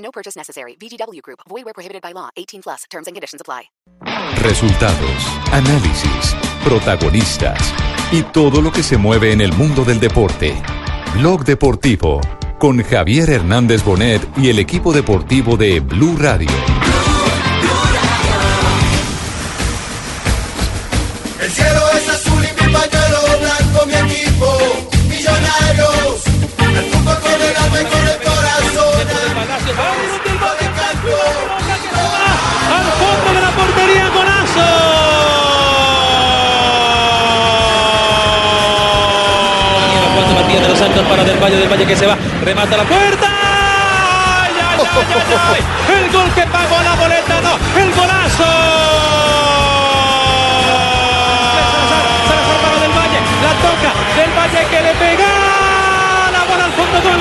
No purchase necessary. VGW Group. Void where prohibited by law. 18 plus. Terms and conditions apply. Resultados, análisis, protagonistas y todo lo que se mueve en el mundo del deporte. Blog Deportivo con Javier Hernández Bonet y el equipo deportivo de Blue Radio. El cielo es azul y mi pañuelo blanco, mi equipo, millonarios. El fútbol con el alma y con el Santos para Del Valle, Del Valle que se va, remata la puerta. ¡Ay, ay, ay, ay! El gol que pagó la boleta, no, el golazo. La toca, Del Valle que le pega la bola al fondo, gol.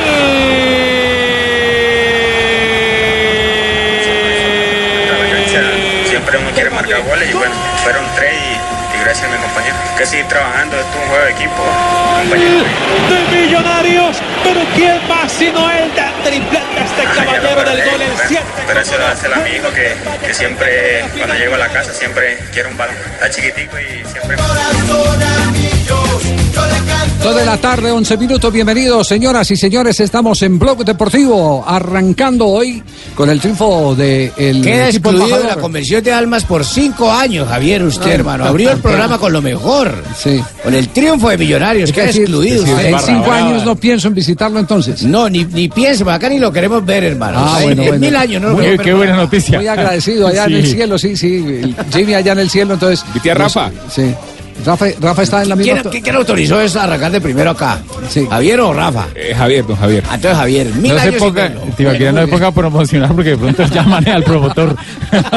Siempre uno quiere marcar goles y bueno, fueron tres y gracias mi compañero. Que seguir trabajando, esto es un juego de equipo, compañero. de Millonarios, pero quién más sino el de triplete este caballero del gol, el 7. Pero eso lo hace a mi hijo que, que siempre, cuando llego a la casa, siempre quiere un balón. Está chiquitico y siempre... Dos de la tarde, 11 minutos. Bienvenidos, señoras y señores. Estamos en Blog Deportivo, arrancando hoy con el triunfo del de Queda equipo excluido de la convención de almas por cinco años, Javier, usted, hermano. Abrió el programa con lo mejor. Sí. Con el triunfo de Millonarios. Es Queda decir, excluido en usted. cinco años no pienso en visitarlo entonces. No, ni, ni piense, acá ni lo queremos ver, hermano. Ah, Ay, bueno, en bueno. mil años no lo Muy- ver. buena noticia. Muy agradecido allá en el cielo, sí, sí. el Jimmy allá en el cielo, entonces. ¿Mi tía Rafa? Sí. Rafa, Rafa está en la misma. ¿Quién, quién- autorizó eso a arrancar de primero acá? Sí. ¿Javier o Rafa? Eh, Javier, don Javier. Ah, Entonces, Javier, mil No años ponga, no se ponga a promocionar porque de pronto llaman al promotor.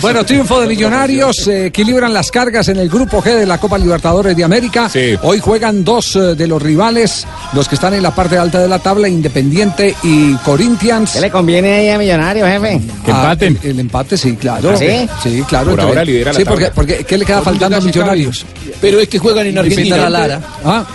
Bueno, triunfo de Millonarios, se equilibran las cargas en el grupo G de la Copa Libertadores de América. Sí. Hoy juegan dos eh, de los rivales, los que están en la parte alta de la tabla, Independiente y Corinthians. ¿Qué le conviene ahí a Millonarios, jefe? Que Ah, empaten. el, el empate, sí, claro. ¿Ah, sí? Sí, claro. Por ahora lidera la Sí, tabla. porque, porque ¿qué le queda faltando a Millonarios? Pero es que juegan en Argentina. Ah,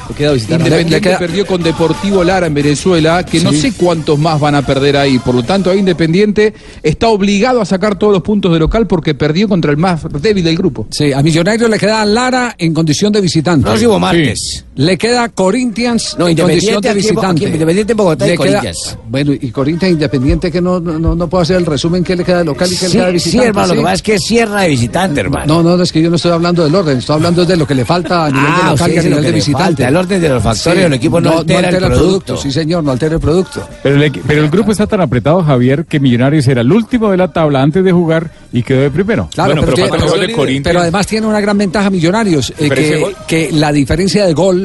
Independiente Le queda- perdió con Deportivo Lara en Venezuela, que no sé cuántos más van a perder ahí. Por lo tanto, ahí Independiente está obligado a sacar todos los puntos de local porque perdió contra el más débil del grupo. Sí, a Millonarios le queda Lara en condición de visitante. Próximo martes. Le queda Corinthians No, en condición Independiente de visitante. Independiente en Bogotá y Le queda- Corinthians. bueno, y Corinthians Independiente que no, no, no puedo hacer el resumen que le queda de local y que le Sí, queda de sí, visitante. lo ¿sí? que pasa es que cierra de visitante, hermano. No, no, no, es que yo no estoy hablando del orden, estoy hablando de lo que le falta a nivel de Ah, local y a nivel de le visitante. falta, el orden de los factores del equipo no altera el producto. Sí, señor, no altera el producto. Pero el, equi- pero el grupo está tan apretado, Javier, que Millonarios era el último de la tabla antes de jugar y quedó de primero. Claro, Bueno, pero, tiene- además tiene una gran ventaja Millonarios, eh, ¿Diferencia de que, que la diferencia de gol,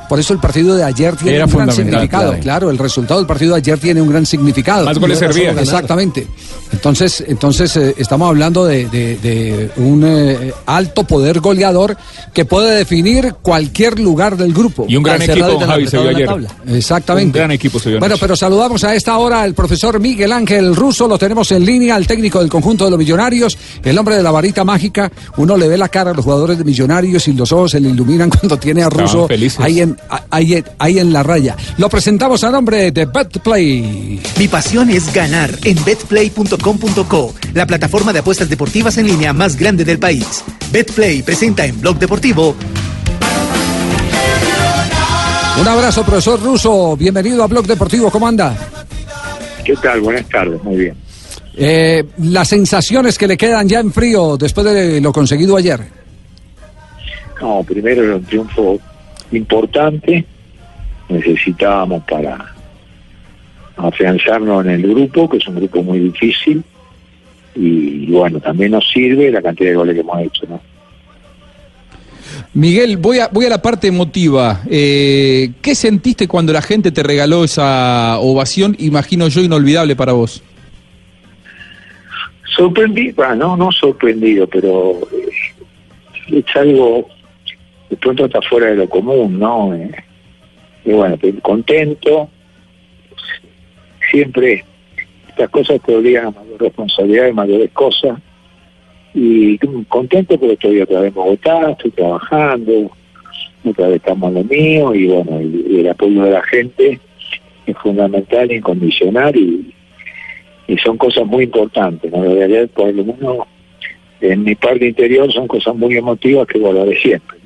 por eso el partido de ayer tiene Era un gran significado. claro. Claro. el resultado del partido de ayer tiene un gran significado. Más goles servían. Exactamente. Entonces, entonces eh, estamos hablando de, de- de un eh, alto poder goleador que puede definir cualquier lugar del grupo. Y un gran equipo, don Javi, se vio ayer. Exactamente. Un gran equipo se vio Bueno, pero saludamos a esta hora al profesor Miguel Ángel Russo, lo tenemos en línea, al técnico del conjunto de los millonarios, el hombre de la varita mágica. Uno le ve la cara a los jugadores de millonarios y los ojos se le iluminan cuando tiene a Russo ahí en, ahí, en- ahí en la raya. Lo presentamos a nombre de BetPlay. Mi pasión es ganar en betplay.com.co, la plataforma de apuestas deportivas en línea más grande del país. Betplay presenta en Blog Deportivo Un abrazo, profesor Russo. Bienvenido a Blog Deportivo. ¿Cómo anda? ¿Qué tal? Buenas tardes, muy bien. Eh, las sensaciones que le quedan ya en frío después de lo conseguido ayer. No, primero era un triunfo importante, necesitábamos para afianzarnos en el grupo, que es un grupo muy difícil, y bueno, también nos sirve la cantidad de goles que hemos hecho, ¿no? Miguel, voy a, voy a la parte emotiva. Eh, ¿Qué sentiste cuando la gente te regaló esa ovación, imagino yo, inolvidable para vos? Sorprendido, bueno, no, no sorprendido, pero es algo, de pronto está fuera de lo común, ¿no? Eh, y bueno, pues, contento, siempre estas cosas te obligan mayor responsabilidad y mayores cosas, y contento porque estoy otra vez en Bogotá, estoy trabajando, otra vez estamos en lo mío, y bueno, el apoyo de la gente es fundamental, incondicional, y, y son cosas muy importantes, ¿no? La realidad, por lo menos en mi parte interior, son cosas muy emotivas que guardaré siempre.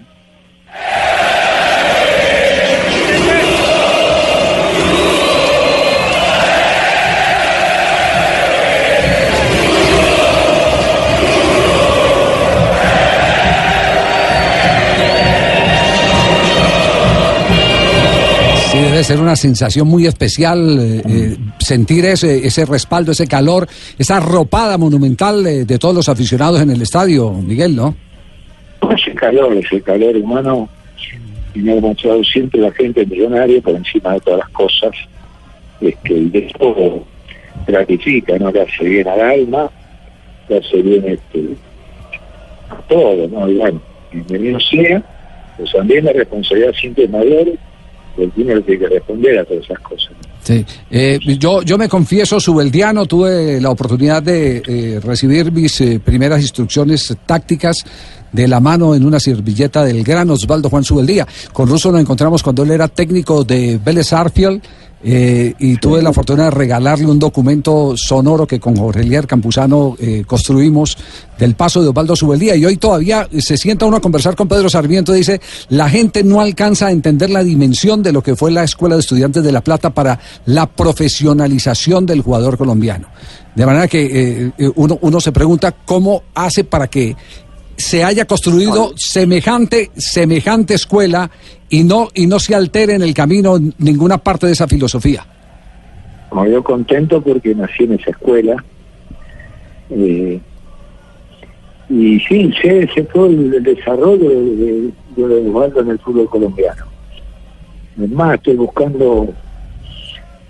Sí, debe ser una sensación muy especial eh, eh, sentir ese, ese respaldo, ese calor, esa arropada monumental eh, de todos los aficionados en el estadio, Miguel, ¿no? Ese calor, ese calor humano, y me ha demostrado siempre la gente millonaria por encima de todas las cosas, es que el de todo gratifica, ¿no? Le hace bien al alma, le hace bien este, a todo, ¿no? Y bueno, bienvenido sea, pues también la responsabilidad siempre es mayor, el dinero tiene que responder a todas esas cosas. ¿no? Sí. Eh, yo, yo me confieso, subeldiano, tuve la oportunidad de eh, recibir mis eh, primeras instrucciones tácticas de la mano en una servilleta del gran Osvaldo Juan Subeldía. Con Russo nos encontramos cuando él era técnico de Vélez Arfield. Eh, y tuve la fortuna de regalarle un documento sonoro que con Jorge Elier Campuzano eh, construimos del paso de Osvaldo Subeldía. Y hoy todavía se sienta uno a conversar con Pedro Sarmiento. Dice: La gente no alcanza a entender la dimensión de lo que fue la Escuela de Estudiantes de La Plata para la profesionalización del jugador colombiano. De manera que eh, eh, uno, uno se pregunta cómo hace para que se haya construido semejante, semejante escuela y no, y no se altere en el camino ninguna parte de esa filosofía. Como yo contento porque nací en esa escuela. eh, y sí, sé, sé todo el, desarrollo de, de, de Osvaldo en el fútbol colombiano. Es más, estoy buscando,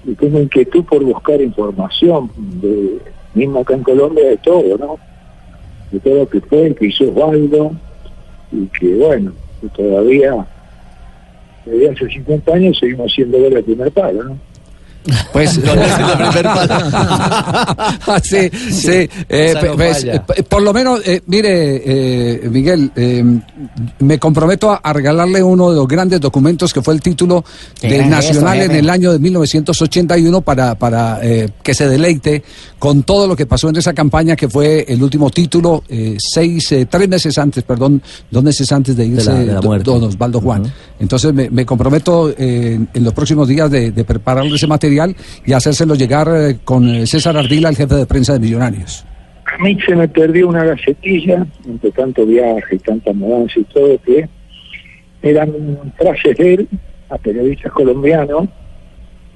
y tengo inquietud por buscar información, de, mismo acá en Colombia, de todo, ¿no? De todo lo que fue, que hizo Osvaldo, y que bueno, que todavía, desde hace 50 años seguimos siendo ver el primer palo, ¿no? Pues sí, sí. eh, Esa no pues, falla. eh, por lo menos, eh, mire, eh, Miguel, eh, me comprometo a, a regalarle uno de los grandes documentos que fue el título de Nacional en el año de 1981 para, para eh, que se deleite con todo lo que pasó en esa campaña que fue el último título, eh, seis, tres meses antes, perdón, dos meses antes de irse la- de la muerte. don Osvaldo Juan. Entonces me, me comprometo en los próximos días de, de prepararle ese material y hacérselo llegar eh, con eh, César Ardila, el jefe de prensa de Millonarios. A mí se me perdió una gacetilla, entre tanto viaje y tanta mudanza y todo, que eran frases de él a periodistas colombianos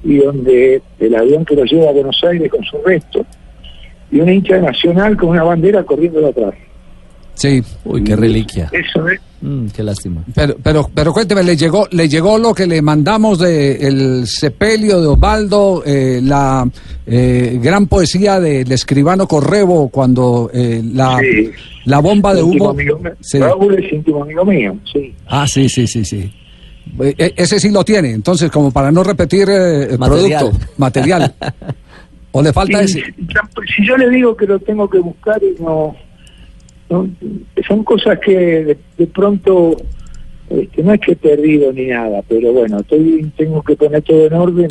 y donde el avión que lo lleva a Buenos Aires con su resto y una hincha de nacional con una bandera corriendo atrás. Sí. Uy, qué reliquia. Eso es. Mm, qué lástima. Pero, pero, pero cuénteme, ¿le llegó, le llegó lo que le mandamos de el sepelio de Osvaldo, eh, la eh, gran poesía del escribano Correbo cuando eh, la, Sí. la bomba de humo... amigo mío. Sí. Raúl es íntimo amigo mío, sí. Ah, sí, sí, sí, sí. Eh, eh, ese sí lo tiene, entonces como para no repetir eh, el Material. producto, material. ¿O le falta ese? Si yo le digo que lo tengo que buscar y no, no- son cosas que de, de pronto este, no es que he perdido ni nada, pero bueno, estoy, tengo que poner todo en orden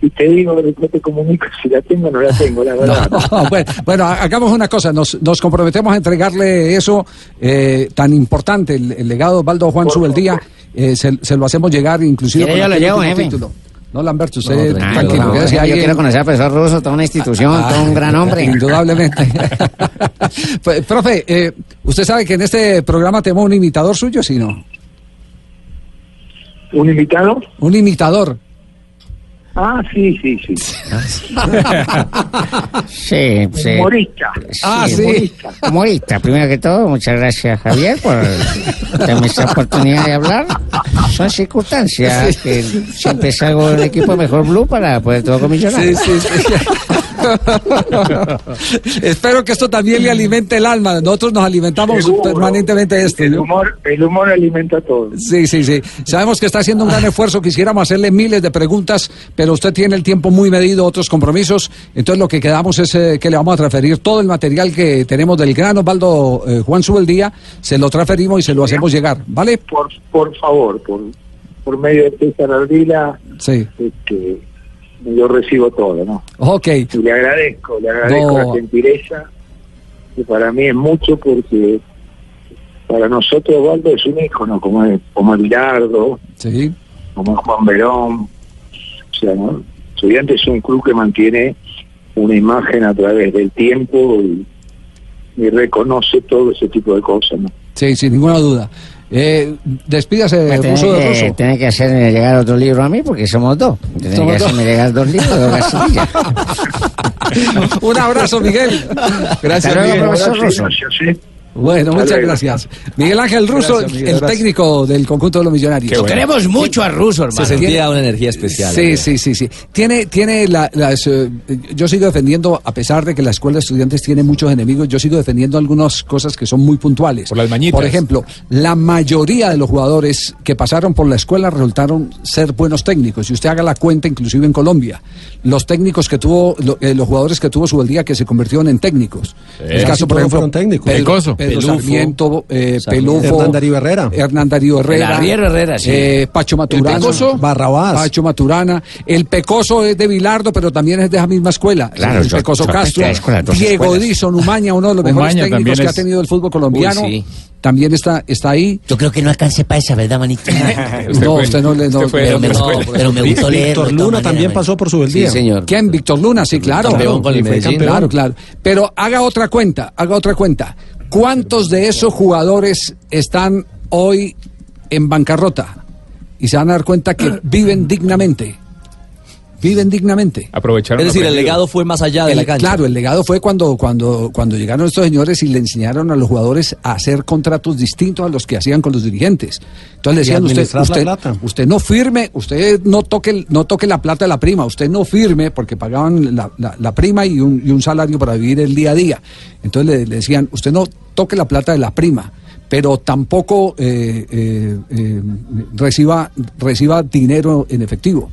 y, y te digo, después te comunico si la tengo o no la tengo, la verdad. No, bueno, bueno, ha- hagamos una cosa, nos, nos comprometemos a entregarle eso eh, tan importante, el, el legado de Osvaldo Juan Subeldía, eh, se, se lo hacemos llegar inclusive ¿Quiere con jefe? título. No, Lamberto, usted No, tranquilo, tranquilo, no, quédese yo quiero conocer al profesor Russo, toda una institución, Ah, todo un gran hombre. Indudablemente. Pues, Profe, eh, usted sabe que en este programa tenemos un imitador suyo, ¿sí no? ¿Un invitado? Un imitador. Ah, sí, sí, sí. Sí, sí. Humorista. Ah, sí. Humorista. Primero que todo, muchas gracias, Javier, por darme esta oportunidad de hablar. Son circunstancias que siempre salgo del equipo Mejor Blue para poder todo con millonarios. Sí, sí, sí. Espero que esto también le alimente el alma. Nosotros nos alimentamos Seguro. permanentemente de esto. El ¿no? humor, el humor alimenta todo. Sí, sí, sí. Sabemos que está haciendo un gran esfuerzo. Quisiéramos hacerle miles de preguntas, pero usted tiene el tiempo muy medido, otros compromisos. Entonces lo que quedamos es eh, que le vamos a transferir todo el material que tenemos del gran Osvaldo eh, Juan Subeldía. Se lo transferimos y se lo hacemos llegar. ¿Vale? Por, por favor, por, por medio de César Ardila, Sí. este, yo recibo todo, ¿no? Ok. Y le agradezco, le agradezco No. la gentileza, que para mí es mucho porque para nosotros Osvaldo es un ícono, como es, como Bilardo, Sí. como Juan Verón. O sea, ¿no? Estudiantes es un club que mantiene una imagen a través del tiempo y, y reconoce todo ese tipo de cosas, ¿no? Sí, sin ninguna duda. Eh, despídase, Me ruso tiene de que, ruso. tiene que hacerme llegar otro libro a mí porque somos dos. Tiene Somos que dos. hacerme llegar dos libros, dos gasillas. Un abrazo, Miguel. Gracias, Hasta luego, Miguel. profesor Russo. Bueno, muchas gracias. Miguel Ángel Russo, Gracias, Miguel, el gracias. técnico del conjunto de los millonarios. Lo queremos mucho a Russo, hermano. Se sentía una energía especial. Sí, sí, sí, sí. Tiene, tiene la- las. eh, yo sigo defendiendo, a pesar de que la escuela de estudiantes tiene muchos enemigos, yo sigo defendiendo algunas cosas que son muy puntuales. Por las mañitas. Por ejemplo, la mayoría de los jugadores que pasaron por la escuela resultaron ser buenos técnicos. Si usted haga la cuenta, inclusive en Colombia, los técnicos que tuvo, lo- eh, los jugadores que tuvo su día que se convirtieron en técnicos. El caso, por ejemplo, fueron técnicos. Pedro, Pecoso. Pedro Pelufo. Sarmiento, eh. Pelufo, Hernán Darío Herrera. Hernán Darío Herrera, Herrera, sí. eh, Pacho Maturana, El Pecoso. Barrabás. Pacho Maturana, el Pecoso es de Bilardo, pero también es de esa misma escuela. Claro, el yo- Pecoso yo- Castro, Diego. Dison Umaña, uno de los mejores Umaña técnicos que ha tenido el fútbol colombiano, Uy, sí. también está, está ahí. Yo creo que no alcancé para esa, ¿verdad, manito? no, usted no le no, fue pero me- no, pero me gustó Víctor leerlo. de todas Luna también pasó por su Sí, beldía. señor. ¿Quién? Víctor Luna, sí, claro. Campeón con el Fue Medellín. Claro, claro. Pero haga otra cuenta, haga otra cuenta. ¿Cuántos de esos jugadores están hoy en bancarrota? Y se van a dar cuenta que viven dignamente. Viven dignamente. Aprovecharon. Es decir, el legado fue más allá de El- la cancha. Claro, el legado fue cuando, cuando, cuando llegaron estos señores y le enseñaron a los jugadores a hacer contratos distintos a los que hacían con los dirigentes. Entonces le decían, usted, usted, plata. usted no firme, usted no toque, no toque la plata de la prima, usted no firme porque pagaban la, la- la prima y un, y un salario para vivir el día a día. Entonces le, le decían, usted no toque la plata de la prima pero tampoco eh, eh, eh, reciba, reciba dinero en efectivo.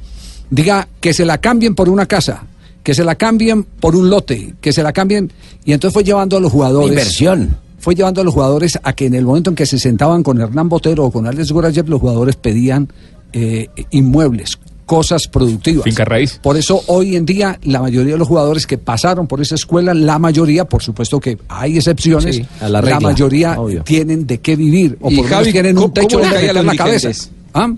Diga que se la cambien por una casa, que se la cambien por un lote, que se la cambien. Y entonces fue llevando a los jugadores. Inversión. Fue llevando a los jugadores a que en el momento en que se sentaban con Hernán Botero o con Alex Gorayev, los jugadores pedían eh, inmuebles, cosas productivas. Finca raíz. Por eso hoy en día la mayoría de los jugadores que pasaron por esa escuela, la mayoría, por supuesto que hay excepciones, Sí, a la regla, mayoría obvio. tienen de qué vivir o Y por lo menos tienen un ¿cómo- techo donde los la cabeza. ¿Ah?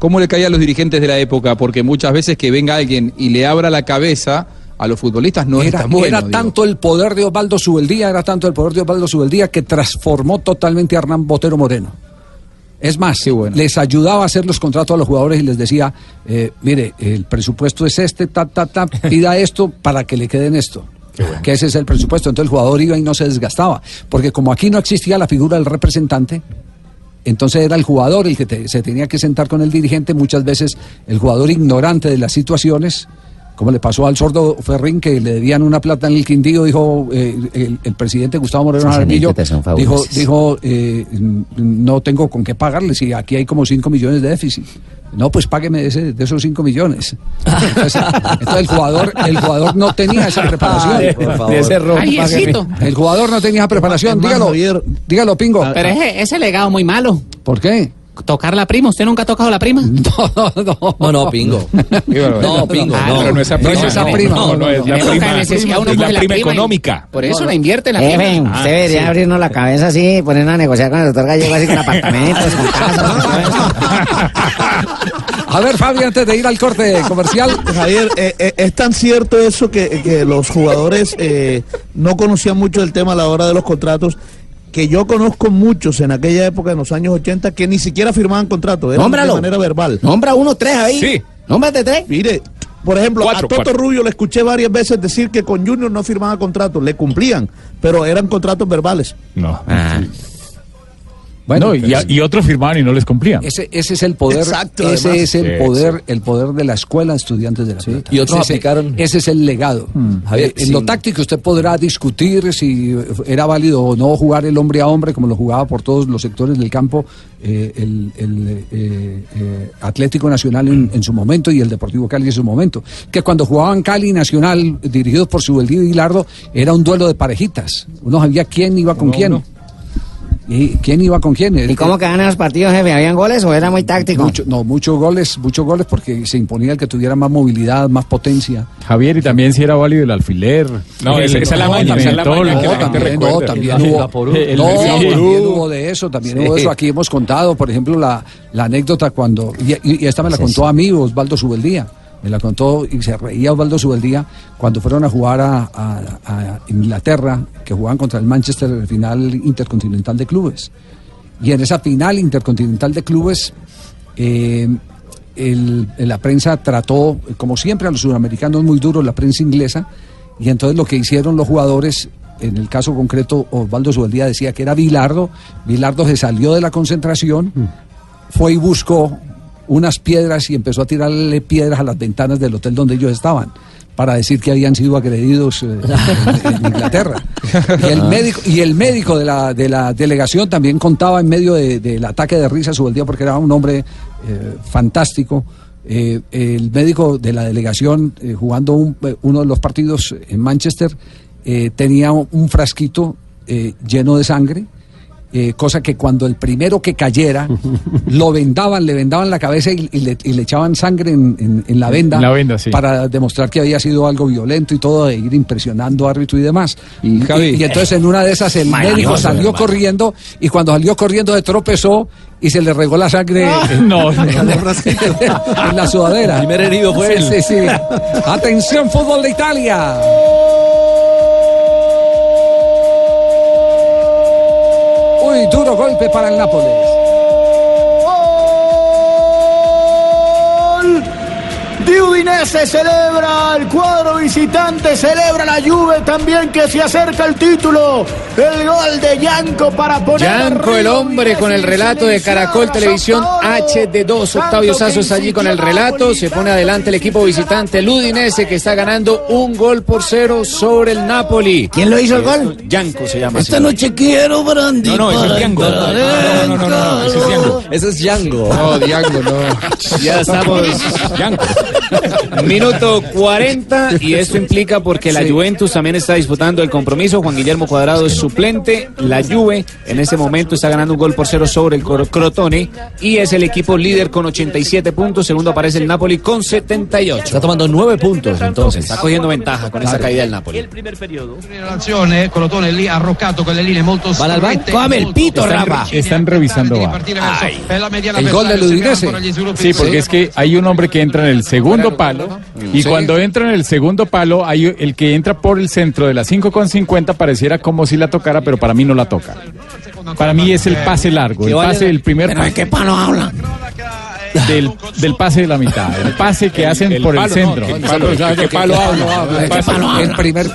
¿Cómo le caía a los dirigentes de la época? Porque muchas veces que venga alguien y le abra la cabeza a los futbolistas no es era, tan bueno. era digo. tanto el poder de Osvaldo Subeldía, era tanto el poder de Osvaldo Subeldía que transformó totalmente a Hernán Botero Moreno. Es más, les ayudaba a hacer los contratos a los jugadores y les decía, eh, mire, el presupuesto es este, ta, ta, ta, pida esto para que le queden esto. Que ese es el presupuesto. Entonces el jugador iba y no se desgastaba. Porque como aquí no existía la figura del representante, entonces era el jugador el que te- se tenía que sentar con el dirigente, muchas veces el jugador ignorante de las situaciones, como le pasó al sordo Ferrín, que le debían una plata en el Quindío, dijo eh, el, el presidente Gustavo Moreno son dijo, dijo eh, no tengo con qué pagarle, si aquí hay como 5 millones de déficit. No, pues págueme de, ese- de esos 5 millones. Entonces, entonces el jugador el jugador no tenía esa preparación. Por favor. Ese. El jugador no tenía esa preparación. Dígalo, dígalo, Pingo. Pero ese, ese legado muy malo. ¿Por qué? Tocar la prima. ¿Usted nunca ha tocado la prima? No, no. No, no, pingo. No, pingo. Ah, no. Pero no es No prima. es esa prima, No, es la prima. Es la económica. Por eso la invierte la prima. usted debería abrirnos la cabeza así, ponernos a negociar con el doctor Gallego así con apartamentos, con casas. A ver, Fabi, antes de ir al corte comercial. Javier, eh, eh, es tan cierto eso que, que los jugadores eh, no conocían mucho el tema a la hora de los contratos, que yo conozco muchos en aquella época, en los años 80, que ni siquiera firmaban contratos, era de Nómbralo. manera verbal. Nombra uno, tres ahí. Sí. Nómbrate tres. Mire, Por ejemplo, Cuatro, a Toto cuatro. Rubio le escuché varias veces decir que con Junior no firmaba contratos, le cumplían, pero eran contratos verbales. No. Bueno, No, y, a- y otros firmaban y no les cumplían. Ese, ese es el poder, Exacto, ese además. es el Sí, poder, el poder de la escuela de estudiantes de la Plata. y otros ese, aplicaron- Ese es el legado. Javier, Eh, en lo táctico usted podrá discutir si era válido o no jugar el hombre a hombre como lo jugaba por todos los sectores del campo eh, el, el, eh, eh, Atlético Nacional en, en su momento y el Deportivo Cali en su momento. Que cuando jugaban Cali y Nacional dirigidos por Subeldío y Lardo era un duelo de parejitas. Uno sabía quién iba con quién. uno. ¿Y quién iba con quién? ¿Y cómo quedaban los partidos, jefe? ¿Habían goles o era muy táctico? Mucho- no, muchos goles, muchos goles porque se imponía el que tuviera más movilidad, más potencia. Javier, y también si era válido el alfiler. No, El- esa- esa es la el maña, esa es la mentol, maña que No, también, no, también El hubo. El no, también hubo de eso, también hubo de eso. Aquí hemos contado, por ejemplo, la, la anécdota cuando, y, y- y esta me la contó a mí Osvaldo Subeldía, me la contó y se reía Osvaldo Subeldía cuando fueron a jugar a, a- a Inglaterra, que jugaban contra el Manchester en el final intercontinental de clubes. Y en esa final intercontinental de clubes, eh, el- la prensa trató, como siempre, a los sudamericanos muy duros, la prensa inglesa, y entonces lo que hicieron los jugadores, en el caso concreto, Osvaldo Subeldía decía que era Bilardo, Bilardo se salió de la concentración, fue y buscó unas piedras y empezó a tirarle piedras a las ventanas del hotel donde ellos estaban para decir que habían sido agredidos eh, en, en Inglaterra. Y el médico, y el médico de la, de la delegación también contaba en medio de- del ataque de risa su día porque era un hombre eh, fantástico. Eh, el médico de la delegación, jugando un- uno de los partidos en Manchester, tenía un frasquito lleno de sangre eh, cosa que cuando el primero que cayera lo vendaban, le vendaban la cabeza y, y le, y le echaban sangre en, en- en la venda, En la venda, sí. para demostrar que había sido algo violento y todo, de ir impresionando árbitro y demás. Y, Javi, y entonces en una de esas el médico salió hermano. corriendo y cuando salió corriendo se tropezó y se le regó la sangre No, no. en la sudadera. El primer herido fue Sí, él. sí, sí. Atención, fútbol de Italia. Duro golpe para el Nápoles. Udinese celebra el cuadro visitante, celebra la Juve también que se acerca el título. El gol de Yanco para poner Yanco, el hombre, con el relato de Caracol Televisión San Paolo. HD2. Octavio que Sazos allí con el relato. Se pone adelante el equipo visitante, el Udinese, que está ganando un gol por cero sobre el Napoli. ¿Quién lo hizo el gol? Yanco se llama. Esta noche quiero brandy. No, no, ese es entrar No, no, no, no, no, ese es Django. Ese es Django. no, Diango, no. Ya estamos. Yanko. Minuto 40 y esto implica porque la Juventus también está disputando el compromiso. Juan Guillermo Cuadrado es suplente. La Juve en ese momento está ganando un gol por cero sobre el Crotone y es el equipo líder con 87 puntos. Segundo aparece el Napoli con 78. Está tomando nueve puntos entonces. Está cogiendo ventaja con esa caída del Napoli. Colotone lì arroccato con le linee molto Van al strette, banco. Come el pito, re- están revisando El gol del Udinese. Sí, porque es que hay un hombre que entra en el segundo palo y Sí. cuando entra en el segundo palo hay el que entra por el centro de la 5 con 50 pareciera como si la tocara, pero para mí no la toca. Para mí es el pase largo, el pase del primer ¿Pero de qué palo habla? Del, del pase de la mitad, el pase que hacen el por el centro. el palo, ¿de qué palo? El, ¿Qué palo habla? el primer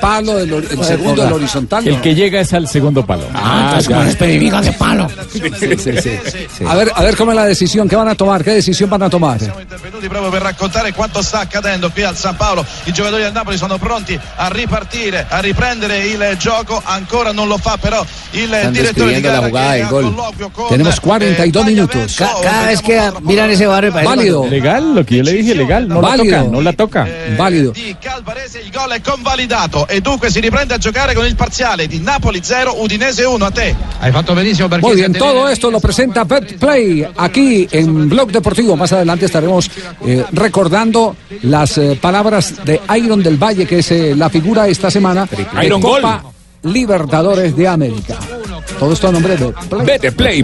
segundo, el horizontal. El que llega es al segundo palo. Ah, entonces como qué palo. A ver, a ver cómo es la decisión, ¿qué van a tomar? ¿Qué decisión van a tomar? intervenuti proprio per raccontare quanto sta accadendo qui al San Paolo. I giocatori del Napoli sono pronti a ripartire, a riprendere il gioco. Ancora non lo fa però il Están direttore di la gara jugada che del ha gol. Tenemos 42 minutos. Ca- cada vez que miran ese barrio parece Válido, Legal, lo que yo le dije, legal, no Válido. la toca, no la toca. válido. di Calvarese il gol è convalidato e dunque si riprende a giocare con il parziale di Napoli 0 Udinese 1 a te hai fatto benissimo perché Muy bien, todo esto lo presenta BetPlay aquí en Blog Deportivo. Más adelante estaremos eh, recordando las eh, palabras de Iron del Valle, que es eh, la figura esta semana de Iron Copa Libertadores de América. Todo esto a nombre de Play.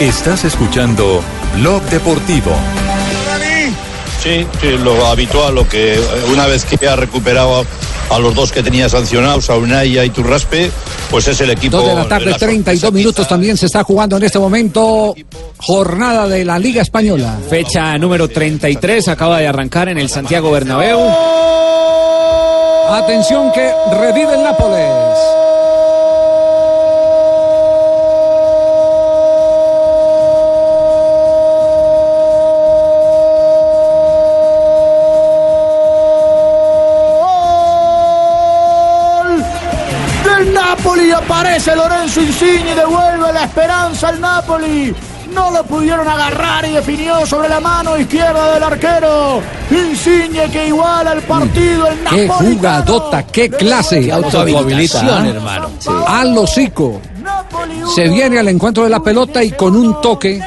Estás escuchando Blog Deportivo. Sí, sí, lo habitual, lo que eh, una vez que ha recuperado a los dos que tenía sancionados, a Unai y a Iturraspe, pues es el equipo. Dos de la tarde, la 32 minutos también se está jugando en este momento jornada de la Liga Española. Fecha número 33 acaba de arrancar en el Santiago Bernabéu. Atención que revive el Nápoles. Aparece Lorenzo Insigne y devuelve la esperanza al Napoli. No lo pudieron agarrar y definió sobre la mano izquierda del arquero. Insigne que iguala el partido. El Qué jugadota, qué clase. Autohabilitación, hermano. Al hocico. Se viene al encuentro de la pelota y con un toque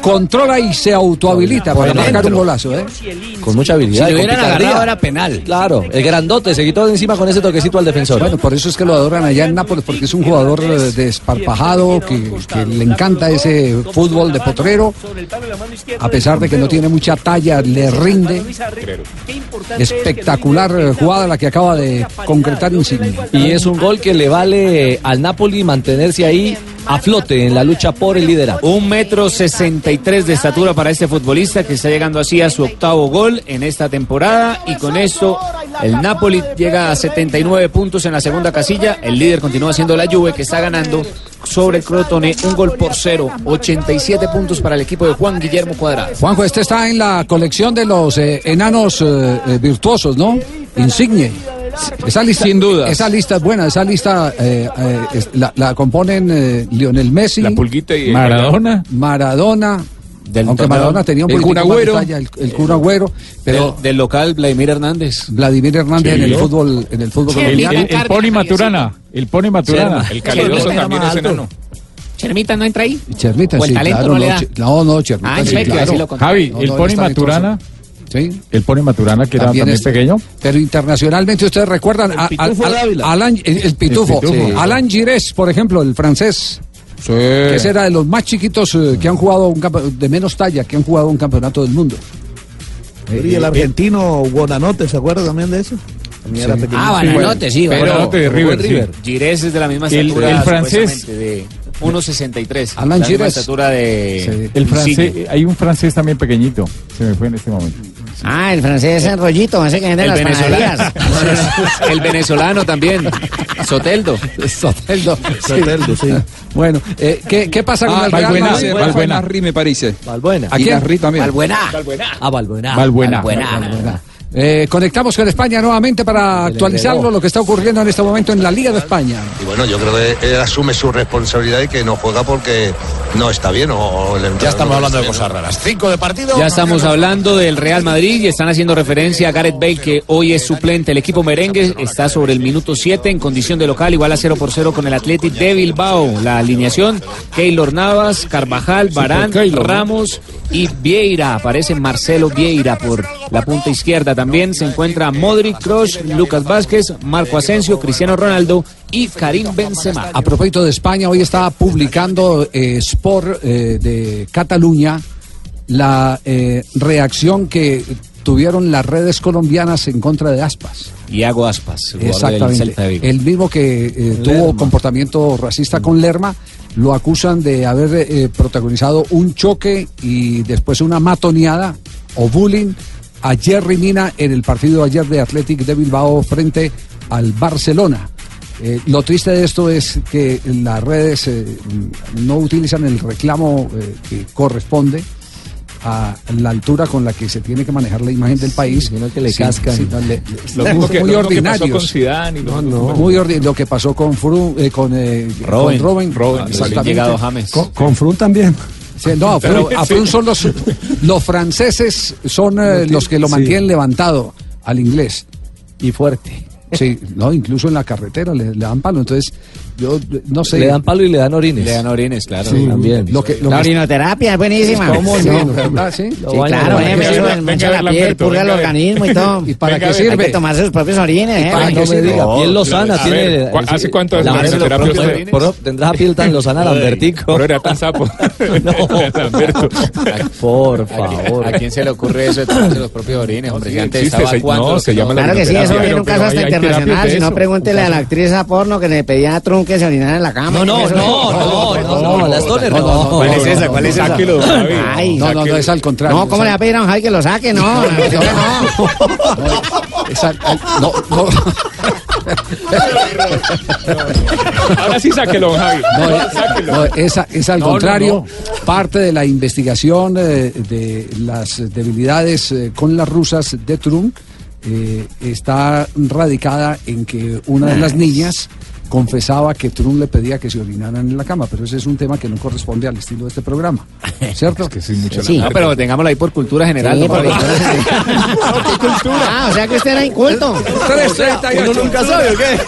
controla y se autohabilita para marcar un golazo. ¿eh? Con mucha habilidad. Si con hubieran agarrado era penal. Claro, el grandote se quitó de encima con ese toquecito al defensor. Bueno, por eso es que lo adoran allá en Nápoles, porque es un jugador eh, desparpajado, que, que le encanta ese fútbol de potrero, a pesar de que no tiene mucha talla, le rinde. Espectacular eh, jugada la que acaba de concretar Insigne. Y es un gol que le vale al Napoli mantenerse ahí a flote en la lucha por el liderato. Un metro sesenta y tres de estatura para este futbolista que está llegando así a su octavo gol en esta temporada y con esto el Napoli llega a 79 puntos en la segunda casilla. El líder continúa siendo la Juve que está ganando sobre el Crotone un gol por cero. 87 puntos para el equipo de Juan Guillermo Cuadrado. Juanjo, este está en la colección de los eh, enanos eh, eh, virtuosos, ¿no? Insigne. Esa lista, Sin dudas. Esa lista es buena, esa lista eh, eh, es- la, la componen eh, Lionel Messi, La pulguita y Maradona, Maradona, aunque torneo. Maradona tenía un El más de Agüero. talla, el, el Kun Agüero, pero Del, del local Vladimir Hernández. Vladimir Hernández Sí. en el fútbol, en el fútbol El, colombiano. el, el Pony Maturana, el Pony Maturana. El calidoso también es enano. Chermita no entra ahí. Chermita, O el sí, talento claro, no le no, da. No, no, Chermita, Ah, sí, claro. Javi, No, el no, Pony Maturana. Sí. El Pony Maturana, que era También también es- pequeño. Pero internacionalmente ustedes recuerdan a, a- Pitufo a-. Alan, el, el pitufo, El Pitufo. Sí. Alan Girés, por ejemplo, el francés. Que ese era de los más chiquitos eh, que han jugado un de menos talla que han jugado un campeonato del mundo. Y el argentino Buonanotte, ¿se acuerda también de eso? También era. Ah, Bananote, sí. Pero- Bananote. de River, sí. Gires es de la misma El- estatura. el francés- supuestamente, de 1.63. Alan la misma Gires. estatura de. El francés, hay un francés también pequeñito. Se me fue en este momento. Ah, el francés es enrollito, ese que vende El las venezolano. el venezolano también. Soteldo. Soteldo. Soteldo, sí. Bueno, eh, ¿qué, qué pasa con Ah, el Real Valbuena, Madrid? Valbuena. Narri me parece. Valbuena. Y Narri también. Balbuena. Ah, Valbuena. Valbuena. Valbuena. Eh, conectamos con España nuevamente para actualizarlo lo que está ocurriendo en este momento en la Liga de España. Y bueno, yo creo que él asume su responsabilidad y que no juega porque no está bien. O, ya estamos hablando de cosas raras. Cinco de partido. Ya estamos hablando del Real Madrid y están haciendo referencia a Gareth Bale que hoy es suplente. El equipo merengue está sobre el minuto 7 en condición de local, igual a 0 por 0 con el Athletic de Bilbao. La alineación, Keylor Navas, Carvajal, Barán, Ramos y Vieira. Aparece Marcelo Vieira por la punta izquierda. También se encuentra Modric, Kroos, Lucas Vázquez, Marco Asensio, Cristiano Ronaldo y Karim Benzema. A propósito de España, hoy está publicando eh, Sport eh, de Cataluña la eh, reacción que tuvieron las redes colombianas en contra de Aspas. Iago Aspas, el del Exactamente. El mismo que eh, tuvo comportamiento racista con Lerma, lo acusan de haber eh, protagonizado un choque y después una matoneada o bullying a Jerry Mina en el partido ayer de Athletic de Bilbao frente al Barcelona. Eh, lo triste de esto es que las redes eh, no utilizan el reclamo eh, que corresponde a la altura con la que se tiene que manejar la imagen del país. que le cascan. no, le- le- Lo mismo que, muy lo que pasó con Zidane y lo- Muy ordi- lo que pasó con Fru, eh, con, eh, Robin. con Robin. Robin, exactamente. llegado James. Con, con Frun también. Sí, no, a Frun, a Frun son los, los franceses son eh, los que lo mantienen levantado al inglés. Y fuerte. Sí, no, incluso en la carretera le, le dan palo. Entonces, yo no sé. Le dan palo y le dan orines. Le dan orines, claro. Sí, también. Lo que, lo La orinoterapia es buenísima. ¿Cómo Sí, no? ¿Verdad? Sí. Sí, claro, eh, Venga, venga, la piel, Lamberto, purga el venga, organismo y todo. ¿Y para Venga, qué a ver, Hay sirve? que tomar sus propios orines, ¿eh? Para no me sirve? diga, piel lozana A tiene. ver, ¿cu- ¿hace cuánto hace la la terapia usted? Por- Tendrá piel tan lozana Lambertico. Pero era tan sapo. Lamberto. Por ¿A favor. quién se le ocurre eso de tomarse los propios orines, hombre? antes estaba no, la Claro que sí, eso viene un caso hasta internacional. Si no, pregúntele a la actriz a porno que le pedía a Trump que se orinara en la cama. No, no, no, no, no, no, las Stoner no, no, no. ¿Cuál es esa? ¿Cuál es esa? Sáquelo. Ay, No, no, no, es al contrario. No, ¿cómo le va a pedir a un Javi que lo saque? No, no, no. No, no. Ahora sí sáquelo, Javi. No, es, no, es al No, no, contrario, parte de la investigación eh, de las debilidades eh, con las rusas de Trump eh, está radicada en que una de las niñas confesaba que Trump le pedía que se orinaran en la cama, pero ese es un tema que no corresponde al estilo de este programa, ¿cierto? Que sí, mucho Sí. No, pero tengámoslo ahí por cultura general. Sí, ¿no? porque- Javi? Ah, o sea que usted era inculto. 338. Uno nunca sabe, ¿o qué?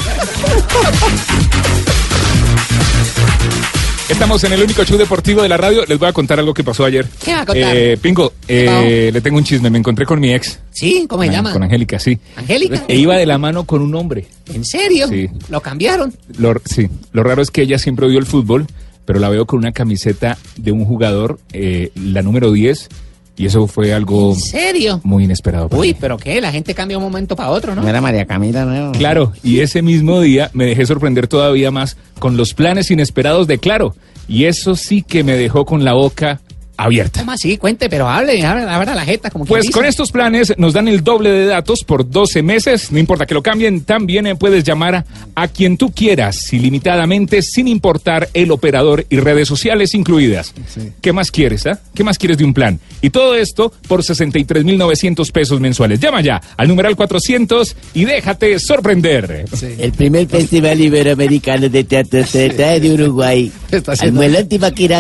Estamos en el único show deportivo de la radio. Les voy a contar algo que pasó ayer. ¿Qué va a contar? Eh, Pingo, eh, le tengo un chisme. Me encontré con mi ex. ¿Sí? ¿Cómo se llama? Con Angélica, sí. ¿Angélica? E iba de la mano con un hombre. ¿En serio? Sí. ¿Lo cambiaron? Lo, sí, lo raro es que ella siempre odió el fútbol, pero la veo con una camiseta de un jugador, eh, la número 10, y eso fue algo ¿En serio? muy inesperado. para Uy, mí. pero ¿qué? La gente cambia de un momento para otro, ¿no? No era María Camila, ¿no? Claro, y ese mismo día me dejé sorprender todavía más con los planes inesperados de Claro, y eso sí que me dejó con la boca abierta. ¿Cómo así? Cuente, pero hable, abra la jeta como Pues dice. con estos planes nos dan el doble de datos por 12 meses, no importa que lo cambien, también eh, puedes llamar a, quien tú quieras, ilimitadamente, sin importar el operador y redes sociales incluidas. ¿Qué más quieres, ah? ¿Qué más quieres de un plan? Y todo esto por 63,900 pesos mensuales. Llama ya al numeral 400 y déjate sorprender. El primer festival iberoamericano de teatro se trae de Uruguay. Está Al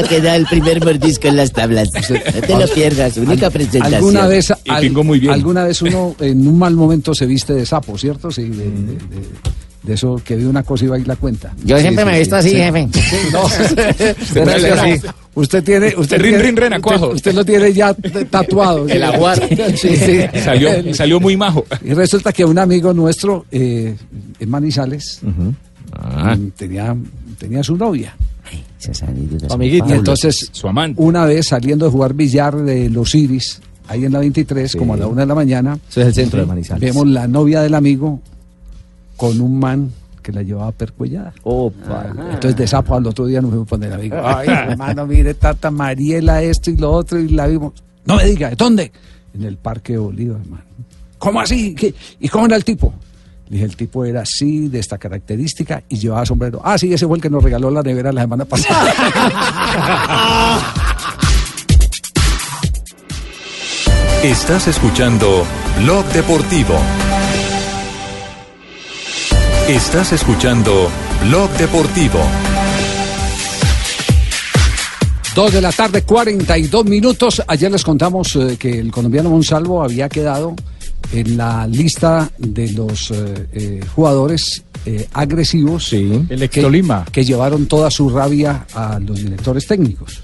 que da el primer mordisco en las No te lo pierdas, única presentación. ¿Alguna vez, Y al- tengo muy bien. alguna vez uno en un mal momento se viste de sapo, ¿cierto? Sí, de, de- de- de eso que vi una cosa y va y la cuenta. Yo Sí, siempre sí, me he visto sí, así, sí. jefe. Sí, no, Usted Pero es que así. Usted tiene, usted Rin, tiene- rin, ren, usted, lo tiene ya tatuado. El aguar. Sí, sí. Salió, salió muy majo. Y resulta que un amigo nuestro eh, en Manizales Ah. mm, tenía, tenía su novia. Amiguita. Y entonces, Su amante. una vez saliendo de jugar billar de los Iris, ahí en la 23, como a la una de la mañana, Ese es el centro de Manizales. vemos la novia del amigo con un man que la llevaba percuellada. Opa. Entonces de sapo al otro día nos fuimos con el amigo. Ay, hermano, mire, tata Mariela, esto y lo otro, y la vimos. No me diga, ¿dónde? En el Parque Bolívar, hermano. ¿Cómo así? ¿Qué? ¿Y cómo era el tipo? Dije, el tipo era así, de esta característica, y llevaba sombrero. Ah, sí, ese fue el que nos regaló la nevera la semana pasada. Estás escuchando Blog Deportivo. Estás escuchando Blog Deportivo. Dos de la tarde, 42 minutos. Ayer les contamos eh, que el colombiano Monsalvo había quedado en la lista de los eh, eh, jugadores eh, agresivos El ex que, Tolima. que llevaron toda su rabia a los directores técnicos.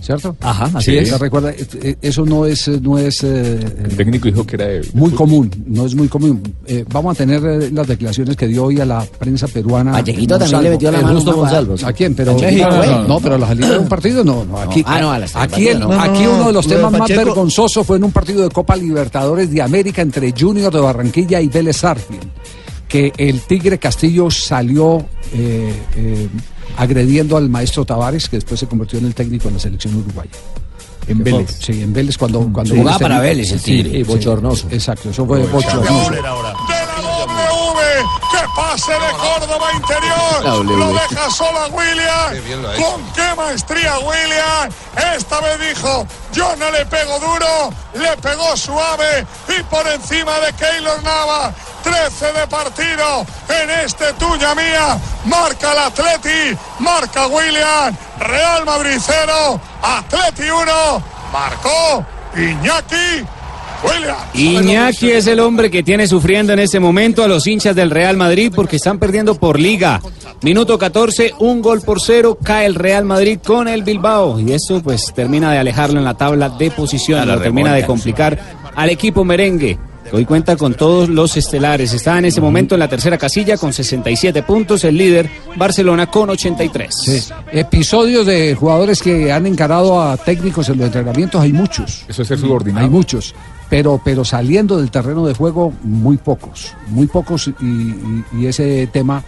¿Cierto? Ajá, así Sí. es. ¿Se recuerda? Eh, eh, Eso no es, eh, no es eh, El técnico dijo que era de... muy común, no es muy común. Eh, vamos a tener eh, las declaraciones que dio hoy a la prensa peruana. También le metió la mano Justo guada. ¿A quién? Pero, A México, no, no, no, pero a la salida de un partido no. no, aquí, Ah, no, a la salida aquí, el- aquí No, no, uno de los temas más Pacheco- vergonzosos fue en un partido de Copa Libertadores de América entre Junior de Barranquilla y Vélez Sarsfield, que el Tigre Castillo salió eh, eh, agrediendo al maestro Tavares, que después se convirtió en el técnico en la selección uruguaya. En Vélez. Sí, en Vélez cuando... cuando Jugaba para Vélez el Sí, Tigre. sí, Bochornoso. Exacto, eso fue bochornoso. de la W, que pase de Córdoba interior, lo deja solo a William, con qué maestría William, esta vez dijo, yo no le pego duro, le pegó suave y por encima de Keylor Nava, 13 de partido en este tuya mía, marca el Atleti, marca William, Real Madrid 0, Atleti 1, marcó Iñaki William. Iñaki es el hombre que tiene sufriendo en este momento a los hinchas del Real Madrid porque están perdiendo por liga. Minuto 14, un gol por cero, cae el Real Madrid con el Bilbao y eso pues termina de alejarlo en la tabla de lo termina de complicar al equipo merengue. Que Hoy cuenta con todos los estelares. Está en ese momento en la tercera casilla con 67 puntos. El líder, Barcelona, con 83. Sí. Episodios de jugadores que han encarado a técnicos en los entrenamientos hay muchos. Eso es ser subordinado. Hay muchos. Pero, pero saliendo del terreno de juego, muy pocos. Muy pocos y, y- y ese tema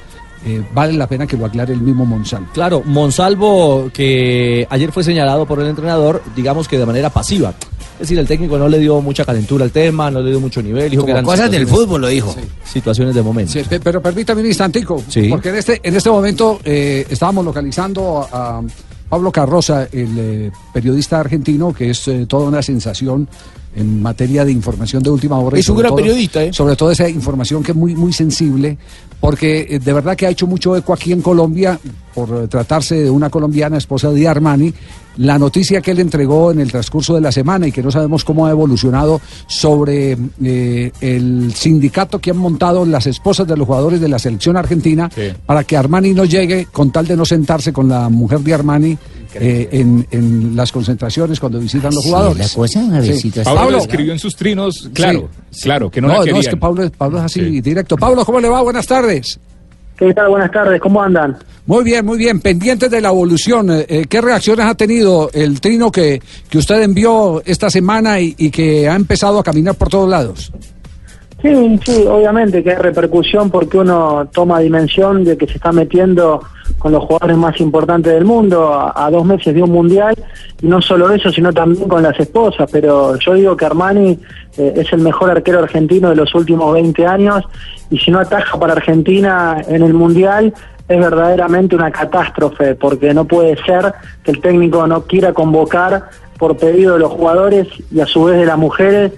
eh, vale la pena que lo aclare el mismo Monsanto. Claro, Monsalvo, que ayer fue señalado por el entrenador, digamos que de manera pasiva. Es decir, el técnico no le dio mucha calentura al tema, no le dio mucho nivel. Dijo Como que eran cosas del fútbol, lo dijo. Situaciones de momento. Sí, pe- pero permítame un instantico, Sí. porque en este, en este momento eh, estábamos localizando a, a Pablo Carroza, el eh, periodista argentino, que es eh, toda una sensación en materia de información de última hora. Es un gran todo- periodista, ¿eh? Sobre todo esa información que es muy, muy sensible, porque eh, de verdad que ha hecho mucho eco aquí en Colombia, por eh, tratarse de una colombiana esposa de Armani, la noticia que él entregó en el transcurso de la semana y que no sabemos cómo ha evolucionado sobre eh, el sindicato que han montado las esposas de los jugadores de la selección argentina para que Armani no llegue con tal de no sentarse con la mujer de Armani eh, en, en las concentraciones cuando visitan los Sí, jugadores. la cosa, Javiercito, Sí. Pablo, Pablo, lo escribió en sus trinos, claro, Sí. claro, que no, no, la no, querían. es que Pablo, es- Pablo es así directo. Pablo, ¿cómo le va? Buenas tardes. ¿Qué tal? Buenas tardes, ¿cómo andan? Muy bien, muy bien. Pendientes de la evolución, eh, eh, ¿qué reacciones ha tenido el trino que, que usted envió esta semana y, y que ha empezado a caminar por todos lados? Sí, sí, obviamente que hay repercusión porque uno toma dimensión de que se está metiendo con los jugadores más importantes del mundo a, dos meses de un mundial y no solo eso, sino también con las esposas. Pero yo digo que Armani eh, es el mejor arquero argentino de los últimos 20 años y si no ataja para Argentina en el mundial es verdaderamente una catástrofe porque no puede ser que el técnico no quiera convocar por pedido de los jugadores y a su vez de las mujeres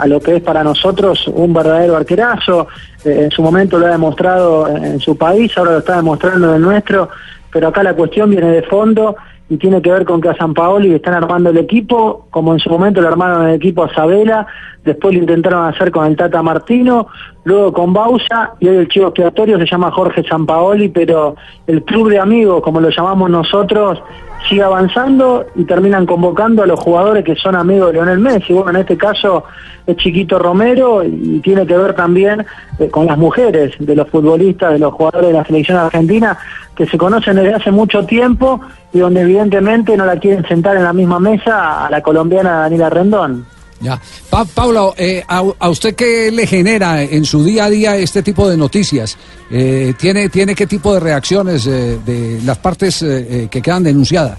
a lo que es para nosotros un verdadero arquerazo. Eh, en su momento lo ha demostrado en su país, ahora lo está demostrando en el nuestro, pero acá la cuestión viene de fondo y tiene que ver con que a San Paoli están armando el equipo, como en su momento le armaron el equipo a Sabela, después lo intentaron hacer con el Tata Martino, luego con Bausa y hoy el chivo expiatorio se llama Jorge Sampaoli, pero el club de amigos, como lo llamamos nosotros, sigue avanzando y terminan convocando a los jugadores que son amigos de Lionel Messi. Bueno, en este caso es Chiquito Romero y tiene que ver también eh, con las mujeres de los futbolistas, de los jugadores de la selección argentina, que se conocen desde hace mucho tiempo y donde evidentemente no la quieren sentar en la misma mesa a la colombiana Daniela Rendón. Ya. Pa- Pablo, eh, a, a usted qué le genera en su día a día este tipo de noticias? Eh, ¿tiene, ¿Tiene qué tipo de reacciones eh, de las partes eh, eh, que quedan denunciadas?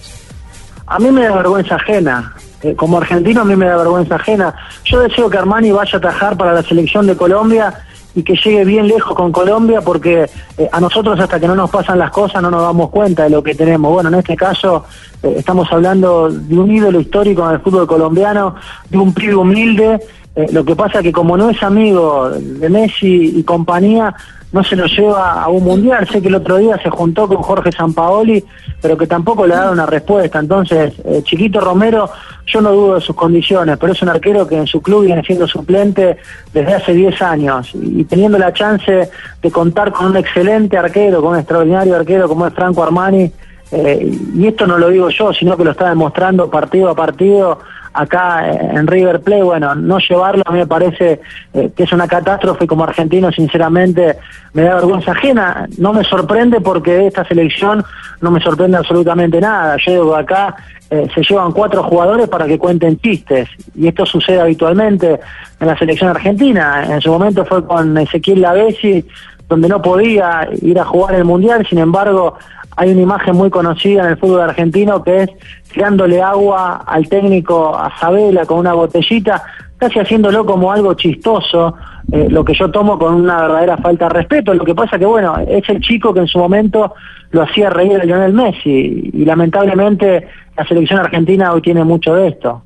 A mí me da vergüenza ajena. Eh, como argentino a mí me da vergüenza ajena. Yo deseo que Armani vaya a atajar para la selección de Colombia y que llegue bien lejos con Colombia porque eh, a nosotros hasta que no nos pasan las cosas no nos damos cuenta de lo que tenemos. Bueno, en este caso eh, estamos hablando de un ídolo histórico en el fútbol colombiano, de un pibe humilde. Eh, lo que pasa que como no es amigo de Messi y compañía, no se lo lleva a un mundial. Sé que el otro día se juntó con Jorge Sampaoli, pero que tampoco le ha una respuesta. Entonces, eh, Chiquito Romero, yo no dudo de sus condiciones, pero es un arquero que en su club viene siendo suplente desde hace 10 años y teniendo la chance de contar con un excelente arquero, con un extraordinario arquero como es Franco Armani. eh, y esto no lo digo yo, sino que lo está demostrando partido a partido acá en River Plate, bueno, no llevarlo a mí me parece eh, que es una catástrofe como argentino sinceramente me da vergüenza ajena, no me sorprende porque esta selección no me sorprende absolutamente nada, yo digo acá eh, se llevan cuatro jugadores para que cuenten chistes y esto sucede habitualmente en la selección argentina, en su momento fue con Ezequiel Lavesi donde no podía ir a jugar el Mundial, sin embargo hay una imagen muy conocida en el fútbol argentino que es tirándole agua al técnico a Sabela con una botellita, casi haciéndolo como algo chistoso, eh, lo que yo tomo con una verdadera falta de respeto. Lo que pasa que, bueno, es el chico que en su momento lo hacía reír a Lionel Messi y lamentablemente la selección argentina hoy tiene mucho de esto.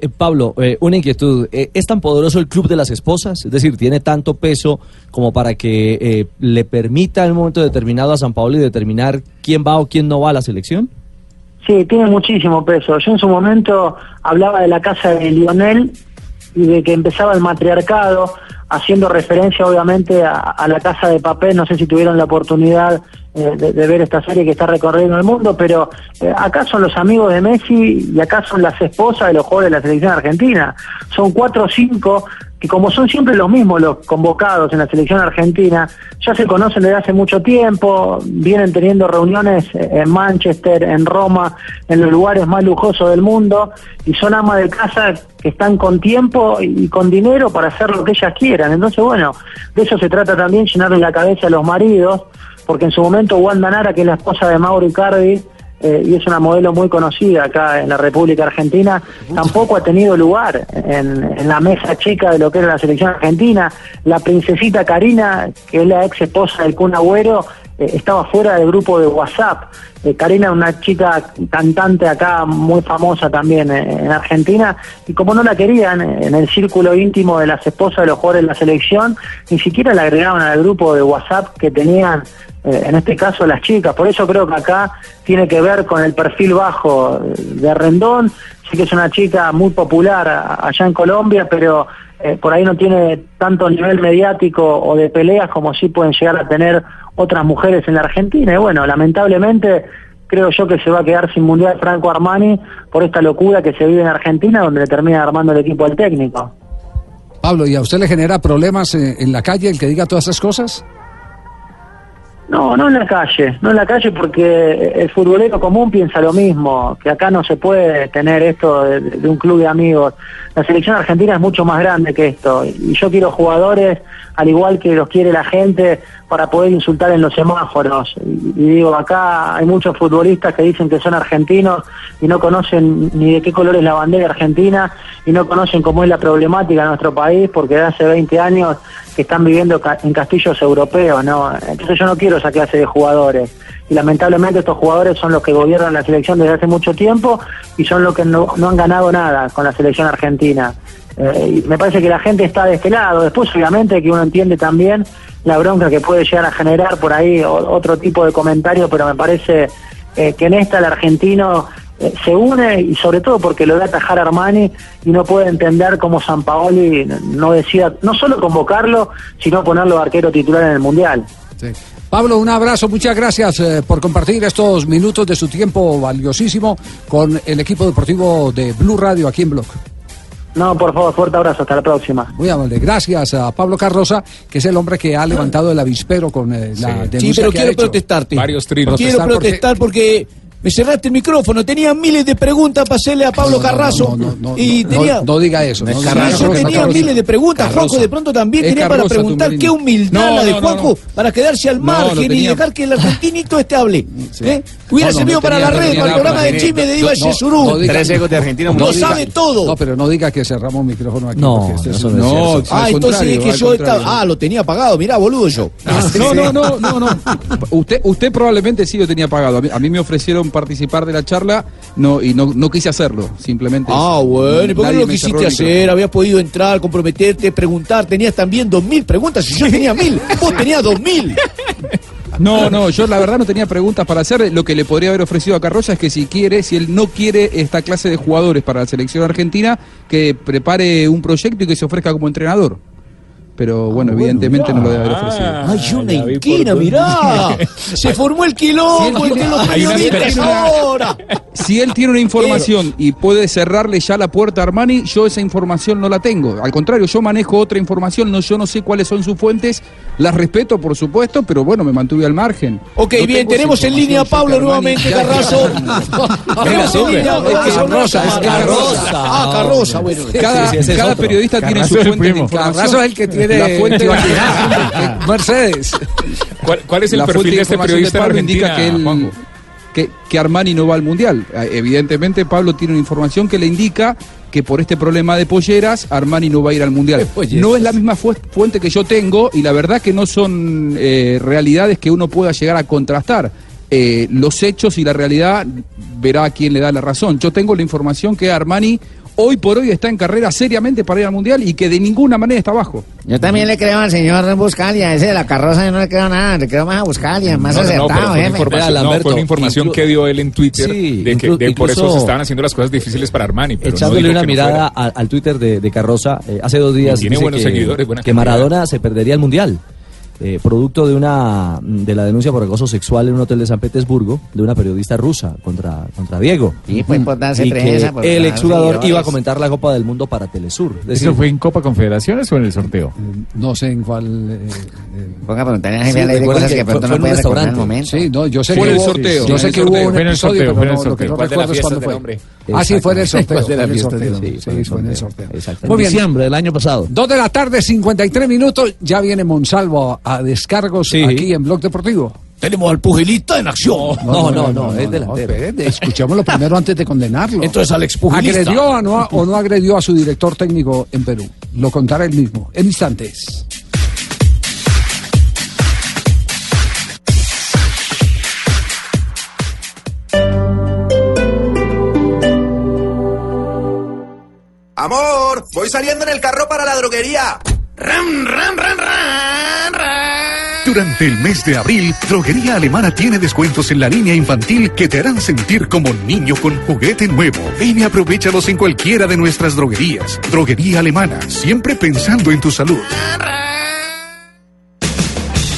Eh, Pablo, eh, una inquietud. Eh, ¿Es tan poderoso el club de las esposas? Es decir, ¿tiene tanto peso como para que eh, le permita en un momento determinado a San Paolo determinar quién va o quién no va a la selección? Sí, tiene muchísimo peso. Yo en su momento hablaba de la casa de Lionel y de que empezaba el matriarcado, haciendo referencia obviamente a, la casa de papel, no sé si tuvieron la oportunidad eh, de, de ver esta serie que está recorriendo el mundo, pero eh, acá son los amigos de Messi y acá son las esposas de los jugadores de la selección argentina. Son cuatro o cinco que como son siempre los mismos los convocados en la selección argentina, ya se conocen desde hace mucho tiempo, vienen teniendo reuniones en Manchester, en Roma, en los lugares más lujosos del mundo, y son amas de casa que están con tiempo y con dinero para hacer lo que ellas quieran. Entonces, bueno, de eso se trata también, llenarle la cabeza a los maridos, porque en su momento Wanda Nara, que es la esposa de Mauro Icardi, eh, y es una modelo muy conocida acá en la República Argentina, tampoco ha tenido lugar en, en la mesa chica de lo que era la selección argentina. La princesita Karina, que es la ex esposa del Kun Agüero, eh, estaba fuera del grupo de WhatsApp. Eh, Karina una chica cantante acá muy famosa también eh, en Argentina y como no la querían en el círculo íntimo de las esposas de los jugadores de la selección, ni siquiera la agregaban al grupo de WhatsApp que tenían eh, en este caso las chicas. Por eso creo que acá tiene que ver con el perfil bajo de Rendón. Sí que es una chica muy popular allá en Colombia, pero eh, por ahí no tiene tanto nivel mediático o de peleas como sí pueden llegar a tener otras mujeres en la Argentina. Y bueno, lamentablemente creo yo que se va a quedar sin Mundial Franco Armani por esta locura que se vive en Argentina, donde le termina armando el equipo al técnico. Pablo, ¿y a usted le genera problemas eh, en la calle el que diga todas esas cosas? No, no en la calle, no en la calle porque el futbolero común piensa lo mismo, que acá no se puede tener esto de, un club de amigos. La selección argentina es mucho más grande que esto y yo quiero jugadores al igual que los quiere la gente para poder insultar en los semáforos. Y, digo, acá hay muchos futbolistas que dicen que son argentinos y no conocen ni de qué color es la bandera argentina y no conocen cómo es la problemática de nuestro país porque hace 20 años que están viviendo ca- en castillos europeos, ¿no? Entonces yo no quiero esa clase de jugadores. Y lamentablemente estos jugadores son los que gobiernan la selección desde hace mucho tiempo y son los que no, no han ganado nada con la selección argentina. Eh, me parece que la gente está de este lado. Después, obviamente, que uno entiende también la bronca que puede llegar a generar por ahí otro tipo de comentario, pero me parece eh, que en esta el argentino se une y sobre todo porque lo da atajar Armani y no puede entender cómo San Paoli no decida no solo convocarlo, sino ponerlo arquero titular en el Mundial. Pablo, un abrazo, muchas gracias eh, por compartir estos minutos de su tiempo valiosísimo con el equipo deportivo de Blue Radio aquí en Blog. No, por favor, fuerte abrazo, hasta la próxima. Muy amable, gracias a Pablo Carroza, que es el hombre que ha levantado el avispero con eh, la denuncia Sí, pero que ha quiero hecho. protestarte. Varios Quiero Protestar porque- protestar porque me cerraste el micrófono. Tenía miles de preguntas para hacerle a Pablo Carrazo. y no, tenía. no diga eso. Sí, no yo tenía Carroza. miles de preguntas. Juanjo. De pronto también Es tenía para preguntar qué humildad No, la de no, no, Juanjo no. para quedarse al No, margen y dejar que el argentinito este hable. ¿Eh? Hubiera No, no, servido no para tenía- la no red, para el programa de no, chisme de no, Iba no, Yesurú. no Tres ecos de argentino. no Lo diga- sabe todo. No, pero no diga que cerramos micrófono aquí. No, este es no es No. Ah, entonces es que yo estaba. Ah, lo tenía apagado. Mirá, boludo yo. No, no, no, no, no. Usted, usted probablemente sí lo tenía pagado. A mí, a mí me ofrecieron participar de la charla no, y no, no quise hacerlo. Simplemente. Ah, eso. bueno, ¿y por qué no lo quisiste hacer? Habías podido entrar, comprometerte, preguntar. Tenías también dos mil preguntas. Si yo tenía mil, vos tenías dos mil. No, no, yo la verdad no tenía preguntas para hacer. Lo que le podría haber ofrecido a Carroza es que si quiere, si él no quiere esta clase de jugadores para la selección argentina, que prepare un proyecto y que se ofrezca como entrenador. Pero bueno, evidentemente no lo debe haber ofrecido. Ay, una inquina, mirá. Se formó el quilombo Si él entre los tiene- periodistas ahora. Si él tiene una información y puede cerrarle ya la puerta a Armani, yo esa información no la tengo. Al contrario, yo manejo otra información, no, yo no sé cuáles son sus fuentes, las respeto por supuesto, pero bueno, me mantuve al margen. Ok, No bien, tenemos en línea a Pablo nuevamente, Carrazo. Tenemos en línea Es. Carroza, es Carroza. Ah, Carroza, bueno. Cada, Sí, sí, cada periodista tiene su fuente de información. Carrazo es el que tiene la fuente de Mercedes. ¿Cuál, cuál es el la perfil fuente de este periodista Pablo Argentina, indica que, él- que, que Armani no va al mundial. Eh, Evidentemente, Pablo tiene una información que le indica que por este problema de polleras, Armani no va a ir al mundial. No es la misma fu- fuente que yo tengo y la verdad que no son eh, realidades que uno pueda llegar a contrastar. Eh, los hechos y la realidad verá a quién le da la razón. Yo tengo la información que Armani hoy por hoy está en carrera seriamente para ir al Mundial y que de ninguna manera está abajo. Yo también le creo al señor Buscalia, ese de la carroza yo no le creo nada, le creo más a Buscalia, más No, no, no, acertado, pero fue información, no, fue una información que dio él en Twitter Sí, de que de por eso incluso- se estaban haciendo las cosas difíciles para Armani. Pero no Echándole una no mirada al Twitter de, de Carroza, eh, hace dos días Tiene dice buenos que, seguidores, buena que. Maradona se perdería el Mundial. Eh, producto de una de la denuncia por acoso sexual en un hotel de San Petersburgo de una periodista rusa contra, contra Diego. Y pues por darse Y que por el dar exjugador iba a comentar la Copa del Mundo para Telesur. Es decir, ¿Eso fue en Copa Confederaciones o en el sorteo? No sé en cuál. eh, Ponga a preguntarle a Sí, de cosas que que fue- pronto fue no en un puede recordar en el momento. Sí, no, yo sé Fue que en el hubo, sorteo. Yo sé que hubo un episodio, pero no, lo que no ¿Cuál de recuerdo es cuándo fue. Ah, sí, fue en el sorteo. ¿Cuál de las fue en el sorteo. Sí, fue en el sorteo. En Muy bien. diciembre del año pasado. Dos de la tarde, 53 minutos. Ya viene Monsalvo a, descargos aquí en Blog Deportivo. Tenemos al pugilista en acción. No, no, no, es delantero. Escuchémoslo primero antes de condenarlo. Entonces, al expugilista. ¿Agredió o no, o no agredió a su director técnico en Perú? Lo contará él mismo en instantes. Amor, voy saliendo en el carro para la droguería. Ram, ram, ram, ram, ram. Durante el mes de abril, Droguería Alemana tiene descuentos en la línea infantil que te harán sentir como niño con juguete nuevo. Ven y aprovechalos en cualquiera de nuestras droguerías. Droguería Alemana, siempre pensando en tu salud.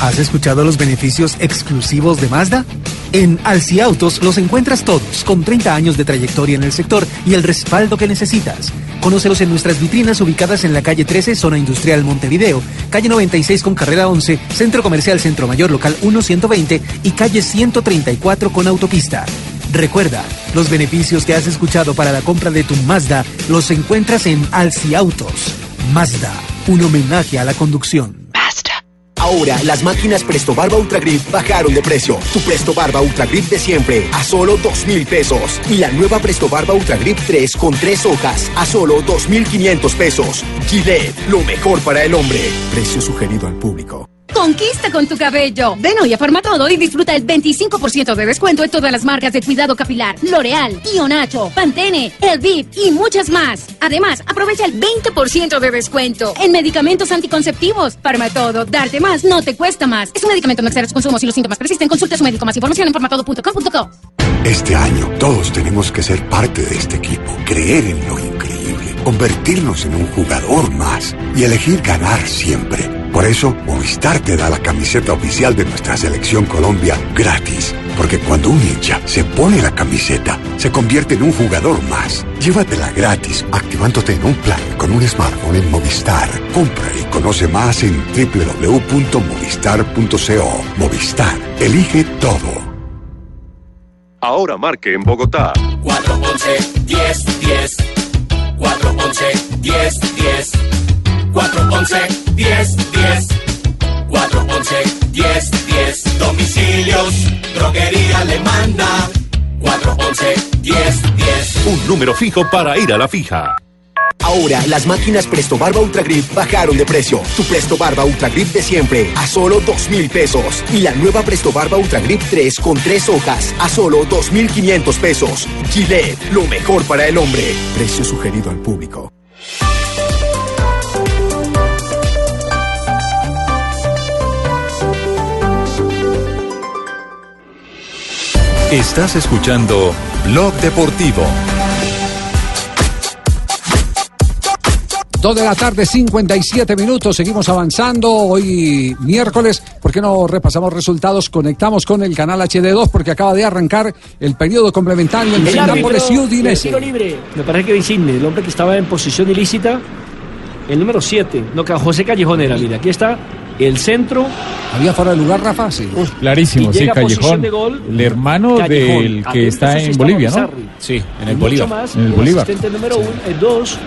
¿Has escuchado los beneficios exclusivos de Mazda? En Alci Autos los encuentras todos, con 30 años de trayectoria en el sector y el respaldo que necesitas. Conócelos en nuestras vitrinas ubicadas en la calle 13, zona industrial Montevideo, calle 96 con carrera 11, centro comercial Centro Mayor local 1120 y calle 134 con autopista. Recuerda, los beneficios que has escuchado para la compra de tu Mazda los encuentras en Alci Autos. Mazda, un homenaje a la conducción. Ahora, las máquinas Presto Barba Ultra Grip bajaron de precio. Tu Presto Barba Ultra Grip de siempre a solo dos mil pesos. Y la nueva Presto Barba Ultra Grip 3 con tres hojas a solo dos mil quinientos pesos. Gillette, lo mejor para el hombre. Precio sugerido al público. Conquista con tu cabello. Ven hoy a Farmatodo y disfruta el 25% de descuento en todas las marcas de cuidado capilar. L'Oreal, Ionacho, Pantene, Elviv y muchas más. Además, aprovecha el 20% de descuento en medicamentos anticonceptivos. Farmatodo, darte más no te cuesta más. Es un medicamento no exceder su consumo. Si los síntomas persisten, consulte a su médico. Más información en farmatodo.com.co. Este año todos tenemos que ser parte de este equipo, creer en lo increíble, convertirnos en un jugador más y elegir ganar siempre. Por eso, Movistar te da la camiseta oficial de nuestra selección Colombia gratis. Porque cuando un hincha se pone la camiseta, se convierte en un jugador más. Llévatela gratis, activándote en un plan con un smartphone en Movistar. Compra y conoce más en www.movistar.co. Movistar, elige todo. Ahora marque en Bogotá. 411 10 10 411 10 10 411 10 10 411 10 10 Domicilios, droguería le manda 411 10 10 Un número fijo para ir a la fija. Ahora, las máquinas Presto Barba Ultra Grip bajaron de precio. Tu Presto Barba Ultra Grip de siempre a solo dos mil pesos. Y la nueva Presto Barba Ultra Grip 3 con tres hojas a solo dos mil quinientos pesos. Gillette, lo mejor para el hombre. Precio sugerido al público. Estás escuchando Blog Deportivo. Dos de la tarde, 57 minutos. Seguimos avanzando. Hoy miércoles. ¿Por qué no repasamos resultados? Conectamos con el canal HD2 porque acaba de arrancar el periodo complementario entre Nápoles y Udinese. libre. Me parece que Insigne, el hombre que estaba en posición ilícita, el número 7. No, que José Callejón era, mire, aquí está el centro. ¿Había fuera de lugar, Rafa? Sí. Clarísimo, sí, Callejón. de gol. El hermano Callejón. del que está sí en Bolivia, ¿no? Sí, en el Bolívar. más, En el Bolívar. asistente número 1, el 2.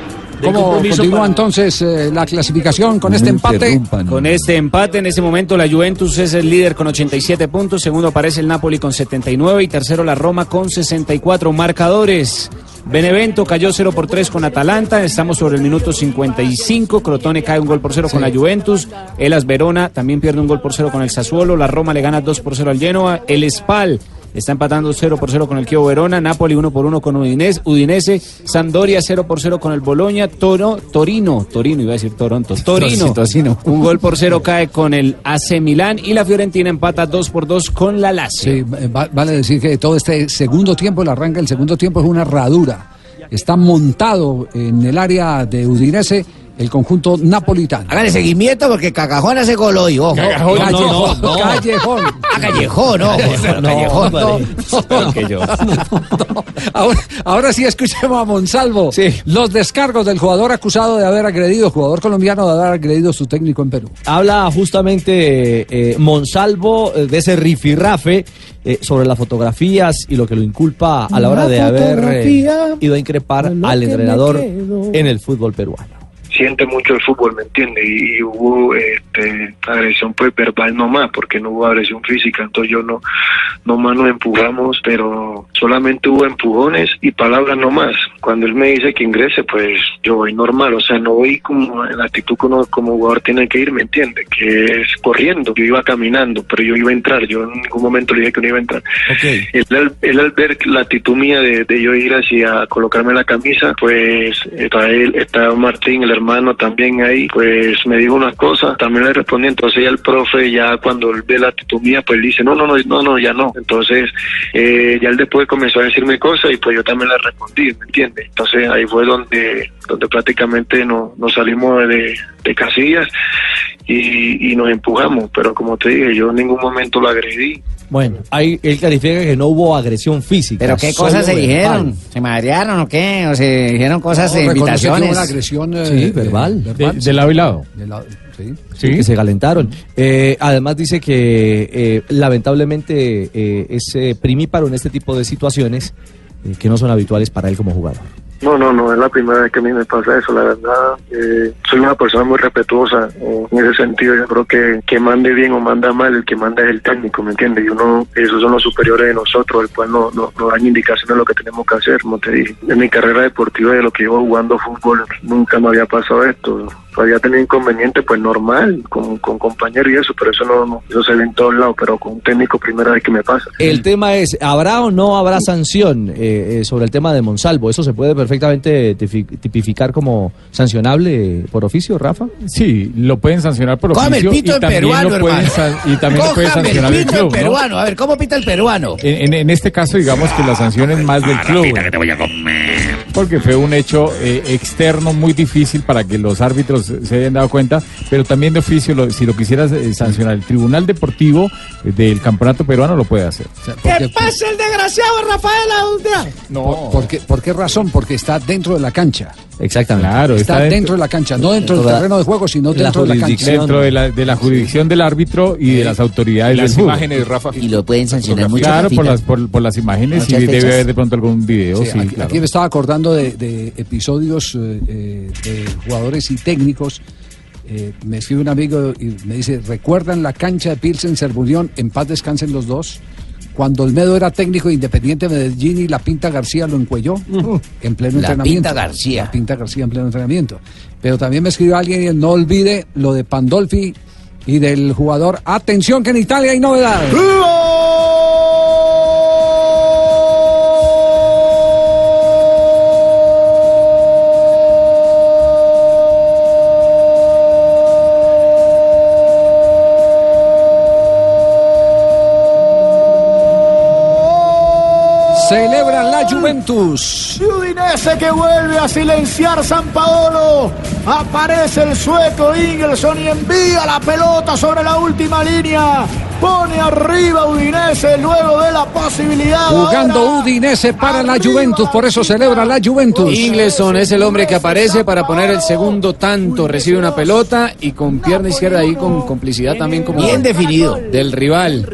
del ¿Cómo continúa para- entonces eh, la clasificación con este empate? Con este empate, en este momento la Juventus es el líder con 87 puntos, segundo aparece el Napoli con 79 y tercero la Roma con 64 marcadores. Benevento cayó 0 por 3 con Atalanta, estamos sobre el minuto 55, Crotone cae un gol por 0 con la Juventus, Elas Verona también pierde un gol por 0 con el Sassuolo, la Roma le gana 2 por 0 al Genoa, el Spal está empatando 0 por 0 con el Chievo Verona, Napoli 1 por 1 con Udinese, Udinese, Sampdoria 0 por 0 con el Boloña, Toro, Torino, Torino iba a decir Toronto, Torino, Torino. un gol por 0 cae con el AC Milán y la Fiorentina empata 2 por 2 con la Lazio. Sí, eh, va- vale decir que todo este segundo tiempo, el arranque del segundo tiempo es una herradura. Está montado en el área de Udinese el conjunto napolitano. Hágale seguimiento porque Cagajón hace gol hoy, ojo. Cagajón, no, no, no. Callejón. Ah, Callejón, ojo. No, Callejón. no. Ahora, ahora sí escuchemos a Monsalvo. Los descargos del jugador acusado de haber agredido, jugador colombiano de haber agredido a su técnico en Perú. Habla justamente eh, Monsalvo eh, de ese rifirrafe eh, sobre las fotografías y lo que lo inculpa a la hora de haber eh, ido a increpar al entrenador en el fútbol peruano. Siente mucho el fútbol, ¿me entiende? Y, y hubo este, agresión pues verbal nomás, porque no hubo agresión física, entonces yo no, nomás nos empujamos, pero solamente hubo empujones y palabras nomás. Cuando él me dice que ingrese, pues yo voy normal, o sea, no voy como en la actitud que uno como jugador tiene que ir, ¿me entiende? Que es corriendo, yo iba caminando, pero yo iba a entrar, yo en ningún momento le dije que no iba a entrar. Él, al- él al ver la actitud mía de, de yo ir hacia colocarme la camisa, pues está él, está Martín, el hermano también ahí, pues me dijo unas cosas, también le respondí, entonces ya el profe ya cuando ve la actitud mía, pues dice, no, no, no, no, no, ya no. Entonces eh, ya él después comenzó a decirme cosas y pues yo también le respondí, ¿me entiende? Entonces ahí fue donde, donde prácticamente no- nos salimos de, de casillas y, y nos empujamos, pero como te dije, yo en ningún momento lo agredí. Bueno, ahí él clarifica que no hubo agresión física. ¿Pero qué cosas se verbal. dijeron? ¿Se madrearon o qué? ¿O se dijeron cosas de No, reconoce que hubo invitaciones? una agresión eh, Sí, verbal. verbal, De- de lado y lado. De lado, sí. Sí, que se calentaron. Eh, además dice que eh, lamentablemente eh, es eh, primíparo en este tipo de situaciones eh, que no son habituales para él como jugador. No, no, no, es la primera vez que a mí me pasa eso, la verdad. eh, soy una persona muy respetuosa eh, en ese sentido. Yo creo que que mande bien o manda mal, el que manda es el técnico, ¿me entiendes? Y uno, esos son los superiores de nosotros, el cual no, no, nos dan indicaciones de lo que tenemos que hacer, como te dije. En mi carrera deportiva, de lo que llevo jugando fútbol, nunca me había pasado esto. Había tenido inconveniente, pues normal, con, con compañeros y eso, pero eso no, no, eso se ve en todos lados, pero con un técnico primera vez que me pasa. El tema es, ¿habrá o no habrá sanción eh, eh, sobre el tema de Monsalvo? ¿Eso se puede perfectamente tipificar como sancionable por oficio, Rafa? Sí, lo pueden sancionar por Cójame el oficio pito y en también peruano, lo pueden y también lo puede Cójame sancionar el el pito en club, ¿no? peruano. A ver, ¿cómo pita el peruano? En, en- en este caso, digamos que la sanción es más del club. Porque fue un hecho eh, externo muy difícil para que los árbitros se hayan dado cuenta, pero también de oficio, lo- si lo quisieras eh, sancionar el Tribunal Deportivo eh, del Campeonato Peruano, lo puede hacer. ¿Qué pasa el desgraciado Rafael Audra? No. ¿Por, qué, por qué razón? Porque está dentro de la cancha. Exactamente. Claro, está, está dentro, dentro- de la cancha, no dentro, del de terreno de juego, sino dentro de la cancha. Dentro de la, de la jurisdicción del árbitro y de las autoridades Las del fútbol. imágenes, Rafa. Y lo pueden sancionar mucho. Claro, por las, por, por las imágenes y debe haber de pronto algún video. Sí, Sí, aquí, claro. aquí me estaba acordando de, de episodios eh, eh, de jugadores y técnicos. Eh, me escribe un amigo y me dice, ¿recuerdan la cancha de Pilsen Cervurión? En paz descansen los dos. Cuando Olmedo era técnico de Independiente Medellín y la Pinta García lo encuelló en pleno La entrenamiento. Pinta García. La Pinta García en pleno entrenamiento. Pero también me escribió alguien y no olvide lo de Pandolfi y del jugador. Atención que en Italia hay novedad. Celebran Juventus. Que vuelve a silenciar San Paolo. Aparece el sueco Ingelsson y envía la pelota sobre la última línea. Pone arriba Udinese luego de la posibilidad. Jugando ahora. Udinese para la Juventus, por eso celebra la Juventus. Ingleson es el hombre que aparece para poner el segundo tanto. Recibe una pelota y con pierna izquierda ahí con complicidad también como Bien definido. del rival.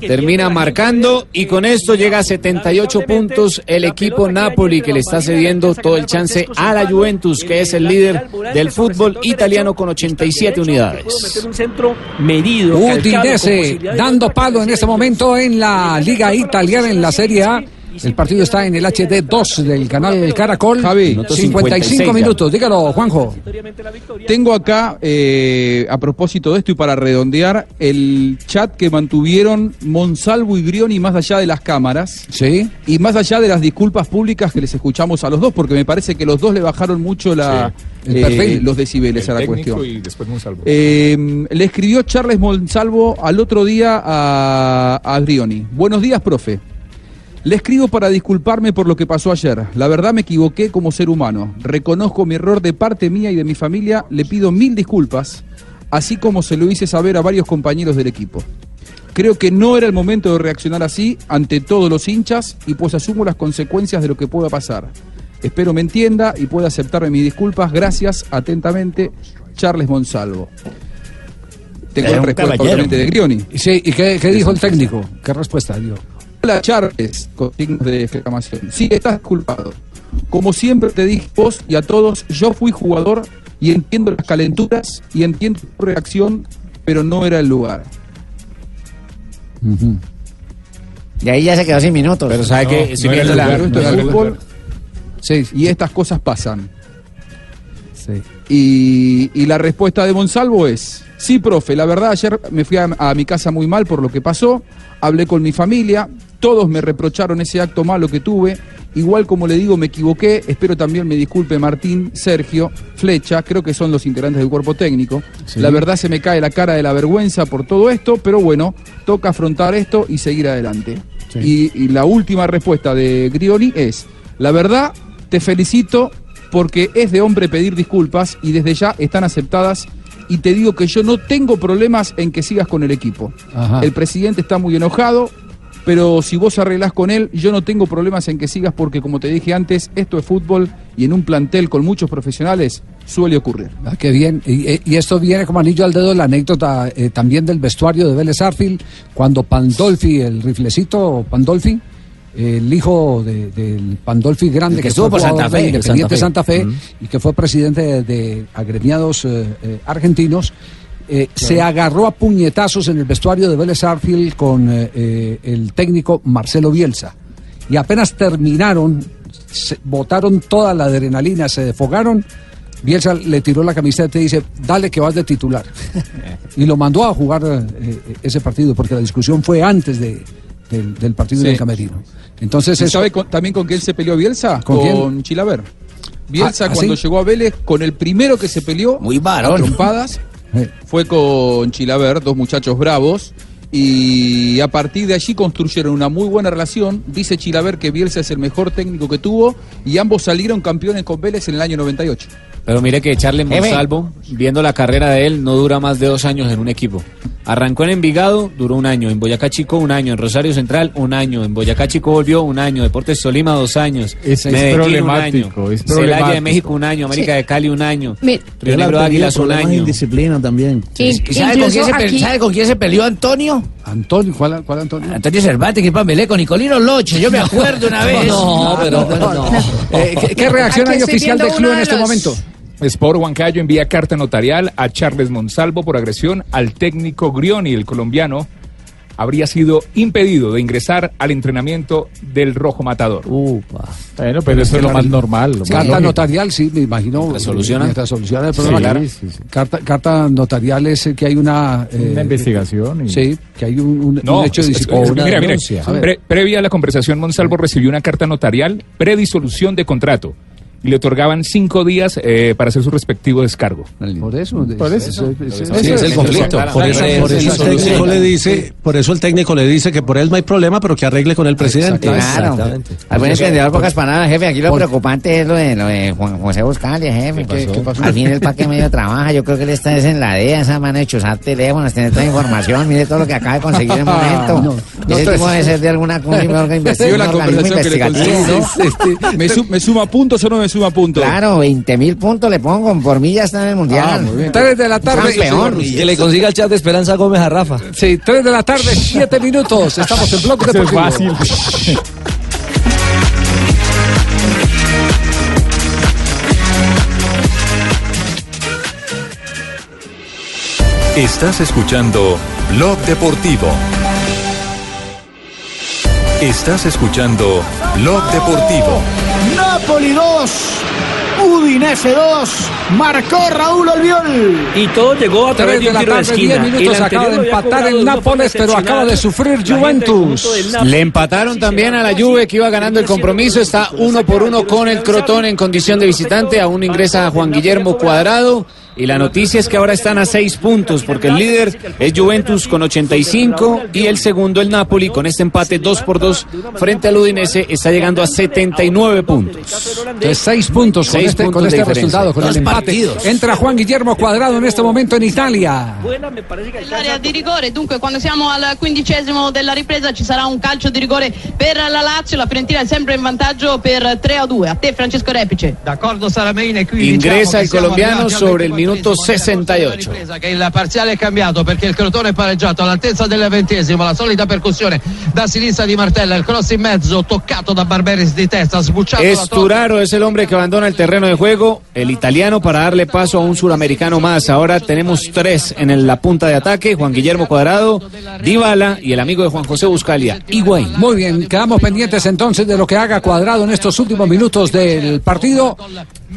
Termina marcando y con esto llega a 78 puntos el equipo Napoli que le está cediendo todo el chance a la Juventus que es el líder del fútbol italiano con 87 unidades. Udinese dando palo en este momento en la Liga Italiana, en la Serie A. El partido está en el HD 2 del canal Caracol. Javi, 55 minutos. Dígalo, Juanjo. Tengo acá, eh, a propósito de esto y para redondear, el chat que mantuvieron Monsalvo y Grioni más allá de las cámaras. Sí. Y más allá de las disculpas públicas que les escuchamos a los dos, porque me parece que los dos le bajaron mucho la, Sí. El eh, los decibeles a la cuestión. Y después Monsalvo. Eh, le escribió Charles Monsalvo al otro día a, a Grioni. Buenos días, profe. Le escribo para disculparme por lo que pasó ayer. La verdad me equivoqué como ser humano. Reconozco mi error de parte mía y de mi familia. Le pido mil disculpas, así como se lo hice saber a varios compañeros del equipo. Creo que no era el momento de reaccionar así ante todos los hinchas y pues asumo las consecuencias de lo que pueda pasar. Espero me entienda y pueda aceptarme mis disculpas. Gracias, atentamente, Charles Monsalvo. Tengo Era la respuesta de Grioni. Sí, ¿y qué, qué dijo el técnico? ¿Qué respuesta dio? Hola Charles, con signos de exclamación. Sí, estás culpado. Como siempre te dije vos y a todos, yo fui jugador y entiendo las calenturas y entiendo tu reacción, pero no era el lugar. Y ahí ya se quedó sin minutos. Pero sabe que viendo la- Pero esto es no el fútbol y estas cosas pasan. Y, y la respuesta de Monsalvo es, sí, profe, la verdad ayer me fui a, a mi casa muy mal por lo que pasó, hablé con mi familia, todos me reprocharon ese acto malo que tuve, igual como le digo me equivoqué, espero también me disculpe Martín, Sergio, Flecha, creo que son los integrantes del cuerpo técnico, Sí. la verdad se me cae la cara de la vergüenza por todo esto, pero bueno, toca afrontar esto y seguir adelante. Y, y la última respuesta de Grioni es, la verdad, te felicito porque es de hombre pedir disculpas y desde ya están aceptadas y te digo que yo no tengo problemas en que sigas con el equipo. Ajá. El presidente está muy enojado, pero si vos arreglás con él, yo no tengo problemas en que sigas porque como te dije antes, esto es fútbol y en un plantel con muchos profesionales suele ocurrir. Ah, qué bien. Y, y esto viene como anillo al dedo la anécdota eh, también del vestuario de Vélez Arfield, cuando Pandolfi, el riflecito Pandolfi, el hijo de- del Pandolfi grande El que fue estuvo por Santa de Fe. Independiente Santa Fe, Ujú. y que fue presidente de, de agremiados eh, eh, argentinos, eh, se agarró a puñetazos en el vestuario de Vélez Arfield con eh, eh, el técnico Marcelo Bielsa. Y apenas terminaron, se, botaron toda la adrenalina, se desfogaron. Bielsa le tiró la camiseta y dice, dale que vas de titular. y lo mandó a jugar eh, ese partido, porque la discusión fue antes de, del, del partido Sí. del Camerino. Entonces, ¿Y eso- ¿Sabe con- también con quién se peleó Bielsa? ¿Con quién? Chilaver. Bielsa Ah, ¿ah, cuando sí? llegó a Vélez, con el primero que se peleó Muy varón. trompadas, fue con Chilaver, dos muchachos bravos. Y a partir de allí construyeron una muy buena relación. Dice Chilaver que Bielsa es el mejor técnico que tuvo y ambos salieron campeones con Vélez en el año 98. Pero mire que Charles. Monsalvo, viendo la carrera de él, no dura más de dos años en un equipo. Arrancó en Envigado, duró un año. En Boyacá Chico, un año. En Rosario Central, un año. En Boyacá Chico volvió un año. Deportes Tolima, dos años. Es- problemático, un año. es Celaya problemático. de México, un año. América Sí. de Cali, un año. Mi- Río Negro de Águilas, un año. indisciplina también. Y- ¿Y sabe con, quién se, pe- aquí- sabe con quién se peleó Antonio? Antonio, ¿cuál, cuál Antonio? Antonio Cervantes, que pambelé con Nicolino Loche. Yo me acuerdo una vez. No, pero- pero no. Eh, ¿qué- qué reacción hay oficial del club en este momento? Sport Huancayo envía carta notarial a Charles Monsalvo por agresión al técnico Grioni, el colombiano. Habría sido impedido de ingresar al entrenamiento del Rojo Matador. Bueno, pero eso es lo más normal. lo más Carta lógico. notarial, sí, me imagino. Soluciona. Soluciona el problema. Sí, sí. Carta, carta notarial es eh, que hay una... eh, Una investigación y- Sí, que hay un, un- No, un hecho es- es- disciplinario. es- mira, mira, A ver. pre- previa a la conversación, Monsalvo recibió una carta notarial predisolución de contrato y le otorgaban cinco días eh, para hacer su respectivo descargo. Por eso. Por eso. Es el conflicto. Por eso, por eso el técnico le dice, por eso el técnico le dice que por él no hay problema, pero que arregle con el presidente. Claro. Al buen entendedor, pocas palabras, jefe. Aquí lo preocupante es lo de, lo de Juan José Buscalia, jefe. ¿Qué ¿Qué pasó? Al fin el pa' que medio trabaja. Yo creo que él está es en la DEA, esa mano de chuzar teléfonos, tener toda información. Mire todo lo que acaba de conseguir en el momento. No, Ese no, tipo pues- debe ser de alguna un órgano investi- Vio un la organismo conversación que le investigativo, conseguí. ¿no? ¿Me, su- me suma puntos o no me suma puntos? Claro, 20 mil puntos le pongo. Por mí ya está en el mundial. Tres de la tarde. Campeón. Que le consiga el chat de Esperanza Gómez a Rafa. Sí, 3 de la tarde, 7 minutos. Estamos en Bloque es Deportivo. fácil. Estás escuchando Blog Deportivo. Estás escuchando Blog Deportivo. Napoli 2, Udinese 2, marcó Raúl Albiol. Y todo llegó a través de un la tiro de tarde, 10 esquina. minutos, El acaba de empatar el Nápoles, pero acaba de sufrir Juventus. Le empataron también a la Juve que iba ganando el compromiso. Está uno por uno con el Crotón en condición de visitante. Aún ingresa Juan Guillermo Cuadrado. Y la noticia es que ahora están a seis puntos porque el líder es Juventus con 85 y el segundo el Napoli con este empate 2 por 2 frente al Udinese está llegando a 79 puntos. De seis puntos con Seis este, puntos con de este diferencia. resultado, con Dos el empate. partidos. Entra Juan Guillermo Cuadrado en este momento en Italia. L'area di rigore, dunque quando siamo al quindicesimo della ripresa ci sarà un calcio di rigore per la Lazio, la Fiorentina è sempre in vantaggio per 3 a 2. A te Francesco Repice. D'accordo Salamene, qui Ingresa diciamo el colombiano sobre el minuto 68. ripresa, che il parziale è cambiato perché il Crotone è pareggiato all'altezza del ventesimo, la solita percussione da sinistra di Martella, il cross in mezzo toccato da Barberis di testa, sbucciato la Es tromba. Turaro, es el hombre que abandona el terreno de juego, el italiano para darle paso a un suramericano más. Ahora tenemos tres en el- la punta de ataque, Juan Guillermo Cuadrado, Dybala y el amigo de Juan José Buscalia, Higuaín. Muy bien, quedamos pendientes entonces de lo que haga Cuadrado en estos últimos minutos del partido.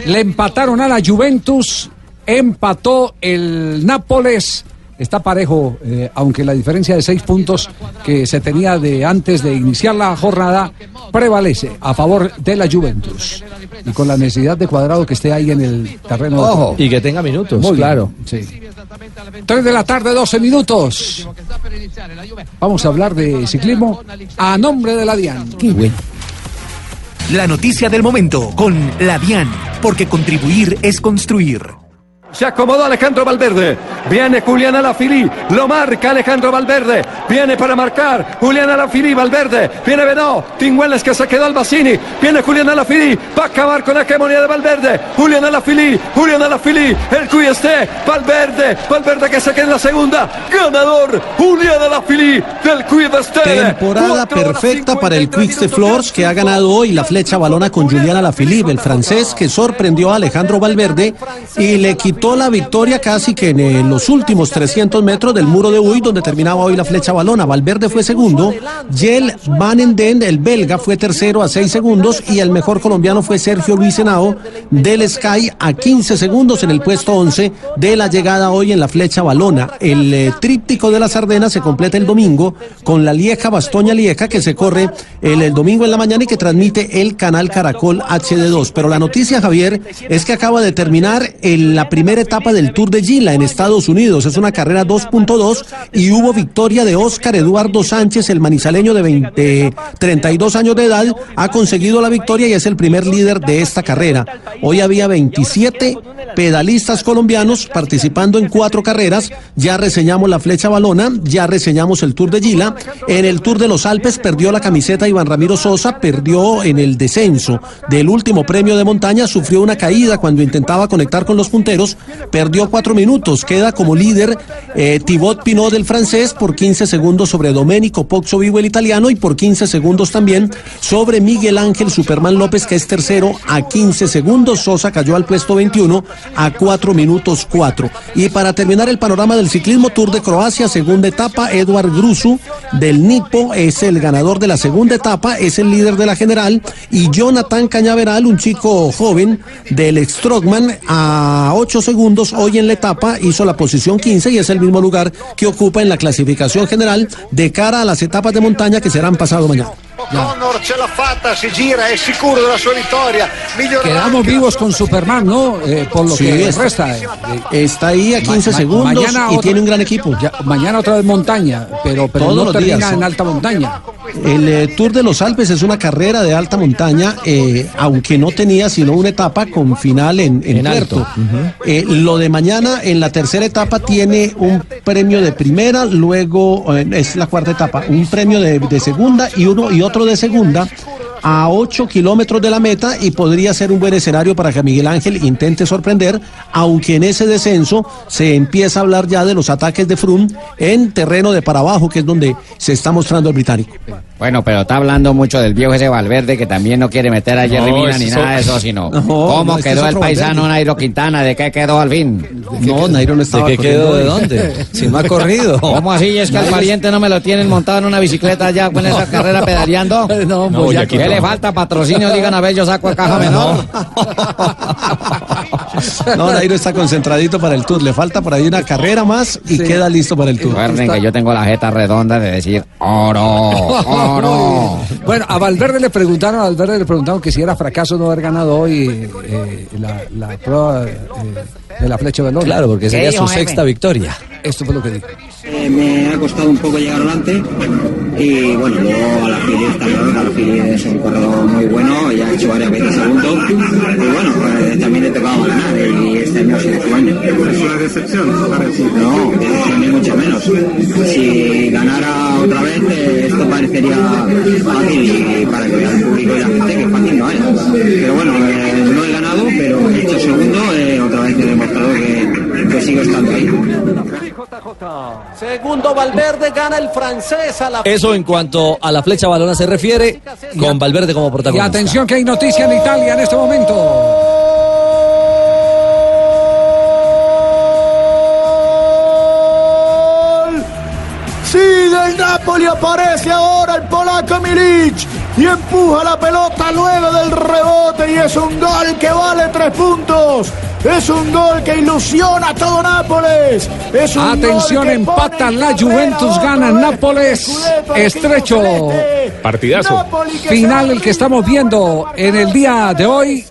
Le empataron a la Juventus, empató el Nápoles. Está parejo, eh, aunque la diferencia de seis puntos que se tenía de antes de iniciar la jornada prevalece a favor de la Juventus. Y con la necesidad de cuadrado que esté ahí en el terreno. de Ojo. juego. Y que tenga minutos, Muy bien, claro. sí. 3 de la tarde, 12 minutos. Vamos a hablar de ciclismo a nombre de la DIAN. La noticia del momento con la DIAN, porque contribuir es construir. Se acomodó Alejandro Valverde. Viene Julián Alaphilippe. Lo marca Alejandro Valverde. Viene para marcar Julián Alaphilippe. Valverde. Viene Benó. Tingüeles que se quedó Albacini. Viene Julián Alaphilippe. Va a acabar con la hegemonía de Valverde. Julián Alaphilippe. Julián Alaphilippe. El cuy esté. Valverde. Valverde que se queda en la segunda. Ganador. Julián Alaphilippe del cuy Temporada perfecta para el Quick de Flores que ha ganado hoy la flecha balona con Julián Alaphilippe, el francés que sorprendió a Alejandro Valverde y le quitó la victoria casi que en los últimos 300 metros del muro de Uy donde terminaba hoy la flecha balona. Valverde fue segundo, Yel Van Enden, el belga, fue tercero a 6 segundos y el mejor colombiano fue Sergio Luis Henao del Sky a 15 segundos en el puesto 11 de la llegada hoy en la flecha balona. El eh, tríptico de las Ardenas se completa el domingo con la Lieja Bastoña Lieja que se corre el, el domingo en la mañana y que transmite el canal Caracol HD2. Pero la noticia, Javier, es que acaba de terminar en la primera etapa del Tour de Gila en Estados Unidos. Es una carrera 2.2 y hubo victoria de Óscar Eduardo Sánchez, el manizaleño de 20, 32 años de edad, ha conseguido la victoria y es el primer líder de esta carrera. Hoy había 27 pedalistas colombianos participando en cuatro carreras. Ya reseñamos la flecha balona, ya reseñamos el Tour de Gila. En el Tour de los Alpes perdió la camiseta Iván Ramiro Sosa, perdió en el descenso del último premio de montaña, sufrió una caída cuando intentaba conectar con los punteros, perdió cuatro minutos, queda como líder eh, Pinot del francés por 15 segundos sobre Domenico Pozzo Vivo el italiano y por 15 segundos también sobre Miguel Ángel Superman López que es tercero a 15 segundos. Sosa cayó al puesto 21 a 4 minutos 4. Y para terminar el panorama del ciclismo Tour de Croacia, segunda etapa, Eduard Grusu del Nipo es el ganador de la segunda etapa, es el líder de la general y Jonathan Cañaveral, un chico joven del Strongman a 8 segundos hoy en la etapa hizo la posición 15 y es el mismo lugar que ocupa en la clasificación general de cara a las etapas de montaña que serán pasado mañana. Connor ce l'ha fatta, si gira, è sicuro della sua vittoria. Miglior Quedamos vivos con Superman, ¿no? Eh, por lo Sí, que está- resta. eh, Está ahí a 15 ma- segundos mañana y otra- tiene un gran equipo. ya- mañana otra vez montaña, pero, pero Todos no los termina días, en alta montaña. El eh, Tour de los Alpes es una carrera de alta montaña, eh, aunque no tenía sino una etapa con final en, en, En Puerto. alto. Eh, lo de mañana en la tercera etapa tiene un premio de primera, luego es la cuarta etapa, un premio de, de segunda y uno y otro de segunda. A 8 kilómetros de la meta y podría ser un buen escenario para que Miguel Ángel intente sorprender, aunque en ese descenso se empieza a hablar ya de los ataques de Froome en terreno de para abajo, que es donde se está mostrando el británico. Bueno, pero está hablando mucho del viejo ese Valverde que también no quiere meter a Jerry No, Mina ni eso- nada de eso, sino No, cómo no, es quedó el paisano Valverde. Nairo Quintana, de qué quedó al fin. No, Nairo no estaba qué corriendo quedó? ¿De dónde? Si no ha corrido. ¿Cómo así? Es que al pariente no me lo tienen montado en una bicicleta ya con esa carrera pedaleando. No, ¿Qué Boyaquito. Le falta? Patrocinio, digan a ver, yo saco a caja menor. No, Nairo está concentradito para el Tour. Le falta por ahí una carrera más y queda listo para el Tour. Recuerden que yo tengo la jeta redonda de decir oro, oro. Bueno, a Valverde le preguntaron, a Valverde le preguntaron que si era fracaso no haber ganado hoy eh, la, la prueba eh, de la flecha veloz. Claro, porque sería su sexta victoria. Esto fue lo que dijo. Eh, me ha costado un poco llegar adelante y bueno, luego a la Fili está claro que la Fili es un corredor muy bueno, ya ha hecho varias veces segundo y bueno, pues también le tocaba ganar y este año ha sido su año. ¿Es una decepción? No, decepción ni mucho menos. Si ganara otra vez eh, esto parecería fácil y para que vea el público y la gente que fácil no es. Pero bueno, eh, no he ganado, pero he hecho segundo, eh, otra vez he demostrado que, que sigo estando ahí. Segundo Valverde gana el francés a la Eso en cuanto a la flecha balona se refiere, con Valverde como Y protagonista. atención que hay noticia en Italia en este momento. El Napoli, aparece ahora el polaco Milic y empuja la pelota luego del rebote y es un gol que vale tres puntos. Es un gol que ilusiona a todo Nápoles. Es un Atención, gol que empata pone en la Juventus, gana Nápoles, estrecho. Partidazo. Final el que estamos viendo en el día de hoy.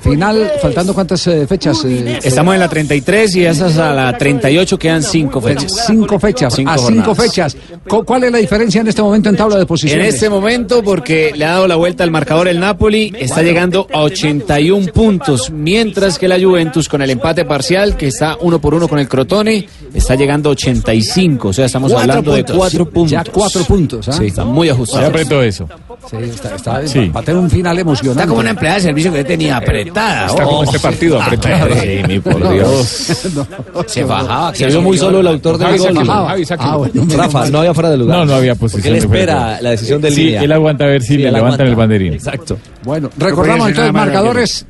Final, faltando cuántas eh, fechas. eh, Estamos en la 33 y esas a la 38 quedan cinco fechas. Cinco fechas, Cinco a cinco jornadas. fechas. Cu- ¿Cuál es la diferencia en este momento en tabla de En posiciones? este momento, porque le ha dado la vuelta al marcador el Napoli, está llegando a 81 puntos, mientras que la Juventus con el empate parcial, que está uno por uno con el Crotone, está llegando a 85. O sea, estamos Cuatro hablando puntos. de cuatro Sí, puntos. ya cuatro puntos, ¿ah? Sí, está muy ajustado. Se apretó eso. Sí, está, está, Sí. va a tener un final emocionante. Está como una empleada de servicio que yo tenía apretada. Está como oh. este partido apretado. Sí, mi por Dios. Se bajaba. Se vio muy solo el autor del gol. Ah, bueno, Rafa, no había fuera de lugar. No, no había Porque posición. él espera la decisión del Sí, línea. él aguanta a ver si Sí, le levantan el banderín. Exacto. Bueno, recordamos entonces marcadores.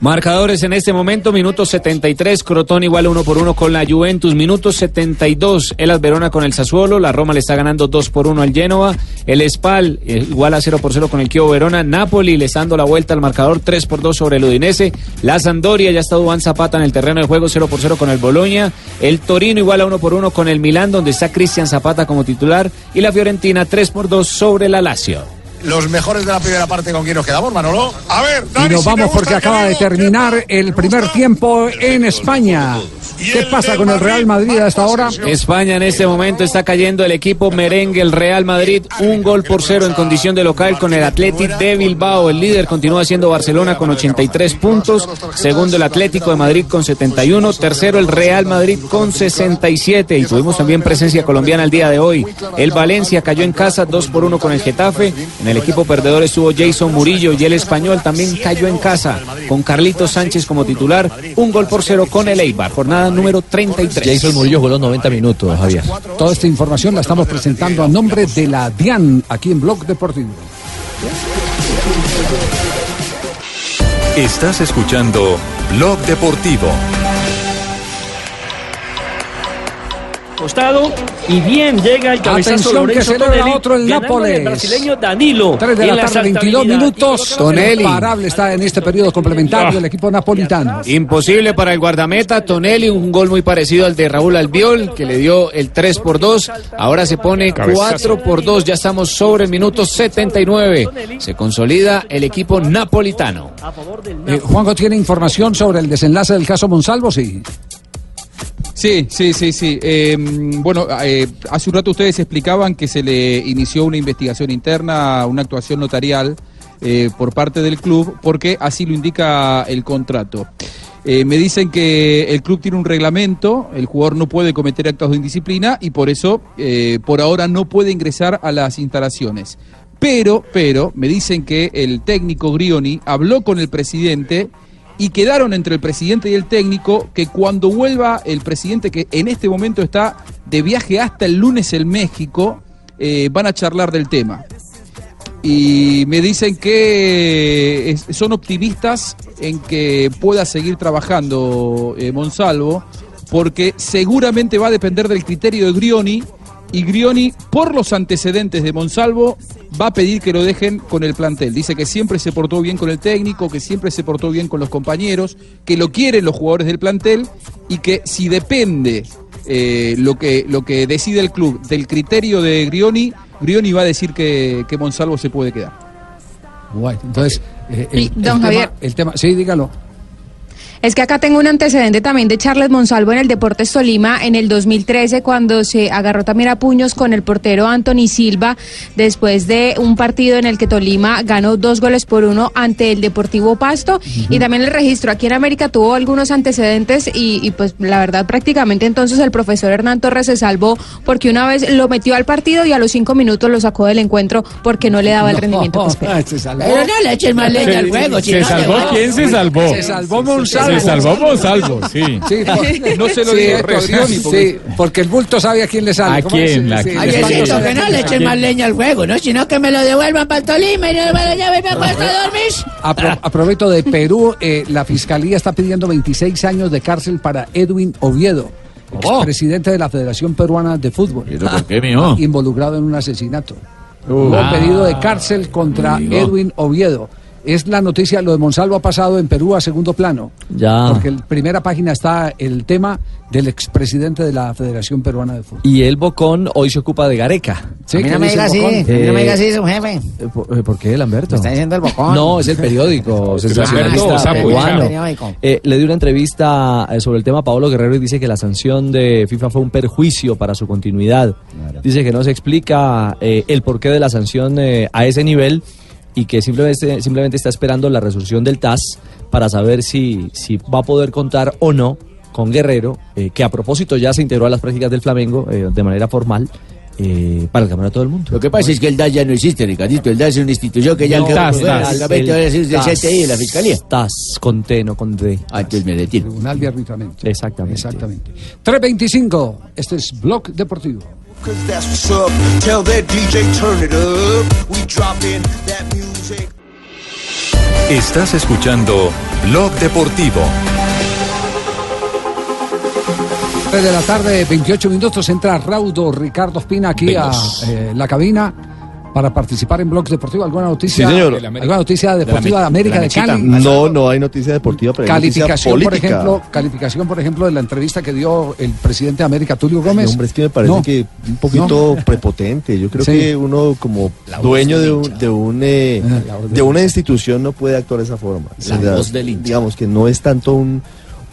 Marcadores en este momento, minuto 73, Crotone igual uno por uno con la Juventus, minuto 72, el Verona con el Sassuolo, la Roma le está ganando 2 por 1 al Genoa, el Spal eh, igual a 0 por 0 con el Chievo Verona, Napoli le está dando la vuelta al marcador 3 por 2 sobre el Udinese, la Sampdoria ya está Duván Zapata en el terreno de juego 0 por 0 con el Bologna, el Torino igual a 1 por 1 con el Milán donde está Cristian Zapata como titular y la Fiorentina 3 por 2 sobre la Lazio. Los mejores de la primera parte con quién nos quedamos, Manolo. A ver, Y nos vamos porque acaba de terminar el primer tiempo en España. ¿Qué pasa con el Real Madrid a esta hora? España en este momento está cayendo el equipo merengue, el Real Madrid, un gol por cero en condición de local con el Athletic de Bilbao. El líder continúa siendo Barcelona con 83 puntos, segundo el Atlético de Madrid con 71, tercero el Real Madrid con 67 y tuvimos también presencia colombiana el día de hoy. El Valencia cayó en casa 2 por 1 con el Getafe, en el equipo perdedor estuvo Jason Murillo y el español también cayó en casa con Carlitos Sánchez como titular, un gol por cero con el Eibar, jornada número 33. Jason Murillo jugó los 90 minutos, Javier. Toda esta información la estamos presentando a nombre de la DIAN aquí en Blog Deportivo. Estás escuchando Blog Deportivo. Costado y bien llega el cabezazo Atención que Lorenzo celebra Tonelli, otro el Nápoles. el brasileño Danilo. 3 de la tarde, 22 saltabilidad. minutos. Tonelli. Imparable está en este periodo complementario del equipo napolitano. Imposible para el guardameta Tonelli, un gol muy parecido al de Raúl Albiol, que le dio el 3 por 2. Ahora se pone Cabezazo. 4 por 2. Ya estamos sobre el minuto 79. Se consolida el equipo napolitano. Eh, Juanjo tiene información sobre el desenlace del caso Monsalvo, sí. Sí, sí, sí, sí. Eh, bueno, eh, hace un rato ustedes explicaban que se le inició una investigación interna, una actuación notarial eh, por parte del club, porque así lo indica el contrato. Eh, me dicen que el club tiene un reglamento, el jugador no puede cometer actos de indisciplina y por eso, por ahora, no puede ingresar a las instalaciones. Pero, pero, me dicen que el técnico Grioni habló con el presidente y quedaron entre el presidente y el técnico que cuando vuelva el presidente, que en este momento está de viaje hasta el lunes en México, eh, van a charlar del tema. Y me dicen que son optimistas en que pueda seguir trabajando eh, Monsalvo, porque seguramente va a depender del criterio de Grioni, y Grioni, por los antecedentes de Monsalvo, va a pedir que lo dejen con el plantel. Dice que siempre se portó bien con el técnico, que siempre se portó bien con los compañeros, que lo quieren los jugadores del plantel y que si depende eh, lo, que, lo que decide el club del criterio de Grioni, Grioni va a decir que, que Monsalvo se puede quedar. Bueno, entonces, eh, el, Y, don el Javier. tema, el tema, sí, dígalo. Es que acá tengo un antecedente también de Charles Monsalvo en el Deportes Tolima en el 2013 cuando se agarró también a puños con el portero Anthony Silva después de un partido en el que Tolima ganó dos goles por uno ante el Deportivo Pasto y también el registro aquí en América tuvo algunos antecedentes y, y, pues la verdad prácticamente entonces el profesor Hernán Torres se salvó porque una vez lo metió al partido y a los cinco minutos lo sacó del encuentro porque no le daba el rendimiento que esperaba. se salvó. Pero no le echen más leña al juego. si ¿Se no, salvó? ¿Quién se salvó? Se salvó Monsalvo. Se salvó Monsalvo, sí. Sí, por- No se lo sí, a Grioni, sí, porque- porque el bulto sabe a quién le sale. ¿A quién? ¿A Sí, quién? sabe a que no le echen más leña al juego, ¿no? Sino que me lo devuelvan para el Tolima y no me lo lleven para puesto a dormir. Apro- aprovecho de Perú, eh, la fiscalía está pidiendo 26 años de cárcel para Edwin Oviedo, expresidente de la Federación Peruana de Fútbol. por qué, mijo? Involucrado en un asesinato. Uh. Hubo Ah. pedido de cárcel contra Amigo. Edwin Oviedo. Es la noticia, lo de Monsalvo ha pasado en Perú a segundo plano. Ya. Porque en primera página está el tema del expresidente de la Federación Peruana de Fútbol. Y el Bocón hoy se ocupa de Gareca. Sí, a mí ¿qué no me diga así, Bocón? a mí no me diga así, su jefe. Eh, ¿Por, eh, por qué, Lamberto? Me está diciendo el bocón. No, es el periódico. Sensacionalista Lamberto, sapo, peruano. Periódico. Eh, le dio una entrevista eh, sobre el tema a Pablo Guerrero y dice que la sanción de FIFA fue un perjuicio para su continuidad. Dice que no se explica eh, el porqué de la sanción eh, a ese nivel y que simplemente, simplemente está esperando la resolución del TAS para saber si, si va a poder contar o no con Guerrero, eh, que a propósito ya se integró a las prácticas del Flamengo eh, de manera formal eh, para el Campeonato del Mundo. Lo que pasa es que el DAS ya no existe, Ricardito. El DAS es una institución que ya No, quedó TAS. TAS, el TAS. CTI, de la Fiscalía. TAS, con T, no con D. Ah, entonces me detiene. Tribunal de Arbitramiento. Exactamente. Exactamente. 325. Este es Blog Deportivo. Cause that's what's up. Tell that DJ turn it up. We drop in that music. Estás escuchando Blog Deportivo. 3 de la tarde, 28 minutos, entra Raudo Ricardo Espina aquí a eh, la cabina para participar en Blog Deportivo. ¿Alguna noticia? Sí, señor. ¿Alguna noticia deportiva de América de Cali? No, no hay noticia deportiva, pero hay noticia Calificación, por política. ejemplo, calificación, por ejemplo, de la entrevista que dio el presidente de América, Tulio Gómez. hombre, es que me parece No. que un poquito prepotente. Yo creo Sí. que uno como dueño de, un, de, un, eh, voz de una institución no puede actuar de esa forma. La voz del hincha. Digamos que no es tanto un,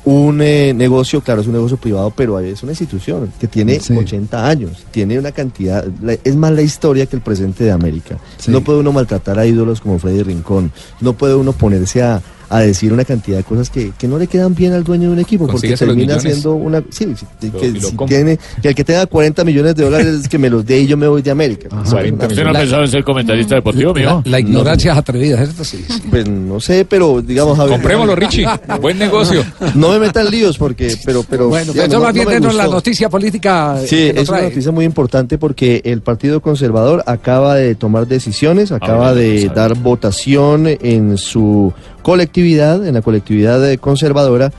un eh, negocio, claro, es un negocio privado, pero es una institución que tiene 80 años, tiene una cantidad, la- es más la historia que el presente de América. No puede uno maltratar a ídolos como Freddy Rincón, no puede uno ponerse a, a decir una cantidad de cosas que, que no le quedan bien al dueño de un equipo, porque termina siendo una... Sí, sí, que, si tiene, que el que tenga 40 millones de dólares que me los dé y yo me voy de América. ¿Usted no ha pensado en ser comentarista deportivo, mijo? La ignorancia es atrevida, ¿cierto? Sí. sí. Pues no sé, pero digamos... Javier, Comprémoslo, Richie. Buen negocio. No me metan líos porque, pero, pero... Bueno, digamos, pero no- más no bien me denos la noticia política. Sí, es una noticia muy importante porque el Partido Conservador acaba de tomar decisiones, acaba de dar votación en su colectividad, en la colectividad conservadora,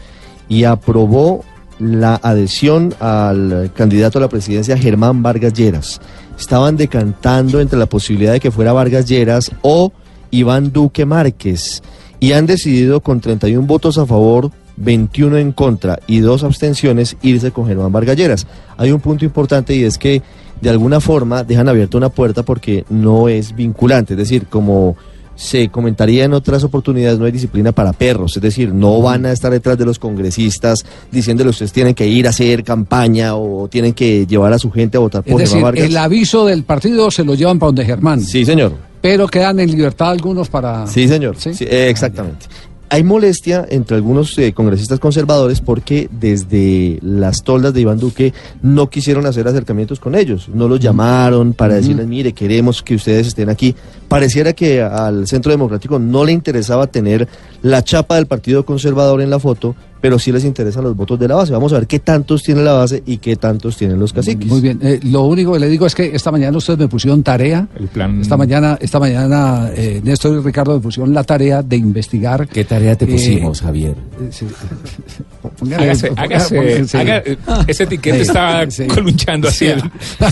y aprobó la adhesión al candidato a la presidencia Germán Vargas Lleras. Estaban decantando entre la posibilidad de que fuera Vargas Lleras o Iván Duque Márquez y han decidido con 31 votos a favor, 21 en contra y dos abstenciones irse con Germán Vargas Lleras. Hay un punto importante y es que de alguna forma dejan abierta una puerta porque no es vinculante, es decir, como se comentaría en otras oportunidades, no hay disciplina para perros, es decir, no van a estar detrás de los congresistas diciéndole ustedes tienen que ir a hacer campaña o tienen que llevar a su gente a votar Es por decir, Vargas. el aviso del partido se lo llevan para donde Germán. Sí, señor. Pero quedan en libertad algunos para. Sí, señor. Sí, exactamente. Hay molestia entre algunos eh, congresistas conservadores porque desde las toldas de Iván Duque no quisieron hacer acercamientos con ellos, no los llamaron para decirles, mire, queremos que ustedes estén aquí. Pareciera que al Centro Democrático no le interesaba tener la chapa del Partido Conservador en la foto, pero sí les interesan los votos de la base. Vamos a ver qué tantos tiene la base y qué tantos tienen los caciques. Muy bien. Eh, lo único que le digo es que esta mañana ustedes me pusieron tarea. El plan. Esta mañana, esta mañana eh, Néstor y Ricardo me pusieron la tarea de investigar. ¿Qué tarea te eh, pusimos, Javier? eh, sí. Póngale- Hágase, hágase, póngale- haga- ese etiquete Sí, está sí. colunchando así el,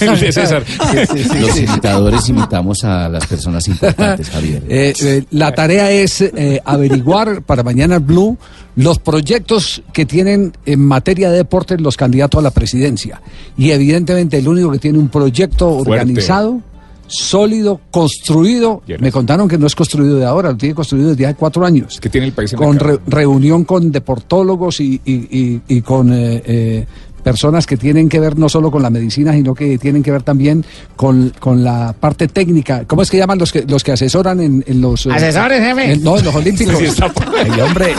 el de César. Los imitadores imitamos a las personas importantes, Javier. Eh, eh, la tarea es eh, averiguar para mañana Blue los proyectos que tienen en materia de deportes los candidatos a la presidencia. Y evidentemente el único que tiene un proyecto Fuerte. organizado, sólido, construido, me contaron que no es construido de ahora, lo tiene construido desde hace cuatro años. Que tiene el país en Con la cara. re- reunión con deportólogos y, y- y- y con eh, eh, personas que tienen que ver no solo con la medicina, sino que tienen que ver también con, con la parte técnica. ¿Cómo es que llaman los que, los que asesoran en, en los... eh, ¿Asesores, jefe? en- no, en los olímpicos. Sí, Ay, hombre.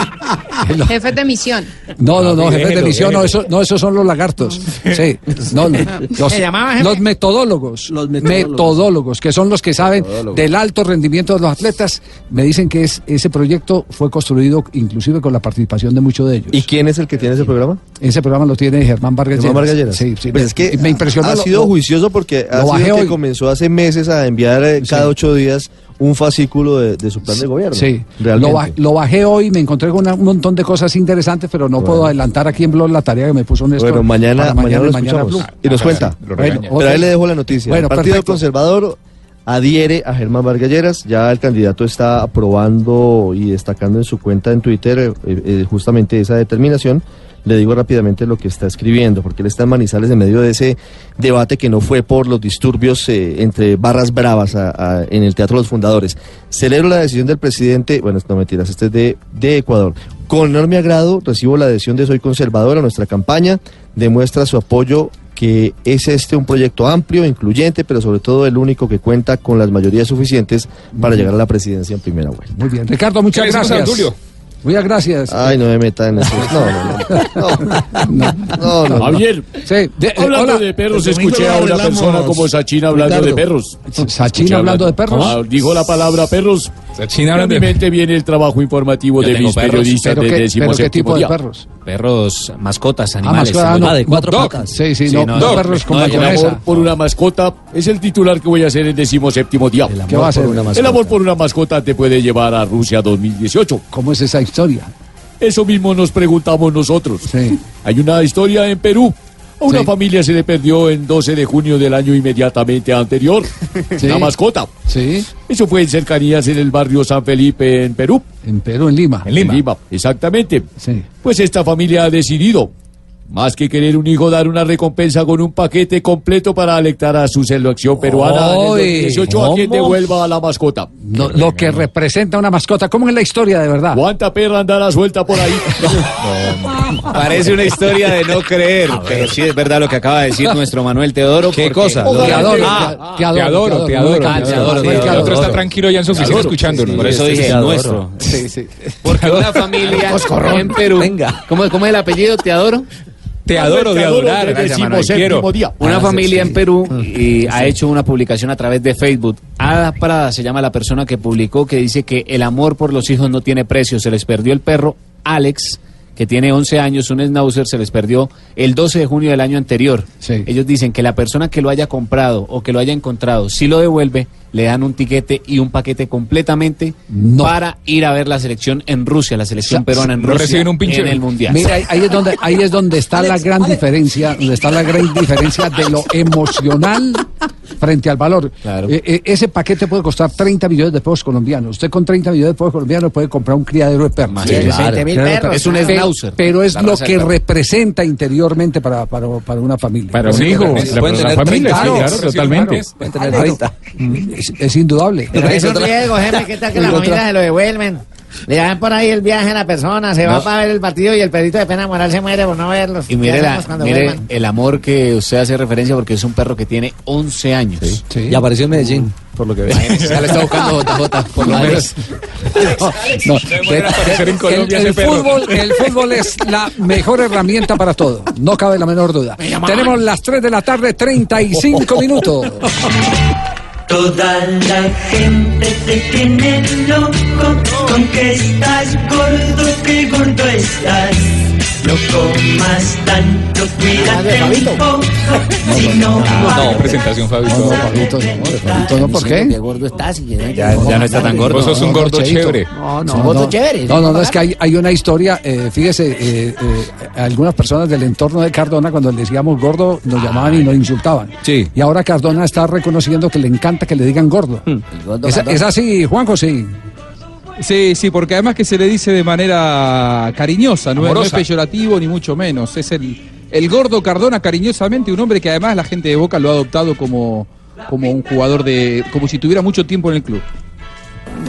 Los- Jefes de misión. no, no, no, jefes de misión, no, déjelo. eso, no, esos son los lagartos. Sí, no, no, los, ¿Se llamaba, jefe? los metodólogos, Los metodólogos. metodólogos. que son los que saben del alto rendimiento de los atletas. Me dicen que es, ese proyecto fue construido inclusive con la participación de muchos de ellos. ¿Y quién es el que tiene ese programa? Ese programa lo tiene Germán Vargas Lleras. Vargas Lleras. Sí, sí. Pues me, es que me impresionó. ha lo- sido lo- juicioso porque ha sido que hoy. comenzó hace meses a enviar eh, cada ocho días un fascículo de, de su plan de gobierno. Sí, realmente. lo, lo bajé hoy, me encontré con una- un montón de cosas interesantes, pero no puedo adelantar aquí en Blog la tarea que me puso Néstor. Bueno, mañana, para mañana, lo mañana escuchamos. Y nos cuenta. Bueno. Pero ahí le dejo la noticia. Bueno, el Partido. Conservador adhiere a Germán Vargas Lleras. Ya el candidato está aprobando y destacando en su cuenta en Twitter eh, eh, justamente esa determinación. Le digo rápidamente lo que está escribiendo, porque él está en Manizales en medio de ese debate que no fue por los disturbios eh, entre barras bravas a- a- en el Teatro de los Fundadores. Celebro la decisión del presidente, bueno, no mentiras, este es de, de Ecuador. Con enorme agrado recibo la adhesión de Soy Conservador a nuestra campaña, demuestra su apoyo que es este un proyecto amplio, incluyente, pero sobre todo el único que cuenta con las mayorías suficientes para llegar a la presidencia en primera vuelta. Muy bien, Ricardo, muchas ¿Qué le decimos a gracias. Muchas gracias. Ay, no me metan en eso. No, no, no. No. Javier, de- hablando de perros, escuché a una persona como Sachina hablando de perros. Sachina Escuché hablando de perros. Ah, dijo la palabra perros. Sachina a hablando mi de- mente viene el trabajo informativo Yo de mis perros, periodistas ¿Pero de qué, décimo pero qué tipo de día. perros? Perros, mascotas, Ah, animales. mascota, tengo no, de cuatro dog. patas. Sí, sí, Sí, no, no, perros con no, El amor por una mascota es el titular que voy a hacer en décimo séptimo día. ¿Qué va a hacer? El amor por una mascota te puede llevar a Rusia 2018. ¿Cómo es esa historia? Eso mismo nos preguntamos nosotros. Sí. Hay una historia en Perú. A una Sí. familia se le perdió en 12 de junio del año inmediatamente anterior. Sí. Una mascota. Sí, Eso fue en cercanías en el barrio San Felipe, en Perú. en Perú, en Lima. En Lima. exactamente. Sí. Pues esta familia ha decidido, más que querer un hijo, dar una recompensa con un paquete completo para alectar a su selección peruana en el Oy, 2018 a quien ¿cómo? devuelva a la mascota. No, lo que representa una mascota. ¿Cómo es la historia de verdad? ¿Cuánta perra andará suelta por ahí? Parece una historia de no creer, pero sí es verdad lo que acaba de decir nuestro Manuel Teodoro. ¿Qué cosa? Te adoro, Ah, te, te adoro, Te adoro, te adoro. Te adoro, te El otro está tranquilo ya en su oficina escuchándonos. Por eso dije nuestro. Sí, sí. Porque una familia en Perú. ¿Cómo, ¿Cómo es el apellido? ¿Te adoro? Te adoro de adorar. de Gracias, décimo Manuel. Quiero. día. Una Ah, familia sí. en Perú y ha hecho una publicación a través de Facebook. Ada Prada se llama la persona que publicó que dice que el amor por los hijos no tiene precio. Se les perdió el perro Alex, que tiene 11 años, un schnauzer, se les perdió el 12 de junio del año anterior. Sí. Ellos dicen que la persona que lo haya comprado o que lo haya encontrado, si lo devuelve, le dan un tiquete y un paquete completamente No. para ir a ver la selección en Rusia, la selección peruana en no Rusia reciben un pinche- en el Mundial. Mira, ahí, ahí es donde ahí es donde está la gran diferencia, donde está la gran diferencia de lo emocional frente al valor. Claro. Eh, eh, ese paquete puede costar 30 millones de pesos colombianos. Usted con 30 millones de pesos colombianos puede comprar un criadero de perros. Sí, claro. 20 mil Criadero de perros. Es un schnauzer. Pero es lo que representa interiormente para, para, para una familia. Para un Sí, hijo, correcto. la, familia, sí, 30 claro, totalmente. Pueden tener 30. Es, es indudable. Es un riesgo, jefe, ¿qué tal que la Pero familia se lo devuelven? Le dan por ahí el viaje a la persona, se va para ver el partido y el perrito de pena moral se muere por no verlos. Y mire, ¿Qué la- mire el amor que usted hace referencia porque es un perro que tiene 11 años. Y apareció en Medellín, por lo que veo. Ya le está buscando JJ, por lo menos. No, pueden aparecer en Colombia el, el fútbol, el fútbol es la mejor herramienta para todo. No cabe la menor duda. Tenemos las 3 de la tarde, 35 minutos. Toda la gente te tiene loco con que estás gordo, que gordo estás. No comas tanto, cuídate un poco, si no No, presentación, Fabito. No, Fabito, no, Fabito no, ¿por Qué qué? gordo estás. Ya, ya no está tan gordo. Vos sos un gordo chévere. No, no, No, gordo no. chévere. No, no, no, es que hay, hay una historia, eh, fíjese, eh, eh, algunas personas del entorno de Cardona cuando le decíamos gordo nos llamaban y nos insultaban. Sí. Y ahora Cardona está reconociendo que le encanta que le digan gordo. gordo ¿Es, es así, Juanjo? Sí. Sí, sí, porque además que se le dice de manera cariñosa, no, es- no es Amorosa. peyorativo ni mucho menos. Es el, el gordo Cardona cariñosamente, un hombre que además la gente de Boca lo ha adoptado como, como un jugador de. como si tuviera mucho tiempo en el club.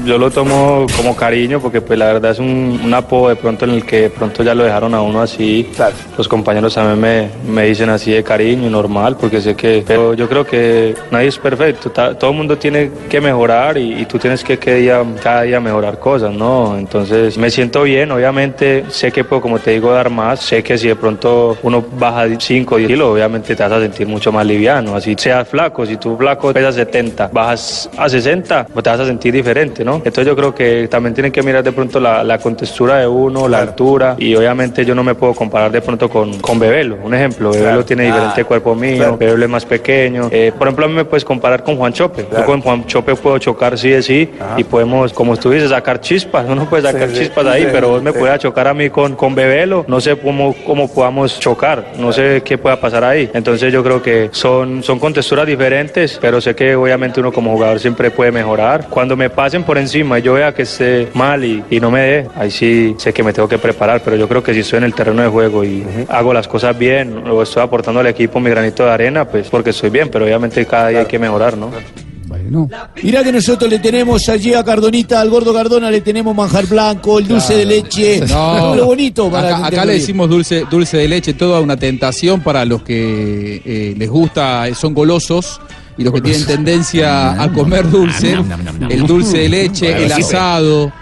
Yo lo tomo como cariño porque pues la verdad es un, un apodo de pronto en el que de pronto ya lo dejaron a uno así. Los compañeros también me, me dicen así de cariño, normal, porque sé que... Pero yo creo que nadie es perfecto, ta- todo el mundo tiene que mejorar y, y tú tienes que, que día, cada día mejorar cosas, ¿no? Entonces me siento bien, obviamente sé que puedo, como te digo, dar más, sé que si de pronto uno baja 5 o 10 kilos, obviamente te vas a sentir mucho más liviano, así seas flaco, si tú flaco pesas 70, bajas a 60, pues te vas a sentir diferente, ¿no? Entonces yo creo que también tienen que mirar de pronto la, la contextura de uno, la altura, y obviamente yo no me puedo comparar de pronto con, con Bebelo, un ejemplo, Bebelo tiene diferente cuerpo mío, Bebelo es más pequeño, Eh, por ejemplo a mí me puedes comparar con Juan Chope, yo con Juan Chope puedo chocar sí de sí, y podemos, como tú dices, sacar chispas, uno puede sacar Sí, sí, chispas ahí, sí, pero vos me sí. puedes chocar a mí con, con Bebelo, no sé cómo, cómo podamos chocar, no sé qué pueda pasar ahí. Entonces yo creo que son, son contexturas diferentes, pero sé que obviamente uno como jugador siempre puede mejorar. Cuando me pasen por encima y yo vea que esté mal y, y no me dé, ahí sí sé que me tengo que preparar, pero yo creo que si estoy en el terreno de juego y hago las cosas bien o estoy aportando al equipo mi granito de arena, pues porque estoy bien, pero obviamente cada día hay que mejorar, ¿no? Mira que nosotros le tenemos allí a Cardonita, al gordo Cardona, le tenemos manjar blanco, el dulce de leche. todo lo bonito para acá, le decimos dulce, dulce de leche, toda una tentación para los que eh, les gusta, eh, son golosos. Y los que tienen tendencia a comer dulce, el dulce de leche, el asado.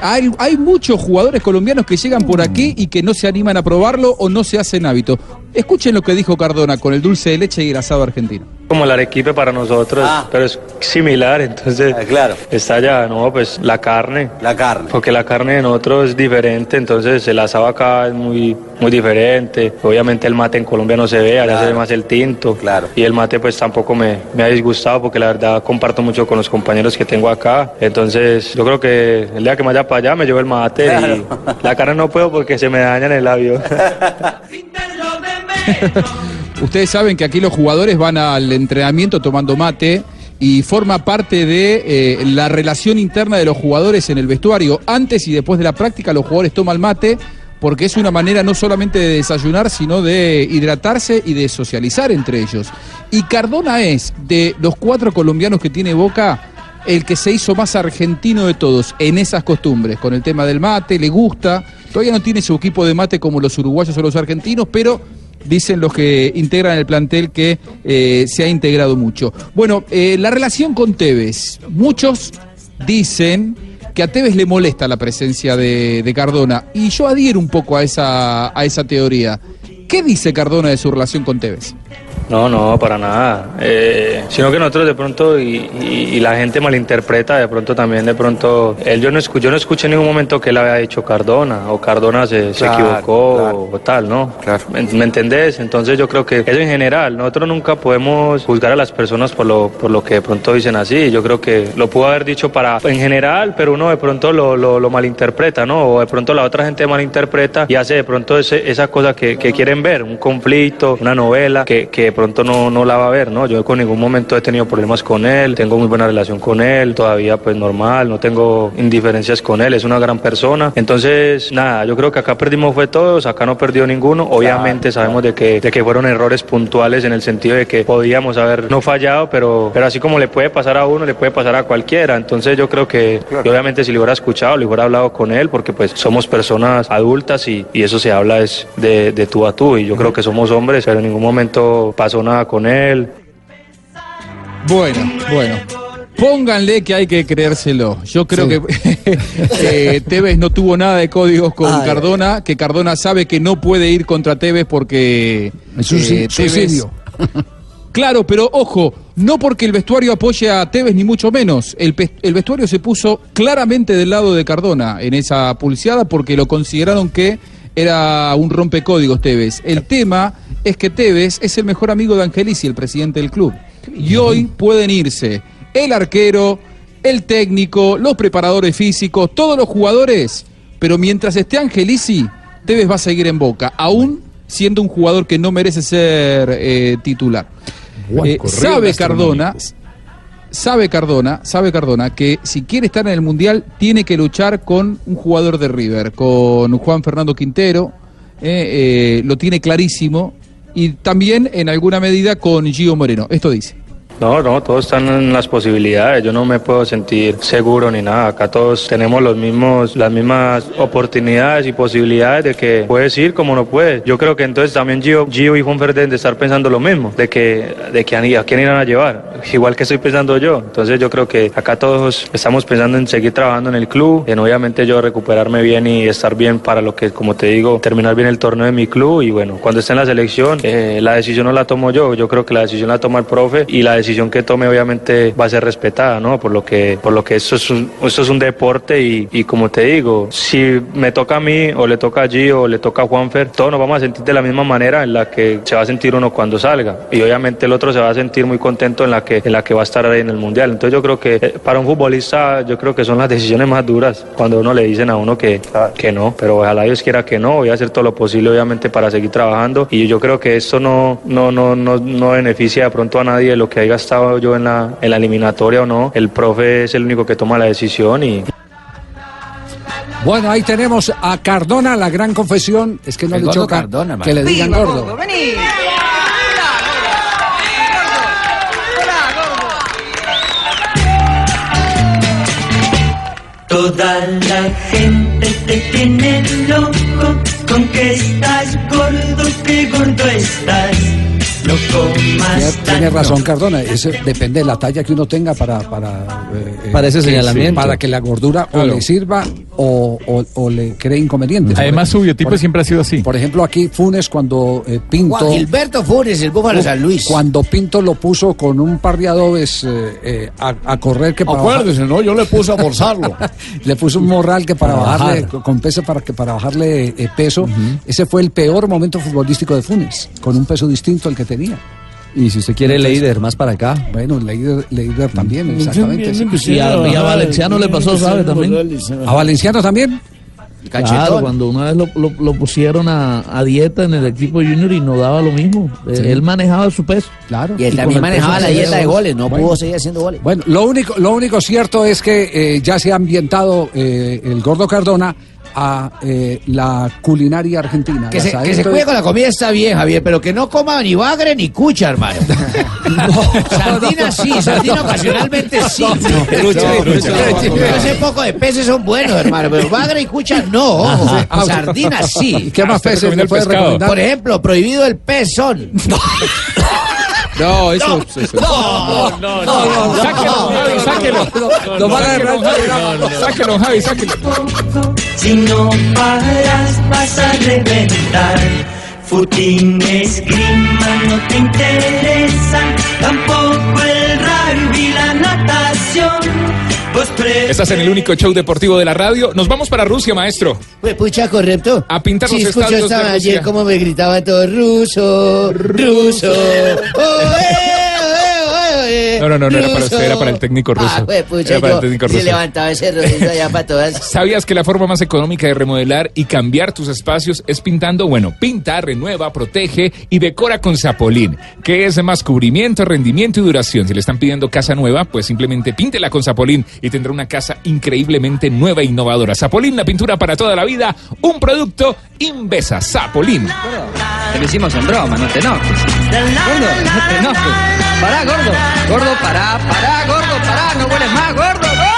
Hay, hay muchos jugadores colombianos que llegan por aquí y que no se animan a probarlo o no se hacen hábito. Escuchen lo que dijo Cardona con el dulce de leche y el asado argentino. Como el arequipe para nosotros, pero es similar, entonces claro. está allá, ¿no? Pues la carne. La carne. Porque la carne de nosotros es diferente, entonces el asado acá es muy, muy diferente. Obviamente el mate en Colombia no se ve, allá se ve más el tinto. Claro. Y el mate pues tampoco me, me ha disgustado porque la verdad comparto mucho con los compañeros que tengo acá. Entonces yo creo que el día que me vaya para allá me llevo el mate y la carne no puedo porque se me daña en el labio. Ustedes saben que aquí los jugadores van al entrenamiento tomando mate y forma parte de eh, la relación interna de los jugadores en el vestuario. Antes y después de la práctica los jugadores toman mate porque es una manera no solamente de desayunar, sino de hidratarse y de socializar entre ellos. Y Cardona es, de los cuatro colombianos que tiene Boca, el que se hizo más argentino de todos en esas costumbres, con el tema del mate, le gusta, todavía no tiene su equipo de mate como los uruguayos o los argentinos, pero dicen los que integran el plantel que eh, se ha integrado mucho. Bueno, eh, la relación con Tevez, muchos dicen que a Tevez le molesta la presencia de, de Cardona, y yo adhiero un poco a esa, a esa teoría. ¿Qué dice Cardona de su relación con Tevez? No, no, para nada. Eh, sino que nosotros de pronto, y, y- y la gente malinterpreta, de pronto también, de pronto, él yo no, escu- yo no escuché en ningún momento que él había dicho Cardona, o Cardona se, se Claro, equivocó, claro. o tal, ¿no? ¿Me, me entendés? Entonces yo creo que eso en general, nosotros nunca podemos juzgar a las personas por lo, por lo que de pronto dicen así. Yo creo que lo pudo haber dicho para, en general, pero uno de pronto lo, lo, lo malinterpreta, ¿no? O de pronto la otra gente malinterpreta y hace de pronto ese- esa cosa que, que quiere quieren ver, un conflicto, una novela que, que de pronto no, no la va a ver, ¿no? Yo con ningún momento he tenido problemas con él, tengo muy buena relación con él, todavía pues normal, no tengo indiferencias con él, es una gran persona. Entonces, nada, yo creo que acá perdimos fue todos, acá no perdió ninguno. Obviamente sabemos de que, de que fueron errores puntuales en el sentido de que podíamos haber no fallado, pero, pero así como le puede pasar a uno, le puede pasar a cualquiera. Entonces yo creo que, que obviamente si le hubiera escuchado, le hubiera hablado con él, porque pues somos personas adultas y, y eso se habla es de, de tú a tú. Y yo creo que somos hombres, pero en ningún momento pasó nada con él. Bueno, bueno. Pónganle que hay que creérselo. Yo creo que eh, Tevez no tuvo nada de códigos con Ay. Cardona, que Cardona sabe que no puede ir contra Tevez porque Es un eh, suicidio. Claro, pero ojo, no porque el vestuario apoye a Tevez ni mucho menos. El, el vestuario se puso claramente del lado de Cardona en esa pulseada porque lo consideraron que era un rompecódigos Tevez. El tema es que Tevez es el mejor amigo de Angelici, el presidente del club. Y hoy pueden irse el arquero, el técnico, los preparadores físicos, todos los jugadores. Pero mientras esté Angelici, Tevez va a seguir en Boca, aún siendo un jugador que no merece ser eh, titular. Eh, sabe Cardona. Sabe Cardona, sabe Cardona que si quiere estar en el mundial tiene que luchar con un jugador de River, con Juan Fernando Quintero, eh, eh, lo tiene clarísimo y también en alguna medida con Gio Moreno. Esto dice. No, no, todos están en las posibilidades. Yo no me puedo sentir seguro ni nada. Acá todos tenemos los mismos, las mismas oportunidades y posibilidades de que puedes ir como no puedes. Yo creo que entonces también Gio, Gio y Juan Fernández de estar pensando lo mismo, de que, de que a, quién irán a llevar, igual que estoy pensando yo. Entonces yo creo que acá todos estamos pensando en seguir trabajando en el club, en obviamente yo recuperarme bien y estar bien para lo que, como te digo, terminar bien el torneo de mi club y bueno, cuando esté en la selección, eh, la decisión no la tomo yo, yo creo que la decisión la toma el profe y la decisión que tome obviamente va a ser respetada, ¿no? Por lo que, por lo que esto es un, esto es un deporte y, y como te digo, si me toca a mí o le toca a Gio o le toca a Juanfer, todos nos vamos a sentir de la misma manera en la que se va a sentir uno cuando salga. Y obviamente el otro se va a sentir muy contento en la que, en la que va a estar ahí en el mundial. Entonces yo creo que eh, para un futbolista yo creo que son las decisiones más duras cuando uno le dicen a uno que, que no, pero ojalá Dios quiera que no, voy a hacer todo lo posible obviamente para seguir trabajando. Y yo creo que esto no, no, no, no, no beneficia de pronto a nadie lo que haya estado yo en la, en la eliminatoria o no, el profe es el único que toma la decisión y... Bueno, ahí tenemos a Cardona, la gran confesión. Es que no El le choca Cardona, que le digan Viva, gordo. gordo, Toda la gente te tiene loco con que estás gordo, que gordo estás. Loco más Tiene- Tiene razón Cardona, eso depende de la talla que uno tenga para para, eh, Para ese que- señalamiento. para que la gordura o le sirva o, o- o le cree inconvenientes. Además, su biotipo Por- siempre ha sido así. Por ejemplo, aquí Funes cuando eh, Pinto Juan Gilberto Funes, el Búfalo San Luis. cuando Pinto lo puso con un par de adobes eh, eh, a, a correr que para Acuérdese, ¿no? Yo le puse a forzarlo. le puso un morral que para, Para bajarle bajar. con peso para que para bajarle eh, peso ese fue el peor momento futbolístico de Funes con un peso distinto al que tenía Y si usted quiere Entonces- Leider, más para acá. bueno Leider, Leider también exactamente sí. Y a, y a Valenciano le pasó, ¿sabe? También. a Valenciano también Claro, cuando una vez lo, lo- lo pusieron a, a dieta en el equipo junior y no daba lo mismo. Eh, Sí. Él manejaba su peso. claro Y él también manejaba la que dieta de goles, no Bueno. pudo seguir haciendo goles. Bueno, lo único, lo único cierto es que eh, ya se ha ambientado eh, el gordo Cardona a eh, la culinaria argentina. Que se, que se cuide con la comida está bien, Javier, pero que no coma ni bagre ni cucha, hermano. Sardina sí, sardina ocasionalmente sí. Ese poco de peces son buenos, hermano, pero bagre y cucha no. ojo. Ah, Sardina sí. ¿Qué más Hasta peces recomienda le el puede pescado. recomendar? Por ejemplo, prohibido el pezón. No, eso, eso- Sáquelo, Javi, sáquelo. Lo van a. Javi. Sáquelo, Javi, sáquelo. Si no paras vas a reventar. Footing, esgrima no te interesan, tampoco el rugby, la natación. Estás en el único show deportivo de la radio. Nos vamos para Rusia, maestro. Pues pucha, correcto. A pintar sí, los escuchó estadios de ayer cómo me gritaban todo ruso, ruso. Oh, eh. No, no, no, no era para usted, era para el técnico ruso. Ah, pues, pucha, Era para el técnico se ruso. levantaba ese rodillo allá para todas. ¿Sabías que la forma más económica de remodelar y cambiar tus espacios es pintando? Bueno, pinta, renueva, protege y decora con Zapolín, que es más cubrimiento, rendimiento y duración. Si le están pidiendo casa nueva, pues simplemente píntela con Zapolín y tendrá una casa increíblemente nueva e innovadora. Zapolín, la pintura para toda la vida, un producto Invesa Zapolín. Te lo hicimos en broma, no te enojes. Gordo, no te enojes. Pará, gordo. Gordo, pará, pará, gordo, pará. No vueles más, gordo, gordo.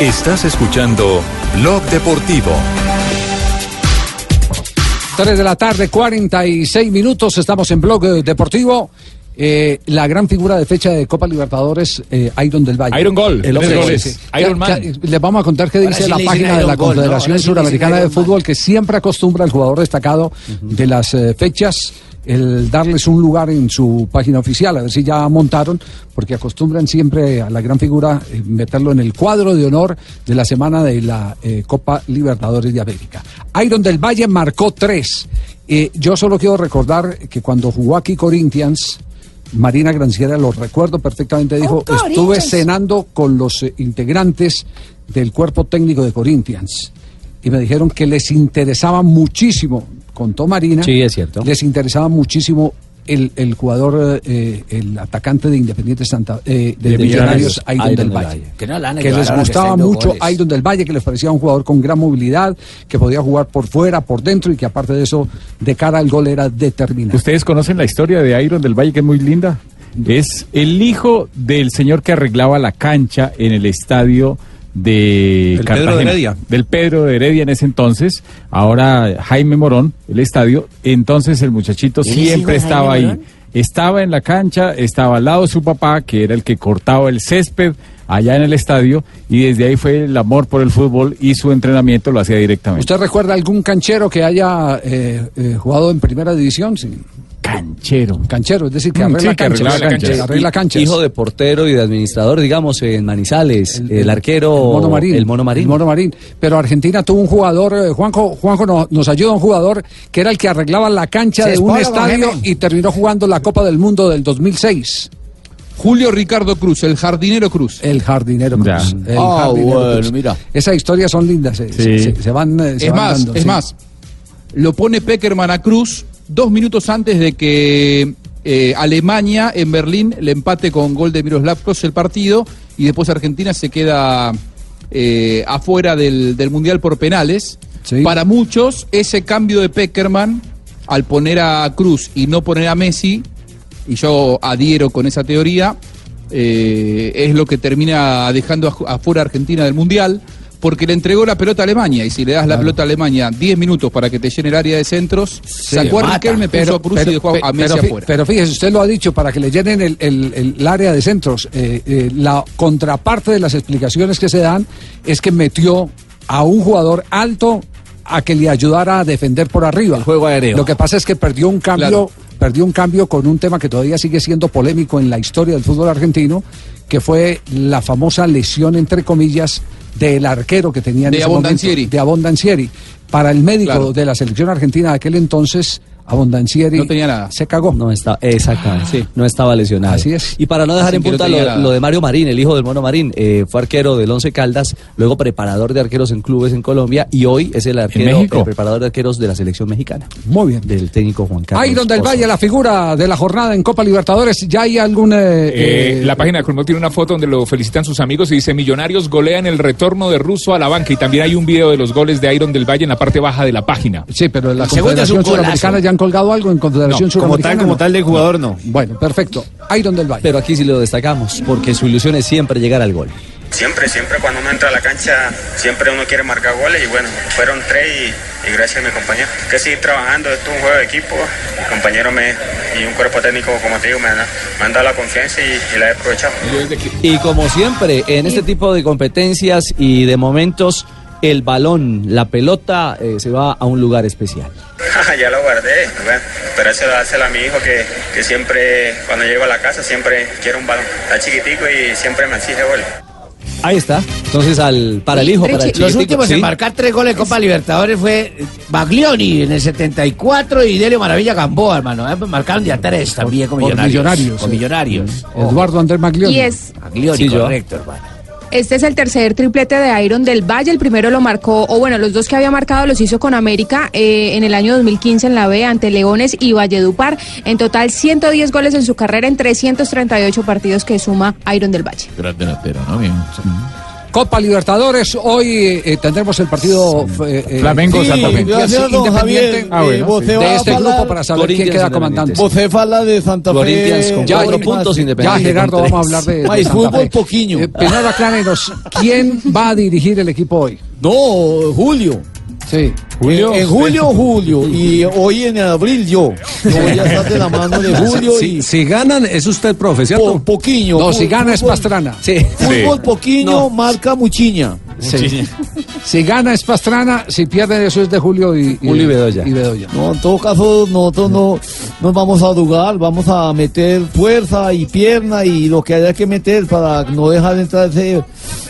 Estás escuchando Blog Deportivo. 3 de la tarde, 46 minutos. Estamos en Blog Deportivo. Eh, la gran figura de fecha de Copa Libertadores, eh, Iron del Valle. Iron Gol, El hombre goles. sí. Iron Ya- Man. ya, Les vamos a contar qué dice sí la página de la. Confederación Suramericana de Man. Fútbol, que siempre acostumbra al jugador destacado de las eh, fechas el darles un lugar en su página oficial, a ver si ya montaron, porque acostumbran siempre a la gran figura eh, meterlo en el cuadro de honor de la semana de la eh, Copa Libertadores de América. Iron del Valle marcó tres. Eh, yo solo quiero recordar que cuando jugó aquí Corinthians, Marina Granciera, lo recuerdo perfectamente, dijo, estuve cenando con los eh, integrantes del cuerpo técnico de Corinthians y me dijeron que les interesaba muchísimo, contó Marina, Sí, es cierto. les interesaba muchísimo el, el jugador, eh, el atacante de Independiente Santa, eh, de, De Millonarios, Iron del del Valle. Valle. Que no la Que les gustaba mucho. Iron del Valle, que les parecía un jugador con gran movilidad, que podía jugar por fuera, por dentro y que aparte de eso, de cara al gol era determinante. Ustedes conocen la historia de Iron del Valle, que es muy linda. Es el hijo del señor que arreglaba la cancha en el estadio de El Pedro de Heredia. Del Pedro de Heredia en ese entonces. Ahora Jaime Morón, el estadio. Entonces el muchachito ¿Quién es hijo siempre estaba ahí. Morón? Estaba en la cancha, estaba al lado de su papá, que era el que cortaba el césped allá en el estadio. Y desde ahí fue el amor por el fútbol y su entrenamiento lo hacía directamente. ¿Usted recuerda algún canchero que haya eh, eh, jugado en primera división? Sí. Canchero. Canchero, es decir, que Mm, arregla sí, que canchas. arreglaba la cancha. arregla canchas. Hijo de portero y de administrador, digamos, en Manizales. El, arquero. El Mono Marín. El Mono Marín. El Mono Marín. Pero Argentina tuvo un jugador, eh, Juanjo, Juanjo no- nos ayuda un jugador que era el que arreglaba la cancha Se de un estadio y terminó jugando la Copa del Mundo del 2006. Julio Ricardo Cruz, el jardinero Cruz. El jardinero Cruz. El Ah, jardinero bueno, Cruz. mira. Esas historias son lindas, se, Sí. se- se van, eh, se Es van más, dando, es sí. más, lo pone Peckerman a Cruz dos minutos antes de que eh, Alemania en Berlín le empate con gol de Miroslav Klose el partido y después Argentina se queda eh, afuera del, del Mundial por penales. Para muchos, ese cambio de Peckerman al poner a Cruz y no poner a Messi, y yo adhiero con esa teoría, eh, es lo que termina dejando afuera a Argentina del Mundial, porque le entregó la pelota a Alemania, y si le das la pelota a Alemania 10 minutos para que te llene el área de centros, sacó a Riquelme, puso a Cruz y dejó a Messi pero, afuera. pero fíjese, usted lo ha dicho, para que le llenen el, el- el- el área de centros. eh, eh, la contraparte de las explicaciones que se dan es que metió a un jugador alto a que le ayudara a defender por arriba. El juego aéreo. Lo que pasa es que perdió un cambio, Claro. perdió un cambio con un tema que todavía sigue siendo polémico en la historia del fútbol argentino, que fue la famosa lesión, entre comillas, del arquero que tenía en De ese Abondancieri. momento, de Abondancieri. Para el médico Claro. de la selección argentina de aquel entonces, Abondancieri No tenía nada. se cagó. No está, exactamente. No estaba lesionado. Así es. Y para no dejar Así en no punta lo, de Mario Marín, el hijo del Mono Marín, eh, fue arquero del Once Caldas, luego preparador de arqueros en clubes en Colombia y hoy es el arquero, el preparador de arqueros de la selección mexicana. Muy bien. Del técnico Juan Carlos. Iron del Pozo. Valle, la figura de la jornada en Copa Libertadores. ¿Ya hay algún... eh, Eh, eh, la página de Colmón tiene una foto donde lo felicitan sus amigos y dice Millonarios golean el retorno de Russo a la banca y también hay un video de los goles de Iron del Valle en la parte baja de la página. Sí, pero en la El segundo es un Confederación golazo. Suramericana ya han colgado algo en Confederación No, como tal, como tal del jugador, no. Bueno, perfecto. Iron del Valle. Pero aquí sí lo destacamos, porque su ilusión es siempre llegar al gol. Siempre, siempre cuando uno entra a la cancha, siempre uno quiere marcar goles y bueno, fueron tres y, y gracias a mi compañero. Que seguir trabajando, esto es un juego de equipo, mi compañero me, y un cuerpo técnico, como te digo, me, han- me han dado la confianza y, y la he aprovechado. Y como siempre, en este tipo de competencias y de momentos, el balón, la pelota, eh, se va a un lugar especial. ya lo guardé, bueno, pero eso dárselo a mi hijo que, que siempre, cuando llego a la casa, siempre quiere un balón. Está chiquitico y siempre me exige goles. Ahí está, Entonces, al, para el hijo, para el Los últimos ¿sí? en marcar tres goles en Copa Libertadores fue Baglioni en el 74 y Delio Maravilla Gamboa, hermano. Eh, Marcaron de a tres también con Por millonarios. Millonarios, Con sí. millonarios. Eduardo Andrés Maglioni. Y es- Baglioni, Sí, correcto, hermano. Este es el tercer triplete de Iron del Valle. El primero lo marcó, o bueno, los dos que había marcado los hizo con América eh, en el año 2015 en la B ante Leones y Valledupar. En total, 110 goles en su carrera en 338 partidos que suma Iron del Valle. Gran delantero, ¿no? Bien. Copa Libertadores, hoy eh, tendremos el partido eh, eh, Flamengo, sí, Santa Fe. Gracias, don independiente Javier. Ah, bueno, eh, sí. de este grupo para saber quién queda comandante. Você fala de Santa Fe. con Ya, cuatro ya, puntos, ya, Independiente Gerardo, vamos a hablar de, de Santa fútbol Fe. poquinho. Eh, Primero aclárenos, ¿quién va a dirigir el equipo hoy? No, Julio. Sí. En, en julio, Julio. Y hoy en abril yo. Yo voy a estar de la mano de Julio Si, y si ganan, es usted profe, ¿cierto? po. No, si gana es Pastrana. Sí. Fútbol poquinho marca muchiña. Sí. Si gana es Pastrana, si pierde eso es de Julio y, Julio y Bedoya. y Bedoya. No, en todo caso, nosotros no nos vamos a jugar, vamos a meter fuerza y pierna y lo que haya que meter para no dejar entrar ese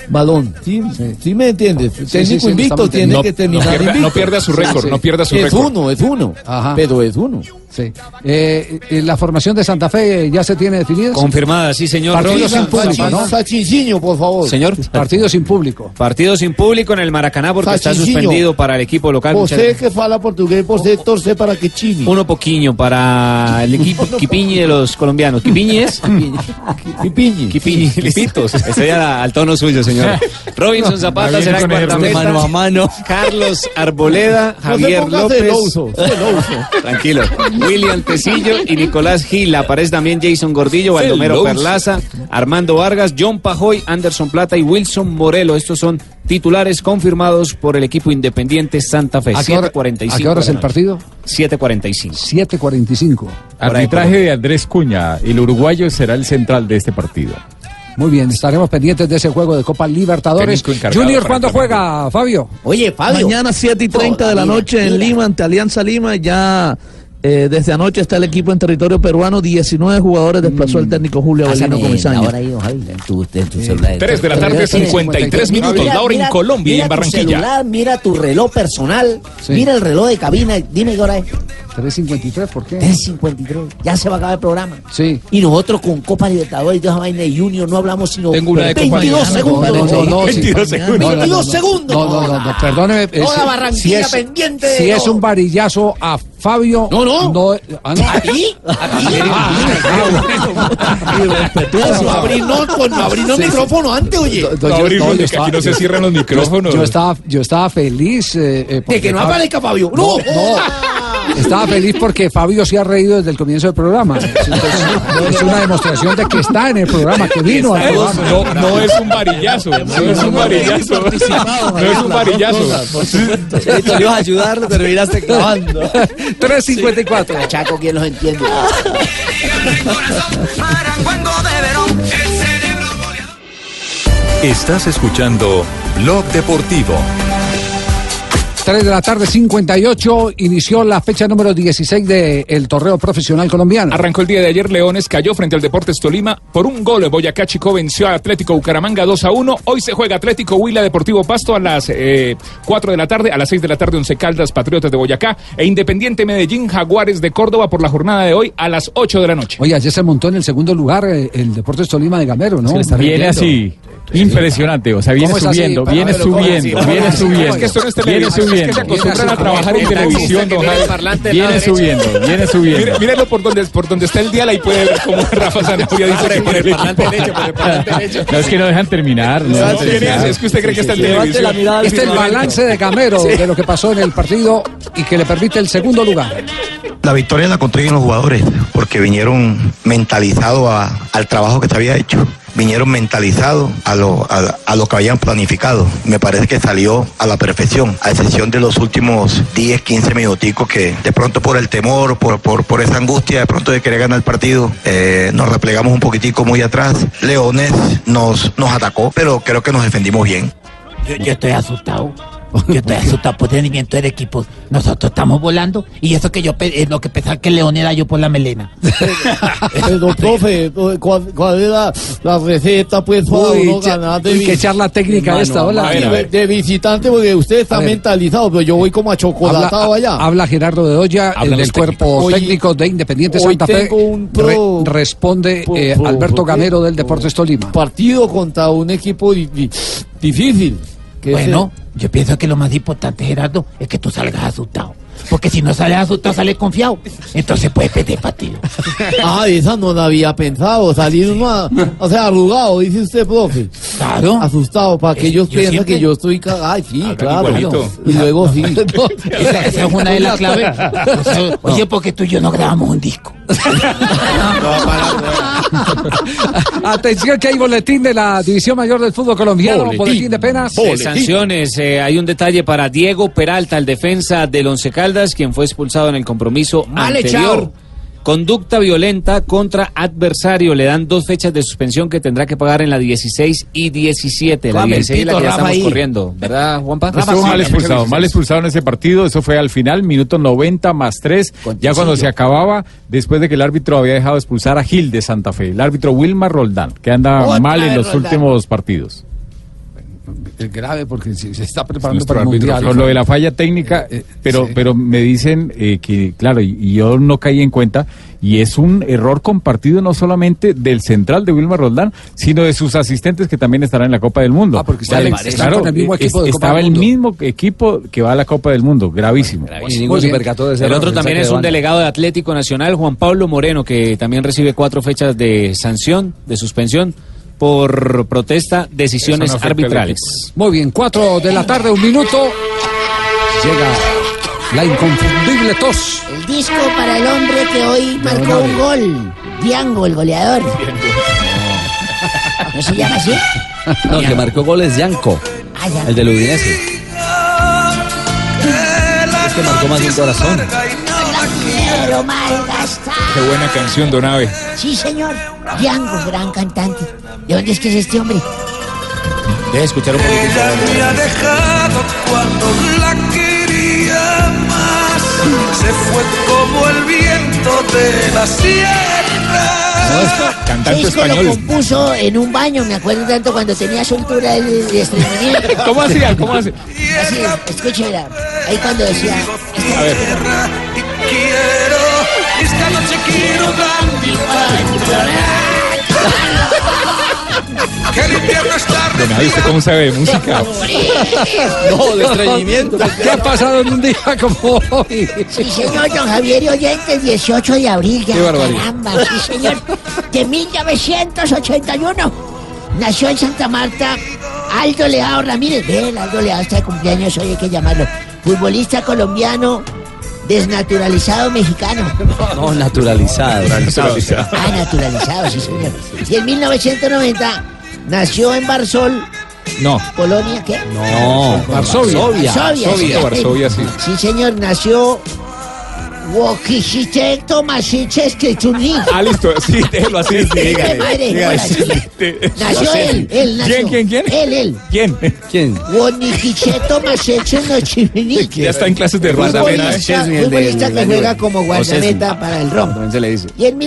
balón. ¿Sí, sí. me entiendes? sí, Técnico sí, invicto tiene No- que no terminar pierda- invicto. no pierda su récord, no pierda su es récord. uno, es uno. Ajá. Pero es uno. Sí. Eh, eh, ¿La formación de Santa Fe eh, ya se tiene definida? Confirmada, sí, señor. Partido sin público, ¿no? Por favor. Señor. Partido sin público. Partido sin público en el Maracaná porque está suspendido para el equipo local. Usted Muchas- que fala portugués, usted torce para que chini. Uno poquinho para el equipo Quipiñi de los colombianos. ¿Quipiñi es? Pipiñi. Quipiñi, listitos. Estoy al tono suyo, señor. Robinson Zapata será guardameta. mano a mano. Carlos Arboleda, Javier López. Tranquilo. William Tecillo y Nicolás Gil. Aparece también Jason Gordillo, Baldomero. Perlaza, Armando Vargas, John Pajoy, Anderson Plata y Wilson Morelo. Estos son titulares confirmados por el equipo independiente Santa Fe. ¿A qué hora, 7.45. a qué hora es el partido? 7.45. 7.45. Arbitraje de Andrés Cuña. El uruguayo será el central de este partido. Muy bien, estaremos pendientes de ese juego de Copa Libertadores. Junior, ¿cuándo juega, Fabio? Oye, Fabio. Mañana 7 y 30 de la Mira, noche en mira. Lima ante Alianza Lima. Ya eh, desde anoche está el equipo en territorio peruano. 19 jugadores desplazó el técnico Julio Avelino Comesaña. ahora ahí, en tu, en tu celular. 3 de la tarde, 53 minutos. Mira, La hora en Colombia y en tu Barranquilla. celular, mira tu reloj personal, Sí. mira el reloj de cabina, dime qué hora es. 3.53, ¿por qué? 3.53, ya se va a acabar el programa. Sí. Y nosotros con Copa Libertadores y toda esa vaina de Junior no hablamos sino Tengo una de Copa 22 Libertadores. segundos. No, no, no, sí. 22 segundos. No, no, no, 22 no. segundos. No, no, no, perdóneme. eh, Toda Barranquilla si es, pendiente de Si es un varillazo a Fabio. No, no. ah, no. ¿A ti? ¿A ti? Irrespetuoso. Con- Sí, sí. micrófono antes, oye. No, porque yo aquí no se cierran los micrófonos. Yo estaba, yo estaba feliz. eh, eh, De que no aparezca Fabio. No, No, estaba feliz porque Fabio se ha reído desde el comienzo del programa. Entonces, es una demostración de que está en el programa, que vino al programa. No, no es un varillazo, no es un varillazo, no es un varillazo. Le ibas a ayudar, pero miraste clavando. 3.54. Chaco, ¿quién los entiende? Estás escuchando Blog Deportivo. 3 de la tarde, 58. Inició la fecha número 16 del torneo profesional colombiano. Arrancó el día de ayer, Leones cayó frente al Deportes Tolima por un gol. Boyacá Chico venció a Atlético Bucaramanga 2 a 1. Hoy se juega Atlético Huila Deportivo Pasto a las eh, 4 de la tarde, a las 6 de la tarde, Once Caldas Patriotas de Boyacá e Independiente Medellín Jaguares de Córdoba por la jornada de hoy a las 8 de la noche. Oye, ayer se montó en el segundo lugar eh, el Deportes Tolima de Gamero, ¿no? Viene así. Impresionante, o sea, viene subiendo, viene pero, ¿cómo subiendo, viene subiendo. Es que esto no es Viene televisión, es que se subiendo. acostumbran a trabajar en televisión, don Javi. Viene subiendo, viene subiendo. Mírelo por donde, por donde está el dial, ahí puede ver cómo Rafa Zanabria dice que por el parlante derecho, por el parlante derecho. No es que no dejan terminar. No dejan No, ¿quién es? que usted cree que está en televisión. Este es el balance de Gamero de lo que pasó en el partido y que le permite el segundo lugar. La victoria la construyen los jugadores porque vinieron mentalizados a- al trabajo que se había hecho. Vinieron mentalizados a lo, a, a lo que habían planificado. Me parece que salió a la perfección, a excepción de los últimos 10, 15 minuticos que de pronto por el temor, por, por, por esa angustia, de pronto de querer ganar el partido, eh, nos replegamos un poquitico muy atrás. Leones nos, nos atacó, pero creo que nos defendimos bien. Yo, yo estoy asustado. Yo estoy asustado por el rendimiento del equipo. Nosotros estamos volando y eso que yo es lo que pensaba que León era yo por la melena. Pero, profe, ¿cuál, cuál era la receta, pues, para Uy, uno ganar de uy, qué charla técnica Mano, esta, hola. mano, A ver, a ver. De, visitante, porque usted está mentalizado, pero yo voy como achocolatado Habla, allá. habla Gerardo de Olla, el del los cuerpo. Hoy- técnico de Independiente hoy Santa Fe. tengo un pro- Re- responde pro- eh, pro- Alberto Gamero del Deportes Tolima. Partido contra un equipo di- di- difícil. Bueno, yo pienso que lo más importante, Gerardo, es que tú salgas asustado. Porque si no sales asustado, sales confiado. Entonces puedes perder partido. Ah, esa no la había pensado, salir uno, a- o sea, arrugado, dice usted, profe. Claro. Asustado, para que ellos piensen siempre- que yo estoy cagado. Ay, sí, claro. Y luego sí. Esa, esa es una de las claves. O sea, Oye, porque tú y yo no grabamos un disco. Atención que hay boletín de la División Mayor del Fútbol Colombiano, boletín, de penas. Sanciones. eh, hay un detalle para Diego Peralta, el defensa del Once Caldas, quien fue expulsado en el compromiso Mal anterior. echado. Conducta violenta contra adversario. Le dan dos fechas de suspensión que tendrá que pagar en la 16 y 17. La Juan 16 es la que ya Rafa estamos ahí. corriendo, ¿verdad, Juanpa? Estuvo mal expulsado, mal expulsado en ese partido, eso fue al final, minuto 90 más 3, ya cuando se acababa, después de que el árbitro había dejado expulsar a Gil de Santa Fe, el árbitro Wilmar Roldán, que anda Otra mal en los Roldán. últimos partidos. Es grave porque se, se está preparando Nuestro para el Mundial. Con lo de la falla técnica, eh, pero, pero me dicen eh, que, claro, y, y yo no caí en cuenta, y es un error compartido no solamente del central de Wilmar Roldán, sino de sus asistentes que también estarán en la Copa del Mundo. Ah, porque están con el mismo equipo de Copa estaba del el mismo equipo que va a la Copa del Mundo, gravísimo. Muy bien. El otro también es un delegado de Atlético Nacional, Juan Pablo Moreno, que también recibe cuatro fechas de sanción, de suspensión, por protesta, decisiones no arbitrales. Muy bien, 4 de la tarde, un minuto. Llega la inconfundible tos. El disco para el hombre que hoy marcó un gol. Diango, el goleador. ¿No se llama así? No, el que marcó goles Yanko, Ah, ya. el del Udinese. Es que marcó más de un corazón. Quiero malgastar. Qué buena canción, Don Ave. Sí, señor. Diango, gran cantante. ¿De dónde es que es este hombre? Deje escuchar un poquito. me ha dejado cuando la quería más. Se fue como el viento de la sierra. Cantante Disco español. lo compuso en un baño, me acuerdo tanto cuando tenía soltura el, el estreñimiento. ¿Cómo hacía? ¿Cómo hacía? Así, escuche, mira, ahí cuando decía... A ver. Esta noche quiero dar mi Que el invierno está Don Ave, ¿usted cómo sabe de música? No, de estreñimiento. ¿Qué ha pasado en un día como hoy? Sí, señor, don Javier y oyentes, 18 de abril, ya, Qué barbaridad. caramba, sí, señor, de 1981. Nació en Santa Marta Aldo Leao Ramírez. El Aldo Leao está de cumpleaños hoy, hay que llamarlo. Futbolista colombiano, desnaturalizado mexicano. No, naturalizado. Ah, naturalizado, sí, señor. Y en 1990 nació en Barsol, No. Polonia, ¿qué? No, Varsovia. Varsovia, Varsovia, sí. Varsovia, sí. Sí, señor, nació Wokishite Tomasiches Kechuni. Ah, listo, sí, déjelo así. sí, dígale, dígale. Nació él, él nació. ¿Quién, quién, quién? Él, él. ¿Quién? ¿Quién? Wonikiche Tomaseche Nochiminiki. Ya está en clases de rumba. Futbolista, futbolista que juega como guardameta para el ROM. También se le dice. Y en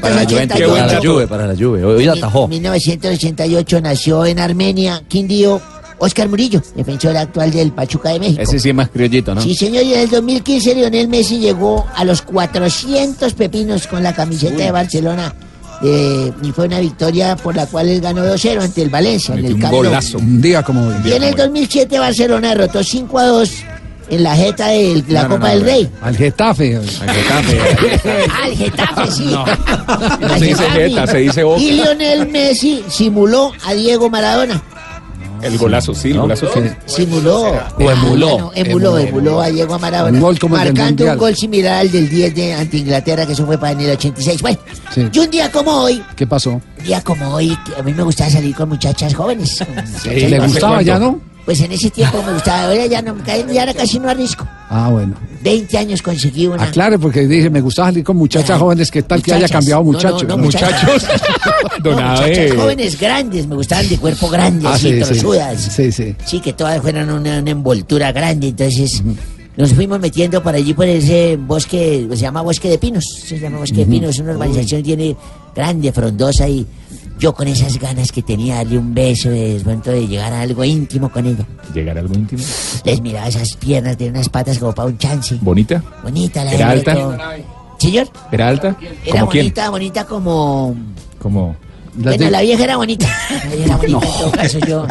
Para la Juve, 1988. para la Juve, para la Juve. Hoy atajó. 1988 nació en Armenia, Quindío, Oscar Murillo, defensor actual del Pachuca de México. Ese sí es más criollito, ¿no? Sí, señor, y en el 2015 Lionel Messi llegó a los 400 pepinos con la camiseta de Barcelona. eh, y fue una victoria por la cual él ganó 2-0 ante el Valencia en el Camp Nou. Un día como hoy. Y en el 2007 Barcelona derrotó 5 a 2 en la jeta de la No, Copa no, del. Rey. Al Getafe. Al Getafe, sí. No Al se dice Getafe. jeta, se dice boca. Y Lionel Messi simuló a Diego Maradona. El golazo, sí, el golazo sí. Simuló. O emuló. No, emuló, emuló a Diego a Maradona. Un gol como el del marcando un gol similar al del 10 de ante Inglaterra, que eso fue para en el 86. Bueno, Sí. y un día como hoy, ¿Qué pasó? un día como hoy, que a mí me gustaba salir con muchachas jóvenes. con muchachas ¿Le gustaba ya, no? Pues en ese tiempo me gustaba, ahora ya no, ya ahora casi no arrisco. Ah, bueno. 20 años conseguí una. Aclare, porque dije, me gusta salir con muchachas Ay, jóvenes, ¿qué tal que haya cambiado No, no, muchachos? no, muchachas. Jóvenes grandes, me gustaban de cuerpo grande, Ah, así, sí, trozudas. Sí, sí. Sí, que todas fueran una, una envoltura grande, entonces nos fuimos metiendo por allí por ese bosque, se llama Bosque de Pinos, se llama Bosque de. Pinos, una urbanización tiene grande, frondosa y yo con esas ganas que tenía de darle un beso, de pronto de llegar a algo íntimo con ella. ¿Llegar a algo íntimo? Les miraba esas piernas, tiene unas patas como para un chance. ¿Bonita? Bonita la ¿Era alta? Señor, ¿Era alta? era bonita, bonita como... Como... Bueno, la vieja era bonita. La vieja era bonita en todo caso yo.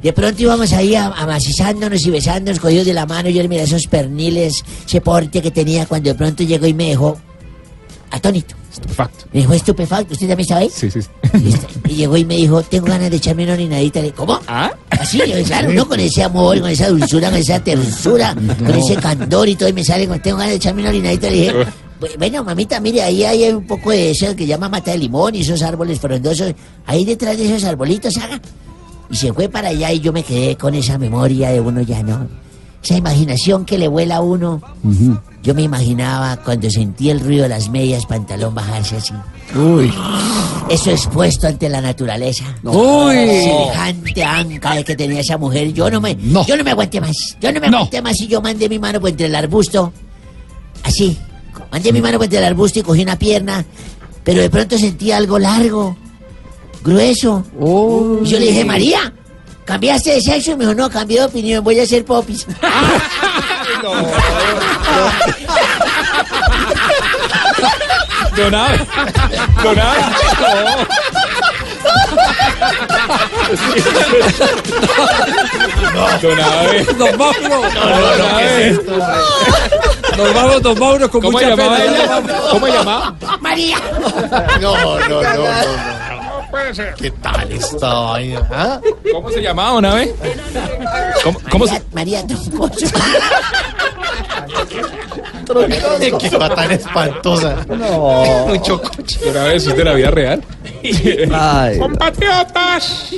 De pronto íbamos ahí am- amacizándonos y besándonos, cogidos de la mano. Yo le miré esos perniles, ese porte que tenía cuando de pronto llegó y me dejó atónito. Estupefacto. Me dejó estupefacto. ¿Usted también ahí? Sí, sí. Y llegó y me dijo, tengo ganas de echarme una orinadita. Le ¿cómo? ¿Ah? Así, yo, claro, no con ese amor, con esa dulzura, con esa tersura, con ese candor y todo. Y me sale, con, tengo ganas de echarme una orinadita. Le dije, "Bu- bueno, mamita, mire, ahí hay un poco de eso que llama mata de limón y esos árboles frondosos. Ahí detrás de esos arbolitos, haga. Y se fue para allá y yo me quedé con esa memoria de uno ya no. Esa imaginación que le vuela a uno. Yo me imaginaba cuando sentí el ruido de las medias, pantalón bajarse así. Uy. Eso expuesto ante la naturaleza. Uy. Semejante anca de que tenía esa mujer. Yo no me, yo no me aguanté más. Yo no me aguanté más y yo mandé mi mano por entre el arbusto. Así. Mandé mi mano por entre el arbusto y cogí una pierna. Pero de pronto sentí algo largo, grueso. Y yo le dije, María, ¿cambiaste de sexo? Y me dijo, no, cambié de opinión, voy a hacer popis. Don Abe. Don. No. Don. Don Mauro. Don Abe. Nos vamos, don Mauro, con ¿Cómo mucha llamaba? ¿Cómo llamaba? María. No, no, no, no. Puede ser. ¿Qué tal vaina? ¿Ah? ¿Cómo se llamaba, Don Abe? ¿Cómo, cómo se...? María Troncoso. Qué cosa tan espantosa. No. Mucho coche. Don Abe, ¿eso es de la vida real? Compatriotas,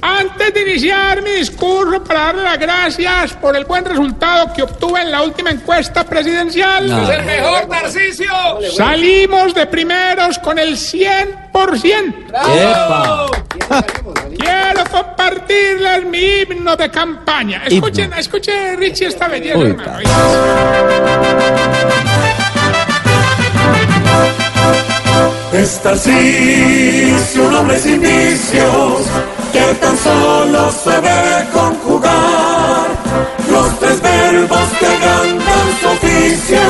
antes de iniciar mi discurso para darle las gracias por el buen resultado que obtuve en la última encuesta presidencial. No. Es el mejor, Narcisio! Salimos de primeros con el 100%. ¡Epa! Compartirles mi himno de campaña. Escuchen, escuchen, Richie, esta belleza, Uy, hermano. Esta sí, si un hombre sin vicios, que tan solo sabe conjugar los tres verbos que ganan su oficio,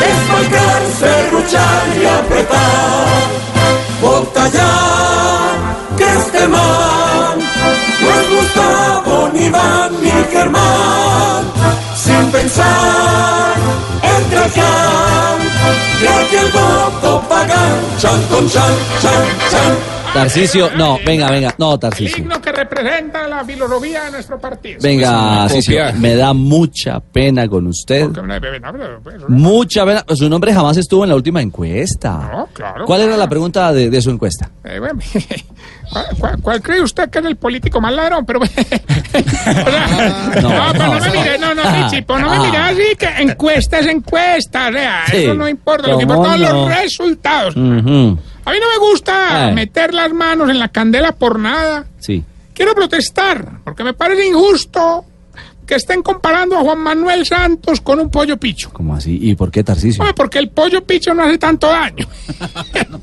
desmarcar, serruchar y apretar. Bota ya, que este man Iván, ni Germán, sin pensar, entra acá, y aquí el voto pagan, chan con chan, chan, chan. Tarcicio, no, venga, venga, no, Tarcicio. Representa la filosofía de nuestro partido. Venga, Tarcicio, Copia. me da mucha pena con usted. Pues, Mucha pena. Su nombre jamás estuvo en la última encuesta. No, claro. ¿Cuál era la pregunta de, de su encuesta? Eh, bueno, ¿cuál, cuál- cuál cree usted que es el político más ladrón? Pero, o sea, no, No, no, no, me no. mire, no, no, Ah, Richie, pues no me ah. mire así que encuesta es encuesta, o sea, Sí, eso no importa, lo que ¿cómo importa son no? los resultados. Ujú, A mí no me gusta Eh. meter las manos en la candela por nada. Sí. Quiero protestar, porque me parece injusto que estén comparando a Juan Manuel Santos con un pollo picho. ¿Cómo así? ¿Y por qué Tarcicio? Hombre, porque el pollo picho no hace tanto daño.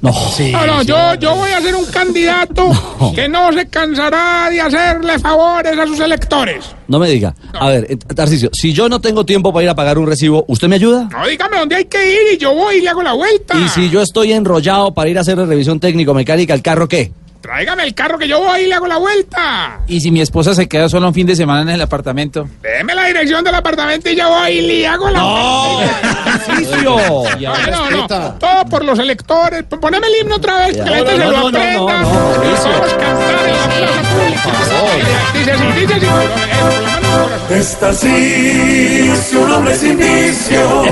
No. no, no, yo, yo voy a ser un candidato que no se cansará de hacerle favores a sus electores. No me diga. A ver, eh, Tarcicio, si yo no tengo tiempo para ir a pagar un recibo, ¿usted me ayuda? No, dígame dónde hay que ir y yo voy y le hago la vuelta. Y si yo estoy enrollado para ir a hacer revisión técnico-mecánica al carro, ¿qué? Tráigame el carro que yo voy y le hago la vuelta. Y si mi esposa se queda solo un fin de semana en el apartamento. Deme la dirección del apartamento y yo voy y le hago la vuelta. No, no, no. Todo por los electores. Poneme el himno otra vez, que la gente se lo aprenda. Y Vamos a cantar en la plaza pública. Dice así, dice así. Esta sí, si un hombre sin vicio,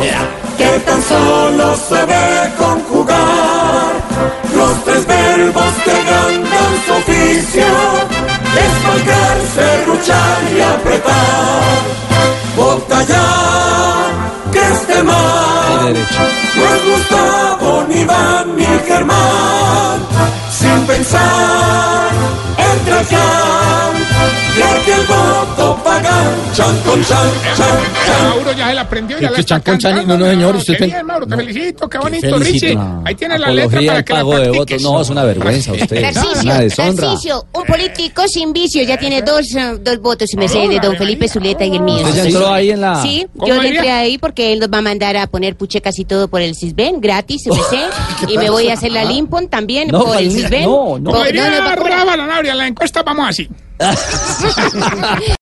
que tan solo sabe conjugar los tres verbos que ganan su oficio, desmarcar, serruchar y apretar. Bota ya, Germán. derecho. No es Gustavo, ni Iván, ni Germán. Sin pensar, entra Chan. Ya que el voto pagan. Chan con Chan, Chan, Chan. Mauro ya se la aprendió, ya la está Chan con Chan, no, no, señor, usted Qué ten- bien, Mauro, te felicito, qué bonito, felicito. Richie. No. Ahí tiene la letra para que la pago de votos. No, es una vergüenza usted. Una deshonra. Tarcicio, un político sin vicio, ya tiene dos, eh, dos votos, me sé, de don Felipe Zuleta y el mío. ¿Usted ya entró ahí en la- Sí, ¿Cómo yo le diría? entré ahí porque él nos va a mandar a poner puchecas y todo por el Cisben, gratis, me sé, y me voy a hacer la Limpon también por el Cisben. no, no. Diría no, en la encuesta vamos así. 哈哈哈哈